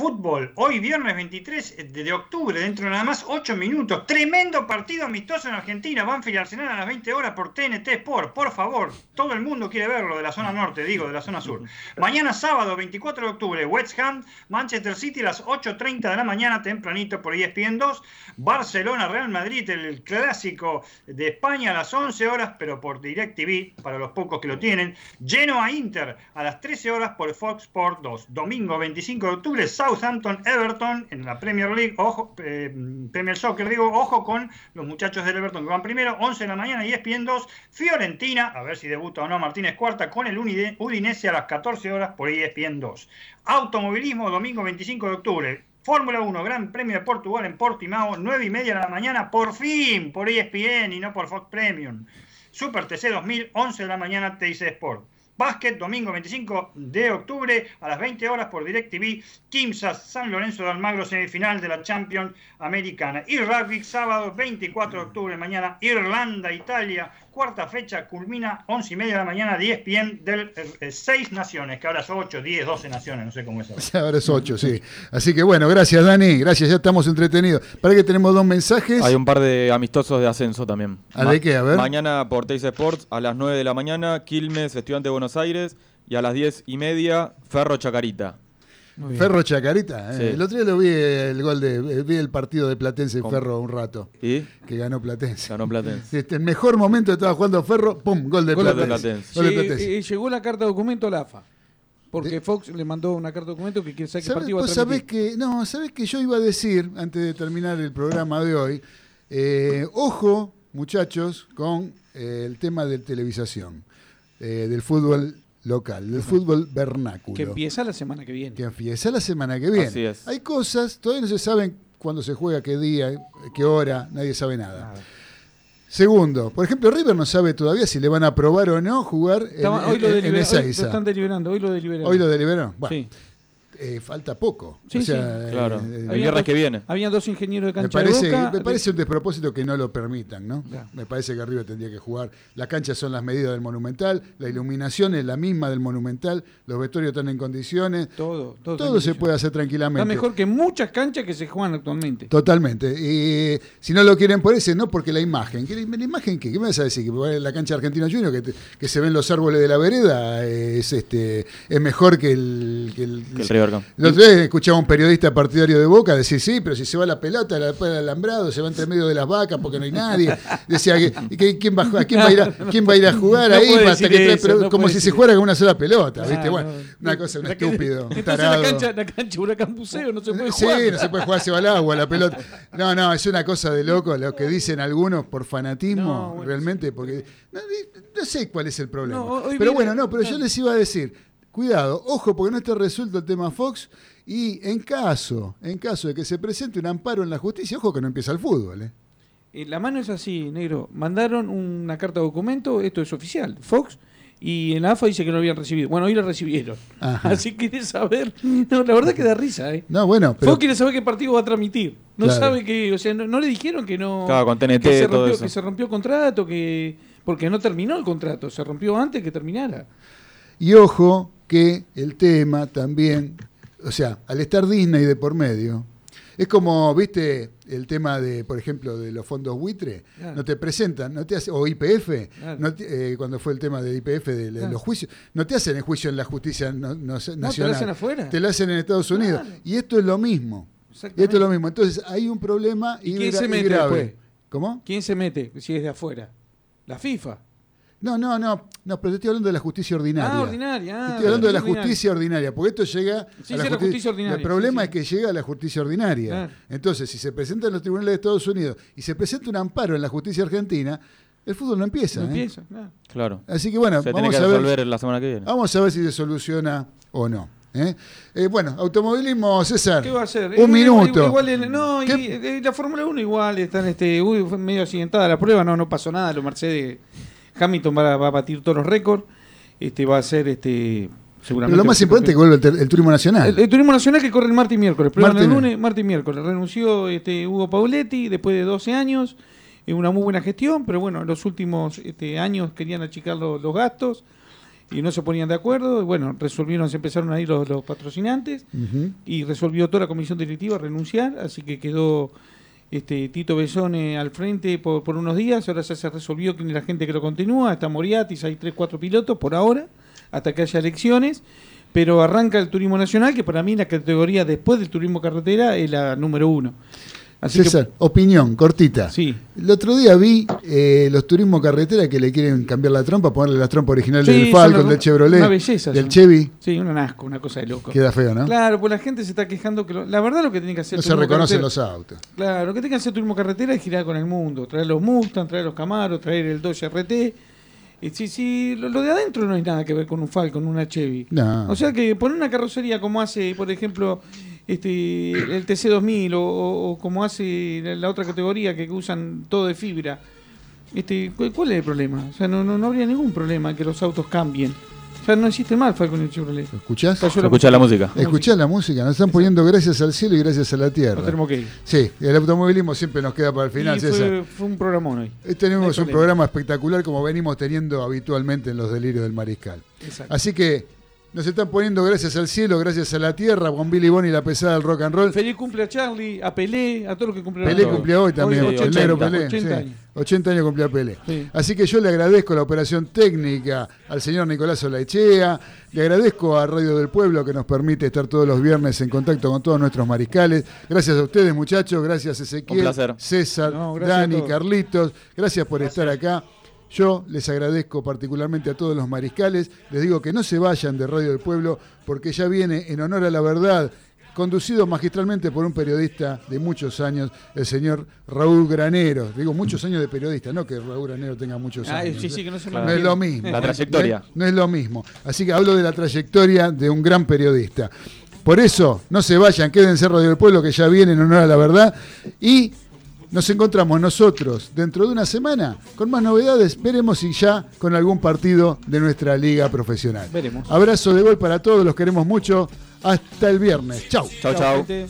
Fútbol, hoy viernes 23 de octubre, dentro de nada más 8 minutos. Tremendo partido amistoso en Argentina. Banfield Arsenal a las 20 horas por TNT Sport. Por favor, todo el mundo quiere verlo de la zona norte, digo, de la zona sur. Mañana sábado 24 de octubre, West Ham, Manchester City a las 8.30 de la mañana, tempranito por ESPN 2. Barcelona, Real Madrid, el clásico de España a las 11 horas, pero por DirecTV, para los pocos que lo tienen. Genoa Inter a las 13 horas por Fox Sport 2. Domingo 25 de octubre, Southampton Everton en la Premier League, ojo, eh, Premier Soccer, digo, ojo con los muchachos del Everton que van primero, 11 de la mañana y ESPN 2, Fiorentina, a ver si debuta o no Martínez Cuarta, con el Udinese a las 14 horas por E ESPN 2. Automovilismo, domingo 25 de octubre. Fórmula 1, Gran Premio de Portugal en Portimao, 9 y media de la mañana, por fin, por E ESPN y no por Fox Premium. Super TC 2000, 11 de la mañana, TIC Sport. Básquet, domingo 25 de octubre a las 20 horas por DirecTV, Kimsas San Lorenzo de Almagro, semifinal de la Champions Americana. Y rugby, sábado 24 de octubre, mañana, Irlanda, Italia, cuarta fecha, culmina 11 y media de la mañana, 10 p.m. del 6 naciones, que ahora son 8, 10, 12 naciones, no sé cómo es ahora. Ahora es 8, sí. Así que bueno, gracias Dani, gracias, ya estamos entretenidos. Para que tenemos dos mensajes. Hay un par de amistosos de ascenso también. ¿A de qué? A ver. Mañana por Teis Sports a las 9 de la mañana, Quilmes, Estudiante de Buenos Aires. Y a las 10 y media, Ferro Chacarita. Ferro Chacarita. eh. Sí. El otro día lo vi el gol de eh, vi el partido de Platense y ¿Cómo? Ferro un rato. ¿Y? Que ganó Platense. Ganó Platense. Este, el mejor momento estaba jugando Ferro, pum, gol de Gol de Platense. Platense. Gol de Sí, Platense. eh, llegó la carta de documento a la AFA. Porque Fox le mandó una carta de documento que quiere saber qué ¿Sabés- partido va a vos sabés que, no, sabés que yo iba a decir, antes de terminar el programa de hoy, eh, ojo, muchachos, con eh, el tema de televisación, eh, del fútbol local, del fútbol vernáculo. Que empieza la semana que viene. Que empieza la semana que viene. Así es. Hay cosas, todavía no se saben cuándo se juega, qué día, qué hora, nadie sabe nada. Segundo, por ejemplo, River no sabe todavía si le van a aprobar o no jugar en, hoy, lo en- hoy lo están deliberando, hoy lo deliberaron. Hoy lo deliberaron. Bueno, Sí. Eh, falta poco. Sí, O sea, sí. Claro. eh, El eh, viernes que viene. Habían dos ingenieros de me cancha parece, de Boca. me parece un despropósito que no lo permitan, ¿no? Claro. Me parece que River tendría que jugar. Las canchas son las medidas del Monumental, la iluminación es la misma del Monumental, los vestuarios están en condiciones. Todo, todo, Todo se puede hacer tranquilamente. Está mejor que muchas canchas que se juegan actualmente. Totalmente. Y si no lo quieren por ese, no porque la imagen. ¿Qué, ¿La imagen qué? ¿Qué me vas a decir? Que la cancha Argentina Junior, que, te- que se ven los árboles de la vereda, es este es mejor que el... Que el, Que el Otro día escuchaba a un periodista partidario de Boca decir, sí, pero si se va la pelota, la, el alambrado, se va entre medio de las vacas porque no hay nadie. Decía, que, ¿quién, va a? ¿Quién, va a ir a, quién va a ir a jugar No ahí? Hasta que trae- eso, pero no como si se jugara con una sola pelota, ¿viste? Ah, Bueno, no. una cosa, un que- estúpido, Entonces la cancha, la cancha Huracán Buceo no se puede Sí, jugar. no se puede jugar, se va al agua la pelota. No, no, es una cosa de loco lo que dicen algunos por fanatismo, No, bueno, realmente, porque no, no sé cuál es el problema. Pero viene- bueno, no, pero yo les iba a decir, cuidado, ojo, porque no está resuelto el tema Fox y en caso, en caso de que se presente un amparo en la justicia, ojo que no empieza el fútbol, ¿eh? Eh, la mano es así, negro. Mandaron una carta de documento, esto es oficial, Fox, y en la AFA dice que no lo habían recibido. Bueno, hoy lo recibieron. Ajá. Así que quiere saber. No, la verdad que da risa, ¿eh? No, bueno, pero Fox quiere saber qué partido va a transmitir. No Claro. sabe que, o sea, no, no le dijeron que no. Claro, con TNT, que se todo rompió, eso. que se rompió contrato, que porque no terminó el contrato, se rompió antes que terminara. Y ojo, que el tema también, o sea, al estar Disney de por medio, es como, viste, el tema de, por ejemplo, de los fondos buitre, Claro. no te presentan, no te hace- o IPF, Claro. no te- eh, cuando fue el tema de IPF de, de Claro. los juicios, no te hacen el juicio en la justicia no- no- nacional. te lo hacen afuera. Te lo hacen en Estados Unidos. Y esto es lo mismo. Y esto es lo mismo. Entonces hay un problema y, ¿Y quién gra- se y mete grave. después? ¿Cómo? ¿Quién se mete si es de afuera? La FIFA. No, no, no, no, pero te estoy hablando de la justicia ordinaria. Ah, ordinaria. ah, Estoy hablando de la justicia ordinaria, porque esto llega Sí, a la sí, la justi- justicia ordinaria, El problema sí, es que llega a la justicia ordinaria. Claro. Entonces, si se presenta en los tribunales de Estados Unidos y se presenta un amparo en la justicia argentina, el fútbol no empieza. No ¿eh? empieza, claro. Claro. Así que bueno, Se tiene vamos que a ver. resolver la semana que viene. Vamos a ver si se soluciona o no. ¿eh? Eh, bueno, automovilismo, César. ¿Qué va a hacer? Un Eh, minuto. Igual, no, y, la Fórmula 1 igual está en este. Uy, fue medio accidentada la prueba, no, no pasó nada. Los Mercedes. Hamilton va, a- va a batir todos los récords. Este va a ser este. Seguramente Pero lo más importante es que vuelve el, turismo nacional. El, el turismo nacional que corre el martes y miércoles. Pero Martes el lunes, martes y miércoles. Renunció este, Hugo Pauletti después de 12 años. eh, Una muy buena gestión, pero bueno, en los últimos este, años querían achicar los, los gastos y no se ponían de acuerdo. Bueno, resolvieron, se empezaron a ir los, los patrocinantes y resolvió toda la comisión directiva renunciar, así que quedó este Tito Besone al frente por, por unos días, ahora ya se resolvió quién es la gente que lo continúa, está Moriatis, hay tres, cuatro pilotos por ahora, hasta que haya elecciones, pero arranca el turismo nacional, que para mí la categoría después del turismo carretera es la número uno. Así César, opinión, cortita. Sí. El otro día vi eh, los turismos carretera que le quieren cambiar la trompa, ponerle la trompa original Sí, del Falcon, una- del Chevrolet, una belleza del son. Chevy. Sí, un asco, una cosa de loco. Queda feo, ¿no? Claro, pues la gente se está quejando que lo- la verdad lo que tiene que hacer No se turismo reconocen carretera- los autos. Claro, lo que tiene que hacer turismo carretera es girar con el mundo, traer los Mustang, traer los Camaros, traer el Dodge RT. Y si, si lo, lo de adentro no hay nada que ver con un Falcon, una Chevy. No. O sea que poner una carrocería como hace, por ejemplo, este el TC2000 o, o- o como hace la, otra categoría que usan todo de fibra. Este, ¿cu- ¿Cuál es el problema? O sea, no, no, no habría ningún problema que los autos cambien. O sea, no existe más Falcon y Chevrolet. ¿Escuchás? Escucha la música. Escuchá la música, nos están poniendo gracias al cielo y gracias a la tierra. Nos tenemos que ir. Sí, el automovilismo siempre nos queda para el final, Y César. fue, fue un programón hoy. Hoy tenemos No un problema. programa espectacular como venimos teniendo habitualmente en los delirios del mariscal. Exacto. Así que nos están poniendo gracias al cielo, gracias a la tierra, con Billy Bonnie y la pesada del rock and roll. Feliz cumple a Charlie, a Pelé, a todos los que cumplen Pelé cumplió hoy también, Hoy, el 80, negro Pelé. 80 sí. años. 80 años cumplía Pelé. Sí. Así que yo le agradezco la operación técnica al señor Nicolás Olaechea, le agradezco a Radio del Pueblo que nos permite estar todos los viernes en contacto con todos nuestros mariscales. Gracias a ustedes, muchachos, gracias Ezequiel, Un placer. César, No, gracias a Dani. Carlitos, gracias por estar acá. Yo les agradezco particularmente a todos los mariscales. Les digo que no se vayan de Radio del Pueblo porque ya viene en honor a la verdad, conducido magistralmente por un periodista de muchos años, el señor Raúl Granero. Digo muchos años de periodista, no que Raúl Granero tenga muchos Ah, años. sí, sí, que no se no me es lo mismo. La trayectoria. No es- no es lo mismo. Así que hablo de la trayectoria de un gran periodista. Por eso, no se vayan, quédense en Radio del Pueblo que ya viene en honor a la verdad. Y nos encontramos nosotros dentro de una semana con más novedades. Veremos si ya con algún partido de nuestra liga profesional. Veremos. Abrazo de gol para todos, los queremos mucho. Hasta el viernes. Chau. Chau, chau. chiri,